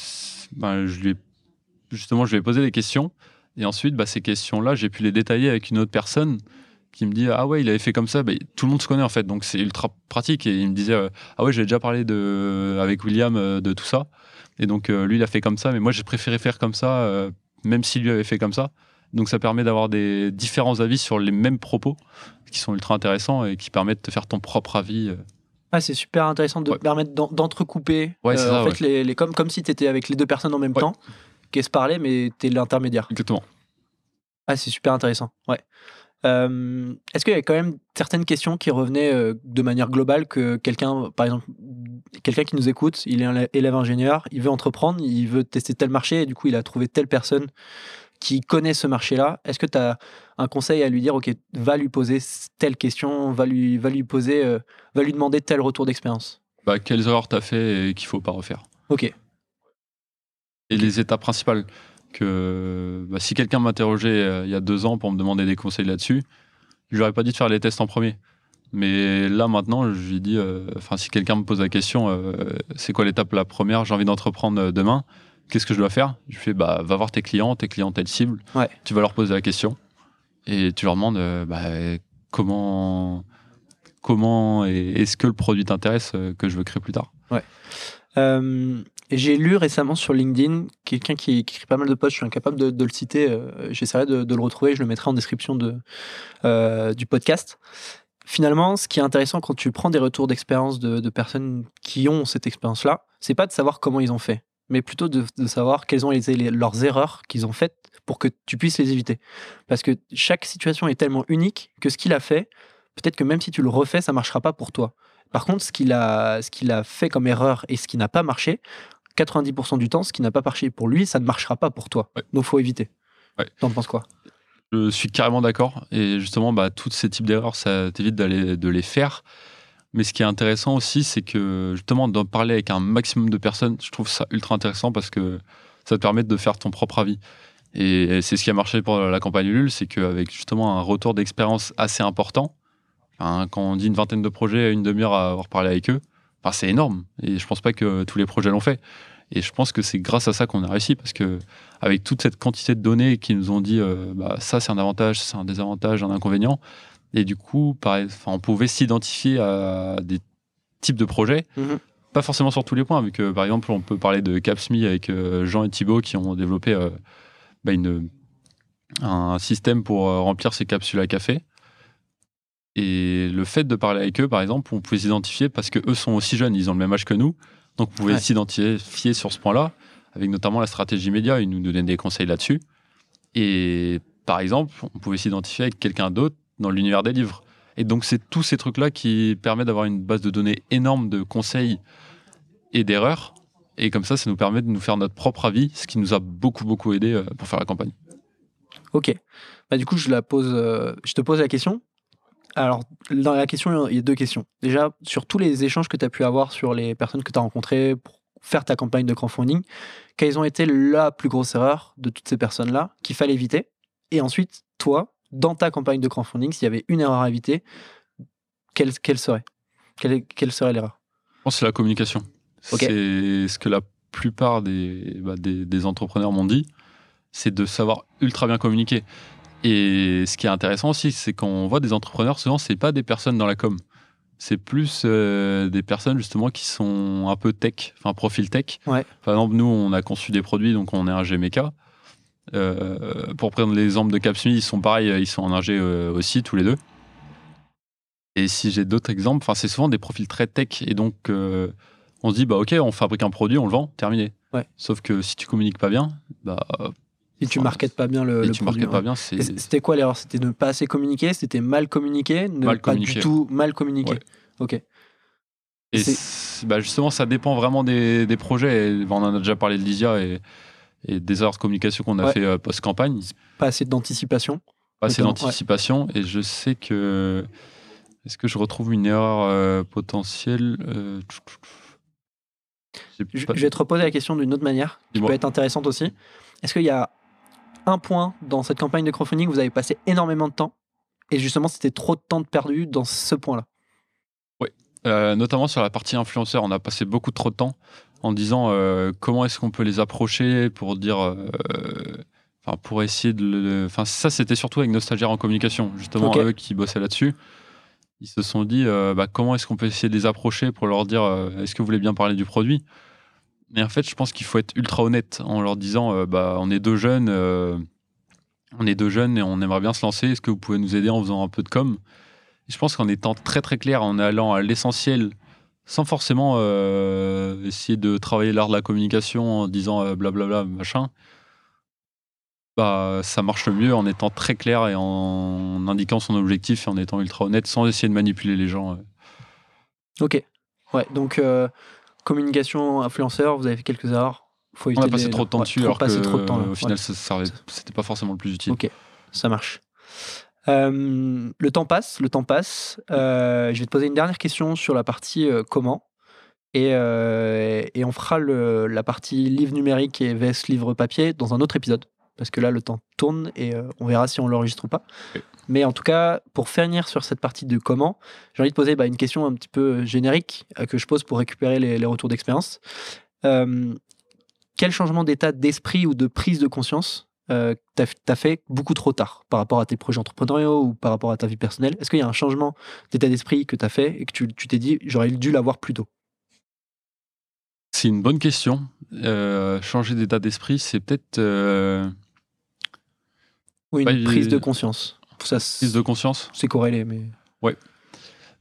bah, je lui ai- justement, je lui ai posé des questions. Et ensuite, bah, ces questions-là, j'ai pu les détailler avec une autre personne qui me dit Ah ouais, il avait fait comme ça. Bah, tout le monde se connaît en fait, donc c'est ultra pratique. Et il me disait euh, Ah ouais, j'ai déjà parlé de, avec William euh, de tout ça. Et donc, euh, lui, il a fait comme ça, mais moi, j'ai préféré faire comme ça, même s'il lui avait fait comme ça. Donc, ça permet d'avoir des différents avis sur les mêmes propos qui sont ultra intéressants et qui permettent de te faire ton propre avis. Ah, c'est super intéressant de Ouais. permettre d'en- d'entrecouper. Ouais, euh, en fait, les, les- comme, comme si tu étais avec les deux personnes en même temps, qui se parlaient, mais tu es l'intermédiaire. Exactement. Ah, c'est super intéressant. Ouais. Euh, Est-ce qu'il y a quand même certaines questions qui revenaient euh, de manière globale que quelqu'un, par exemple, quelqu'un qui nous écoute, il est un élève ingénieur, il veut entreprendre, il veut tester tel marché et du coup il a trouvé telle personne qui connaît ce marché-là. Est-ce que tu as un conseil à lui dire, ok, va lui poser telle question, va lui, va lui poser, euh, va lui demander tel retour d'expérience? Bah, quelles erreurs t'as fait et qu'il faut pas refaire Ok. et les étapes principales. Que bah, si quelqu'un m'interrogeait euh, il y a deux ans pour me demander des conseils là-dessus, je lui aurais pas dit de faire les tests en premier. Mais là maintenant, je lui dis, euh, enfin si quelqu'un me pose la question, euh, c'est quoi l'étape la première J'ai envie d'entreprendre euh, demain. Qu'est-ce que je dois faire? Je lui fais, bah va voir tes clients, tes clients telle cible. Ouais. Tu vas leur poser la question et tu leur demandes, bah, comment, comment est-ce que le produit t'intéresse que je veux créer plus tard? Euh, J'ai lu récemment sur LinkedIn quelqu'un qui, écrit pas mal de posts, je suis incapable de, le citer, euh, j'essaierai de, le retrouver, je le mettrai en description de, euh, du podcast. Finalement, ce qui est intéressant quand tu prends des retours d'expérience de, personnes qui ont cette expérience-là, c'est pas de savoir comment ils ont fait, mais plutôt de, savoir quelles ont été leurs erreurs qu'ils ont faites pour que tu puisses les éviter. Parce que chaque situation est tellement unique que ce qu'il a fait, peut-être que même si tu le refais, ça marchera pas pour toi. Par contre, ce qu'il a, ce qu'il a fait comme erreur et ce qui n'a pas marché, 90% du temps, ce qui n'a pas marché pour lui, ça ne marchera pas pour toi. Ouais. Donc, faut éviter. Ouais. T'en penses quoi? Je suis carrément d'accord. Et justement, bah, tous ces types d'erreurs, ça t'évite d'aller, de les faire. Mais ce qui est intéressant aussi, c'est que justement, d'en parler avec un maximum de personnes, je trouve ça ultra intéressant parce que ça te permet de faire ton propre avis. Et c'est ce qui a marché pour la campagne Ulule, c'est qu'avec justement un retour d'expérience assez important, enfin, quand on dit une vingtaine de projets à une demi-heure à avoir parlé avec eux, c'est énorme. Et je pense pas que tous les projets l'ont fait. Et je pense que c'est grâce à ça qu'on a réussi parce que avec toute cette quantité de données qui nous ont dit euh, bah, ça c'est un avantage, c'est un désavantage, un inconvénient. Et du coup, pareil, on pouvait s'identifier à des types de projets, Mhm. pas forcément sur tous les points, vu que par exemple, on peut parler de Capsme avec euh, Jean et Thibaut qui ont développé euh, bah, une, un système pour remplir ces capsules à café. Et le fait de parler avec eux, par exemple, on pouvait s'identifier parce que eux sont aussi jeunes, ils ont le même âge que nous. Donc on pouvait Ouais. s'identifier sur ce point-là, avec notamment la stratégie média, ils nous donnaient des conseils là-dessus. Et par exemple, on pouvait s'identifier avec quelqu'un d'autre dans l'univers des livres. Et donc c'est tous ces trucs-là qui permettent d'avoir une base de données énorme de conseils et d'erreurs. Et comme ça, ça nous permet de nous faire notre propre avis, ce qui nous a beaucoup, beaucoup aidé euh, pour faire la campagne. Ok. Bah, du coup, je, la pose, euh, je te pose la question. Alors, dans la question, il y a deux questions. Déjà, sur tous les échanges que tu as pu avoir sur les personnes que tu as rencontrées pour faire ta campagne de crowdfunding, quelles ont été la plus grosse erreur de toutes ces personnes-là qu'il fallait éviter? Et ensuite, toi, dans ta campagne de crowdfunding, s'il y avait une erreur à éviter, quelle, quelle serait? Quelle, quelle serait l'erreur? Je pense que c'est la communication. C'est ce que la plupart des, bah, des, des entrepreneurs m'ont dit, c'est de savoir ultra bien communiquer. Et ce qui est intéressant aussi, c'est qu'on voit des entrepreneurs, souvent, c'est pas des personnes dans la com. C'est plus euh, des personnes justement qui sont un peu tech, enfin profil tech. Ouais. Par exemple, nous, on a conçu des produits, donc on est un GMK. Euh, pour prendre l'exemple de Capsumi, ils sont pareils, ils sont en ingé euh, aussi, tous les deux. Et si j'ai d'autres exemples, c'est souvent des profils très tech. Et donc, euh, on se dit, bah ok, on fabrique un produit, on le vend, terminé. Ouais. Sauf que si tu communiques pas bien, bah, Et tu marketes pas bien le, et le tu produit. pas ouais. bien, C'était quoi l'erreur? C'était ne pas assez communiquer? C'était mal communiqué Ne Mal pas du tout mal communiqué. Ouais. Ok. Et bah justement, ça dépend vraiment des, des projets. Et, on en a déjà parlé de Lysia et, et des erreurs de communication qu'on a Ouais. fait euh, post-campagne. Pas assez d'anticipation. Pas assez ouais. d'anticipation. Et je sais que. Est-ce que je retrouve une erreur euh, potentielle euh, Je, pas- je vais te reposer la question d'une autre manière, qui peut être intéressante aussi. Est-ce qu'il y a un point dans cette campagne de crowdfunding vous avez passé énormément de temps et justement c'était trop de temps de perdu dans ce point-là Euh, notamment sur la partie influenceur, on a passé beaucoup trop de temps en disant euh, comment est-ce qu'on peut les approcher pour dire, euh, enfin pour essayer de, le- enfin ça c'était surtout avec nos stagiaires en communication, justement eux qui bossaient là-dessus. Ils se sont dit bah, comment est-ce qu'on peut essayer de les approcher pour leur dire est-ce que vous voulez bien parler du produit? Mais en fait, je pense qu'il faut être ultra honnête en leur disant euh, bah on est deux jeunes, euh, on est deux jeunes et on aimerait bien se lancer. Est-ce que vous pouvez nous aider en faisant un peu de com? Je pense qu'en étant très très clair, en allant à l'essentiel, sans forcément euh, essayer de travailler l'art de la communication en disant blablabla, machin, bah, ça marche mieux en étant très clair et en indiquant son objectif et en étant ultra honnête sans essayer de manipuler les gens. Ok. Ouais, donc communication influenceur, vous avez fait quelques erreurs. Faut On a passé les- trop de temps ouais, dessus trop alors que passé trop de temps, là. au final, Ouais, c'était pas forcément le plus utile. Ok. ça marche. Euh, le temps passe, le temps passe. Euh, je vais te poser une dernière question sur la partie euh, comment. Et, et on fera le- la partie livre numérique et VS livre papier dans un autre épisode. Parce que là, le temps tourne et euh, on verra si on l'enregistre ou pas. Mais en tout cas, pour finir sur cette partie de comment, j'ai envie de poser bah, une question un petit peu générique euh, que je pose pour récupérer les, les retours d'expérience. Euh, quel changement d'état d'esprit ou de prise de conscience euh, t'as as fait beaucoup trop tard par rapport à tes projets entrepreneuriaux ou par rapport à ta vie personnelle? Est-ce qu'il y a un changement d'état d'esprit que tu as fait et que tu tu t'es dit j'aurais dû l'avoir plus tôt? C'est une bonne question. Euh, changer d'état d'esprit, c'est peut-être euh, Ou une Ouais, prise de conscience Ça, prise de conscience. c'est corrélé, mais.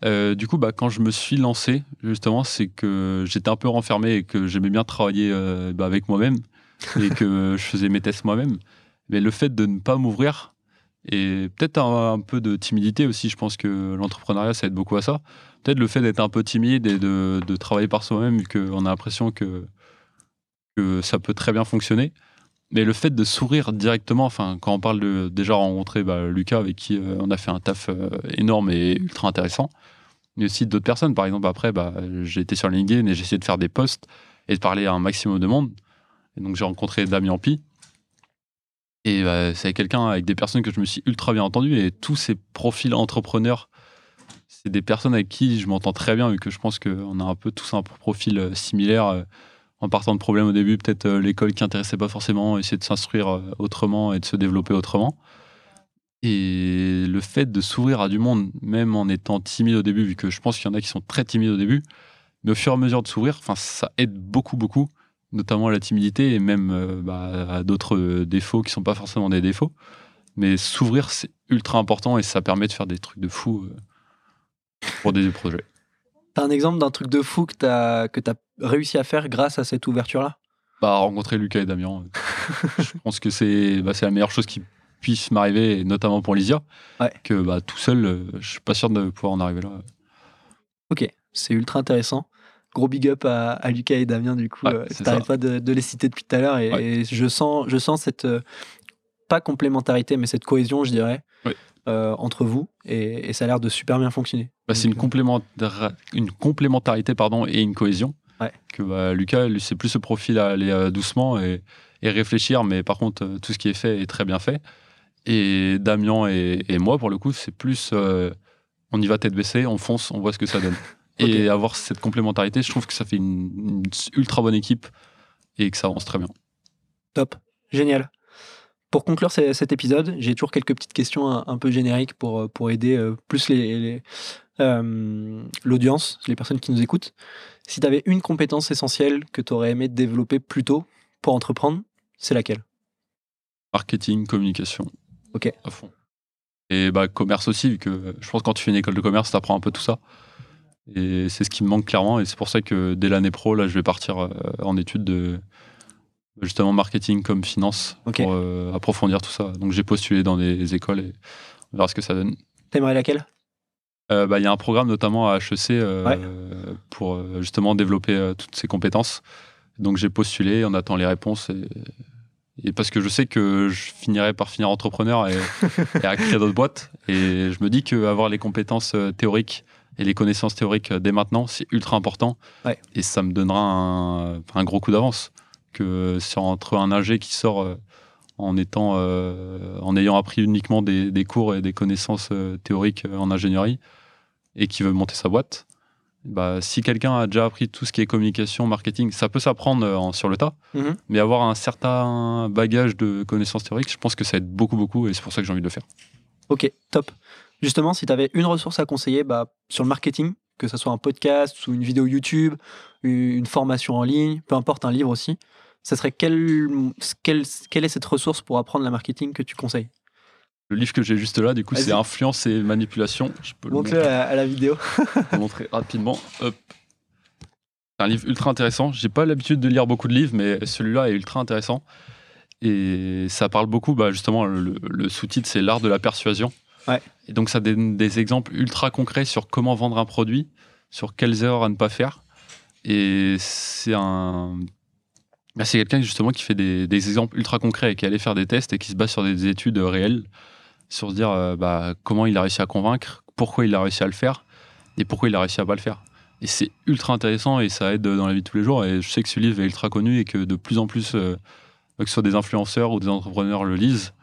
Euh, du coup, bah, quand je me suis lancé, justement, c'est que j'étais un peu renfermé et que j'aimais bien travailler euh, bah, avec moi-même [LAUGHS] et que je faisais mes tests moi-même. Mais le fait de ne pas m'ouvrir et peut-être un, un peu de timidité aussi, je pense que l'entrepreneuriat, ça aide beaucoup à ça. Peut-être le fait d'être un peu timide et de, de travailler par soi-même, vu qu'on a l'impression que, que ça peut très bien fonctionner. Mais le fait de sourire directement, enfin, quand on parle de déjà rencontrer bah, Lucas, avec qui euh, on a fait un taf euh, énorme et ultra intéressant, mais aussi d'autres personnes. Par exemple, après, bah, j'ai été sur LinkedIn et j'ai essayé de faire des posts et de parler à un maximum de monde. Et donc, j'ai rencontré Damien Pi. Et bah, c'est quelqu'un avec des personnes que je me suis ultra bien entendu. Et tous ces profils entrepreneurs, c'est des personnes avec qui je m'entends très bien, vu que je pense qu'on a un peu tous un profil euh, similaire. En partant de problèmes au début, peut-être euh, l'école qui intéressait pas forcément, essayer de s'instruire euh, autrement et de se développer autrement. Et le fait de s'ouvrir à du monde, même en étant timide au début, vu que je pense qu'il y en a qui sont très timides au début, mais au fur et à mesure de s'ouvrir, ça aide beaucoup, beaucoup, notamment à la timidité et même euh, bah, à d'autres défauts qui sont pas forcément des défauts. Mais s'ouvrir, c'est ultra important et ça permet de faire des trucs de fou pour des projets. T'as un exemple d'un truc de fou que t'as que as réussi à faire grâce à cette ouverture-là? Bah, rencontrer Lucas et Damien, [LAUGHS] je pense que c'est bah, c'est la meilleure chose qui puisse m'arriver, notamment pour Lysia, Ouais. que bah, tout seul, euh, je suis pas sûr de pouvoir en arriver là. Ok, c'est ultra intéressant. Gros big up à, à Lucas et Damien, du coup. Ouais, euh, T'arrêtes pas de, de les citer depuis tout à l'heure et, Ouais. et je, sens, je sens cette, euh, pas complémentarité, mais cette cohésion, je dirais. Euh, entre vous et, et ça a l'air de super bien fonctionner. Bah, c'est une, euh, complémentar- une complémentarité pardon, et une cohésion. Ouais. Que bah, Lucas, c'est plus ce profil à aller euh, doucement et, et réfléchir, mais par contre, tout ce qui est fait est très bien fait. Et Damien et, et moi, pour le coup, c'est plus euh, on y va tête baissée, on fonce, on voit ce que ça donne. [LAUGHS] Et avoir cette complémentarité, je trouve que ça fait une, une ultra bonne équipe et que ça avance très bien. Top, génial. Pour conclure cet épisode, j'ai toujours quelques petites questions un, peu génériques pour, pour aider plus les, l'audience, les personnes qui nous écoutent. Si tu avais une compétence essentielle que tu aurais aimé développer plus tôt pour entreprendre, c'est laquelle? Marketing, communication. Ok. À fond. Et bah, commerce aussi, vu que je pense que quand tu fais une école de commerce, tu apprends un peu tout ça. Et c'est ce qui me manque clairement. Et c'est pour ça que dès l'année pro, là, je vais partir euh, en études de justement marketing comme finance pour euh, approfondir tout ça. Donc j'ai postulé dans des écoles et on verra ce que ça donne. T'aimerais laquelle? Euh, bah, Il y a un programme notamment à HEC pour justement développer toutes ces compétences. Donc j'ai postulé, on attend les réponses et et parce que je sais que je finirai par finir entrepreneur et, [LAUGHS] à créer d'autres boîtes. Et je me dis qu'avoir les compétences euh, théoriques et les connaissances théoriques euh, dès maintenant, c'est ultra important. Et ça me donnera un, gros coup d'avance. Que sur entre un ingé qui sort euh, en, étant, en ayant appris uniquement des, des, cours et des connaissances théoriques en ingénierie et qui veut monter sa boîte, bah, si quelqu'un a déjà appris tout ce qui est communication, marketing, ça peut s'apprendre euh, sur le tas, mhm. mais avoir un certain bagage de connaissances théoriques, je pense que ça aide beaucoup, beaucoup, et c'est pour ça que j'ai envie de le faire. Ok, top. Justement, si tu avais une ressource à conseiller bah, sur le marketing, que ce soit un podcast ou une vidéo YouTube, une formation en ligne, peu importe, un livre aussi, ça serait quelle, quelle, quelle est cette ressource pour apprendre le marketing que tu conseilles? Le livre que j'ai juste là, du coup, c'est Influence et Manipulation. Je peux le à, la vidéo. je vais montrer rapidement. C'est un livre ultra intéressant. J'ai pas l'habitude de lire beaucoup de livres, mais celui-là est ultra intéressant. Et ça parle beaucoup, bah, justement, le, sous-titre, c'est l'art de la persuasion. Et donc, ça donne des exemples ultra concrets sur comment vendre un produit, sur quelles erreurs à ne pas faire. Et c'est un. Bah, c'est quelqu'un justement qui fait des, des, exemples ultra concrets et qui allait faire des tests et qui se base sur des études réelles sur se dire euh, bah, comment il a réussi à convaincre, pourquoi il a réussi à le faire et pourquoi il a réussi à pas le faire. Et c'est ultra intéressant et ça aide dans la vie de tous les jours. Et je sais que ce livre est ultra connu et que de plus en plus, euh, que ce soit des influenceurs ou des entrepreneurs le lisent.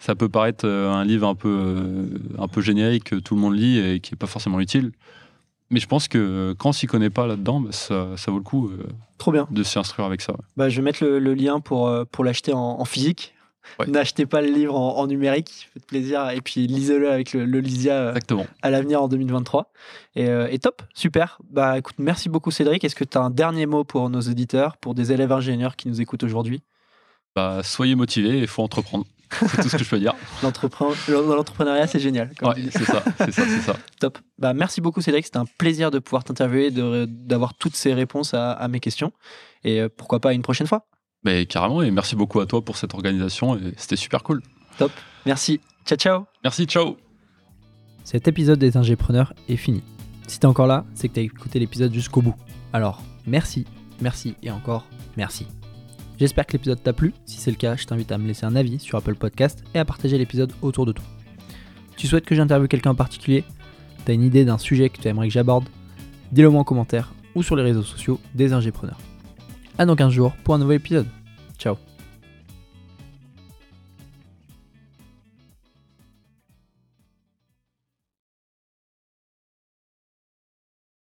Ça peut paraître euh, un livre un peu, un peu générique que tout le monde lit et qui n'est pas forcément utile. Mais je pense que quand on s'y connaît pas là-dedans, bah, ça, ça, vaut le coup Trop bien. de s'y instruire avec ça. Bah, je vais mettre le, lien pour, pour l'acheter en, physique. N'achetez pas le livre en, numérique, faites plaisir, et puis lisez-le avec le, Lysia euh, à l'avenir en 2023. Euh, et, top, super. Bah écoute, merci beaucoup Cédric. Est-ce que tu as un dernier mot pour nos éditeurs, pour des élèves ingénieurs qui nous écoutent aujourd'hui? Bah, Soyez motivés, il faut entreprendre. C'est tout ce que je peux dire. [LAUGHS] L'entrepreneuriat, c'est génial. c'est ça, c'est ça, ça, [LAUGHS] Top. Bah, merci beaucoup Cédric, c'était un plaisir de pouvoir t'interviewer, d'avoir toutes ces réponses à, à mes questions. Et euh, pourquoi pas une prochaine fois mais carrément, et merci beaucoup à toi pour cette organisation, et c'était super cool. Top, merci. Ciao, ciao. Merci, ciao. Cet épisode des Ingépreneurs est fini. Si t'es encore là, c'est que t'as écouté l'épisode jusqu'au bout. Alors, merci, merci et encore merci. J'espère que l'épisode t'a plu. Si c'est le cas, je t'invite à me laisser un avis sur Apple Podcast et à partager l'épisode autour de toi. Tu souhaites que j'interviewe quelqu'un en particulier? T'as une idée d'un sujet que tu aimerais que j'aborde? Dis-le moi en commentaire ou sur les réseaux sociaux des Ingépreneurs. À dans 15 jours pour un nouvel épisode. Ciao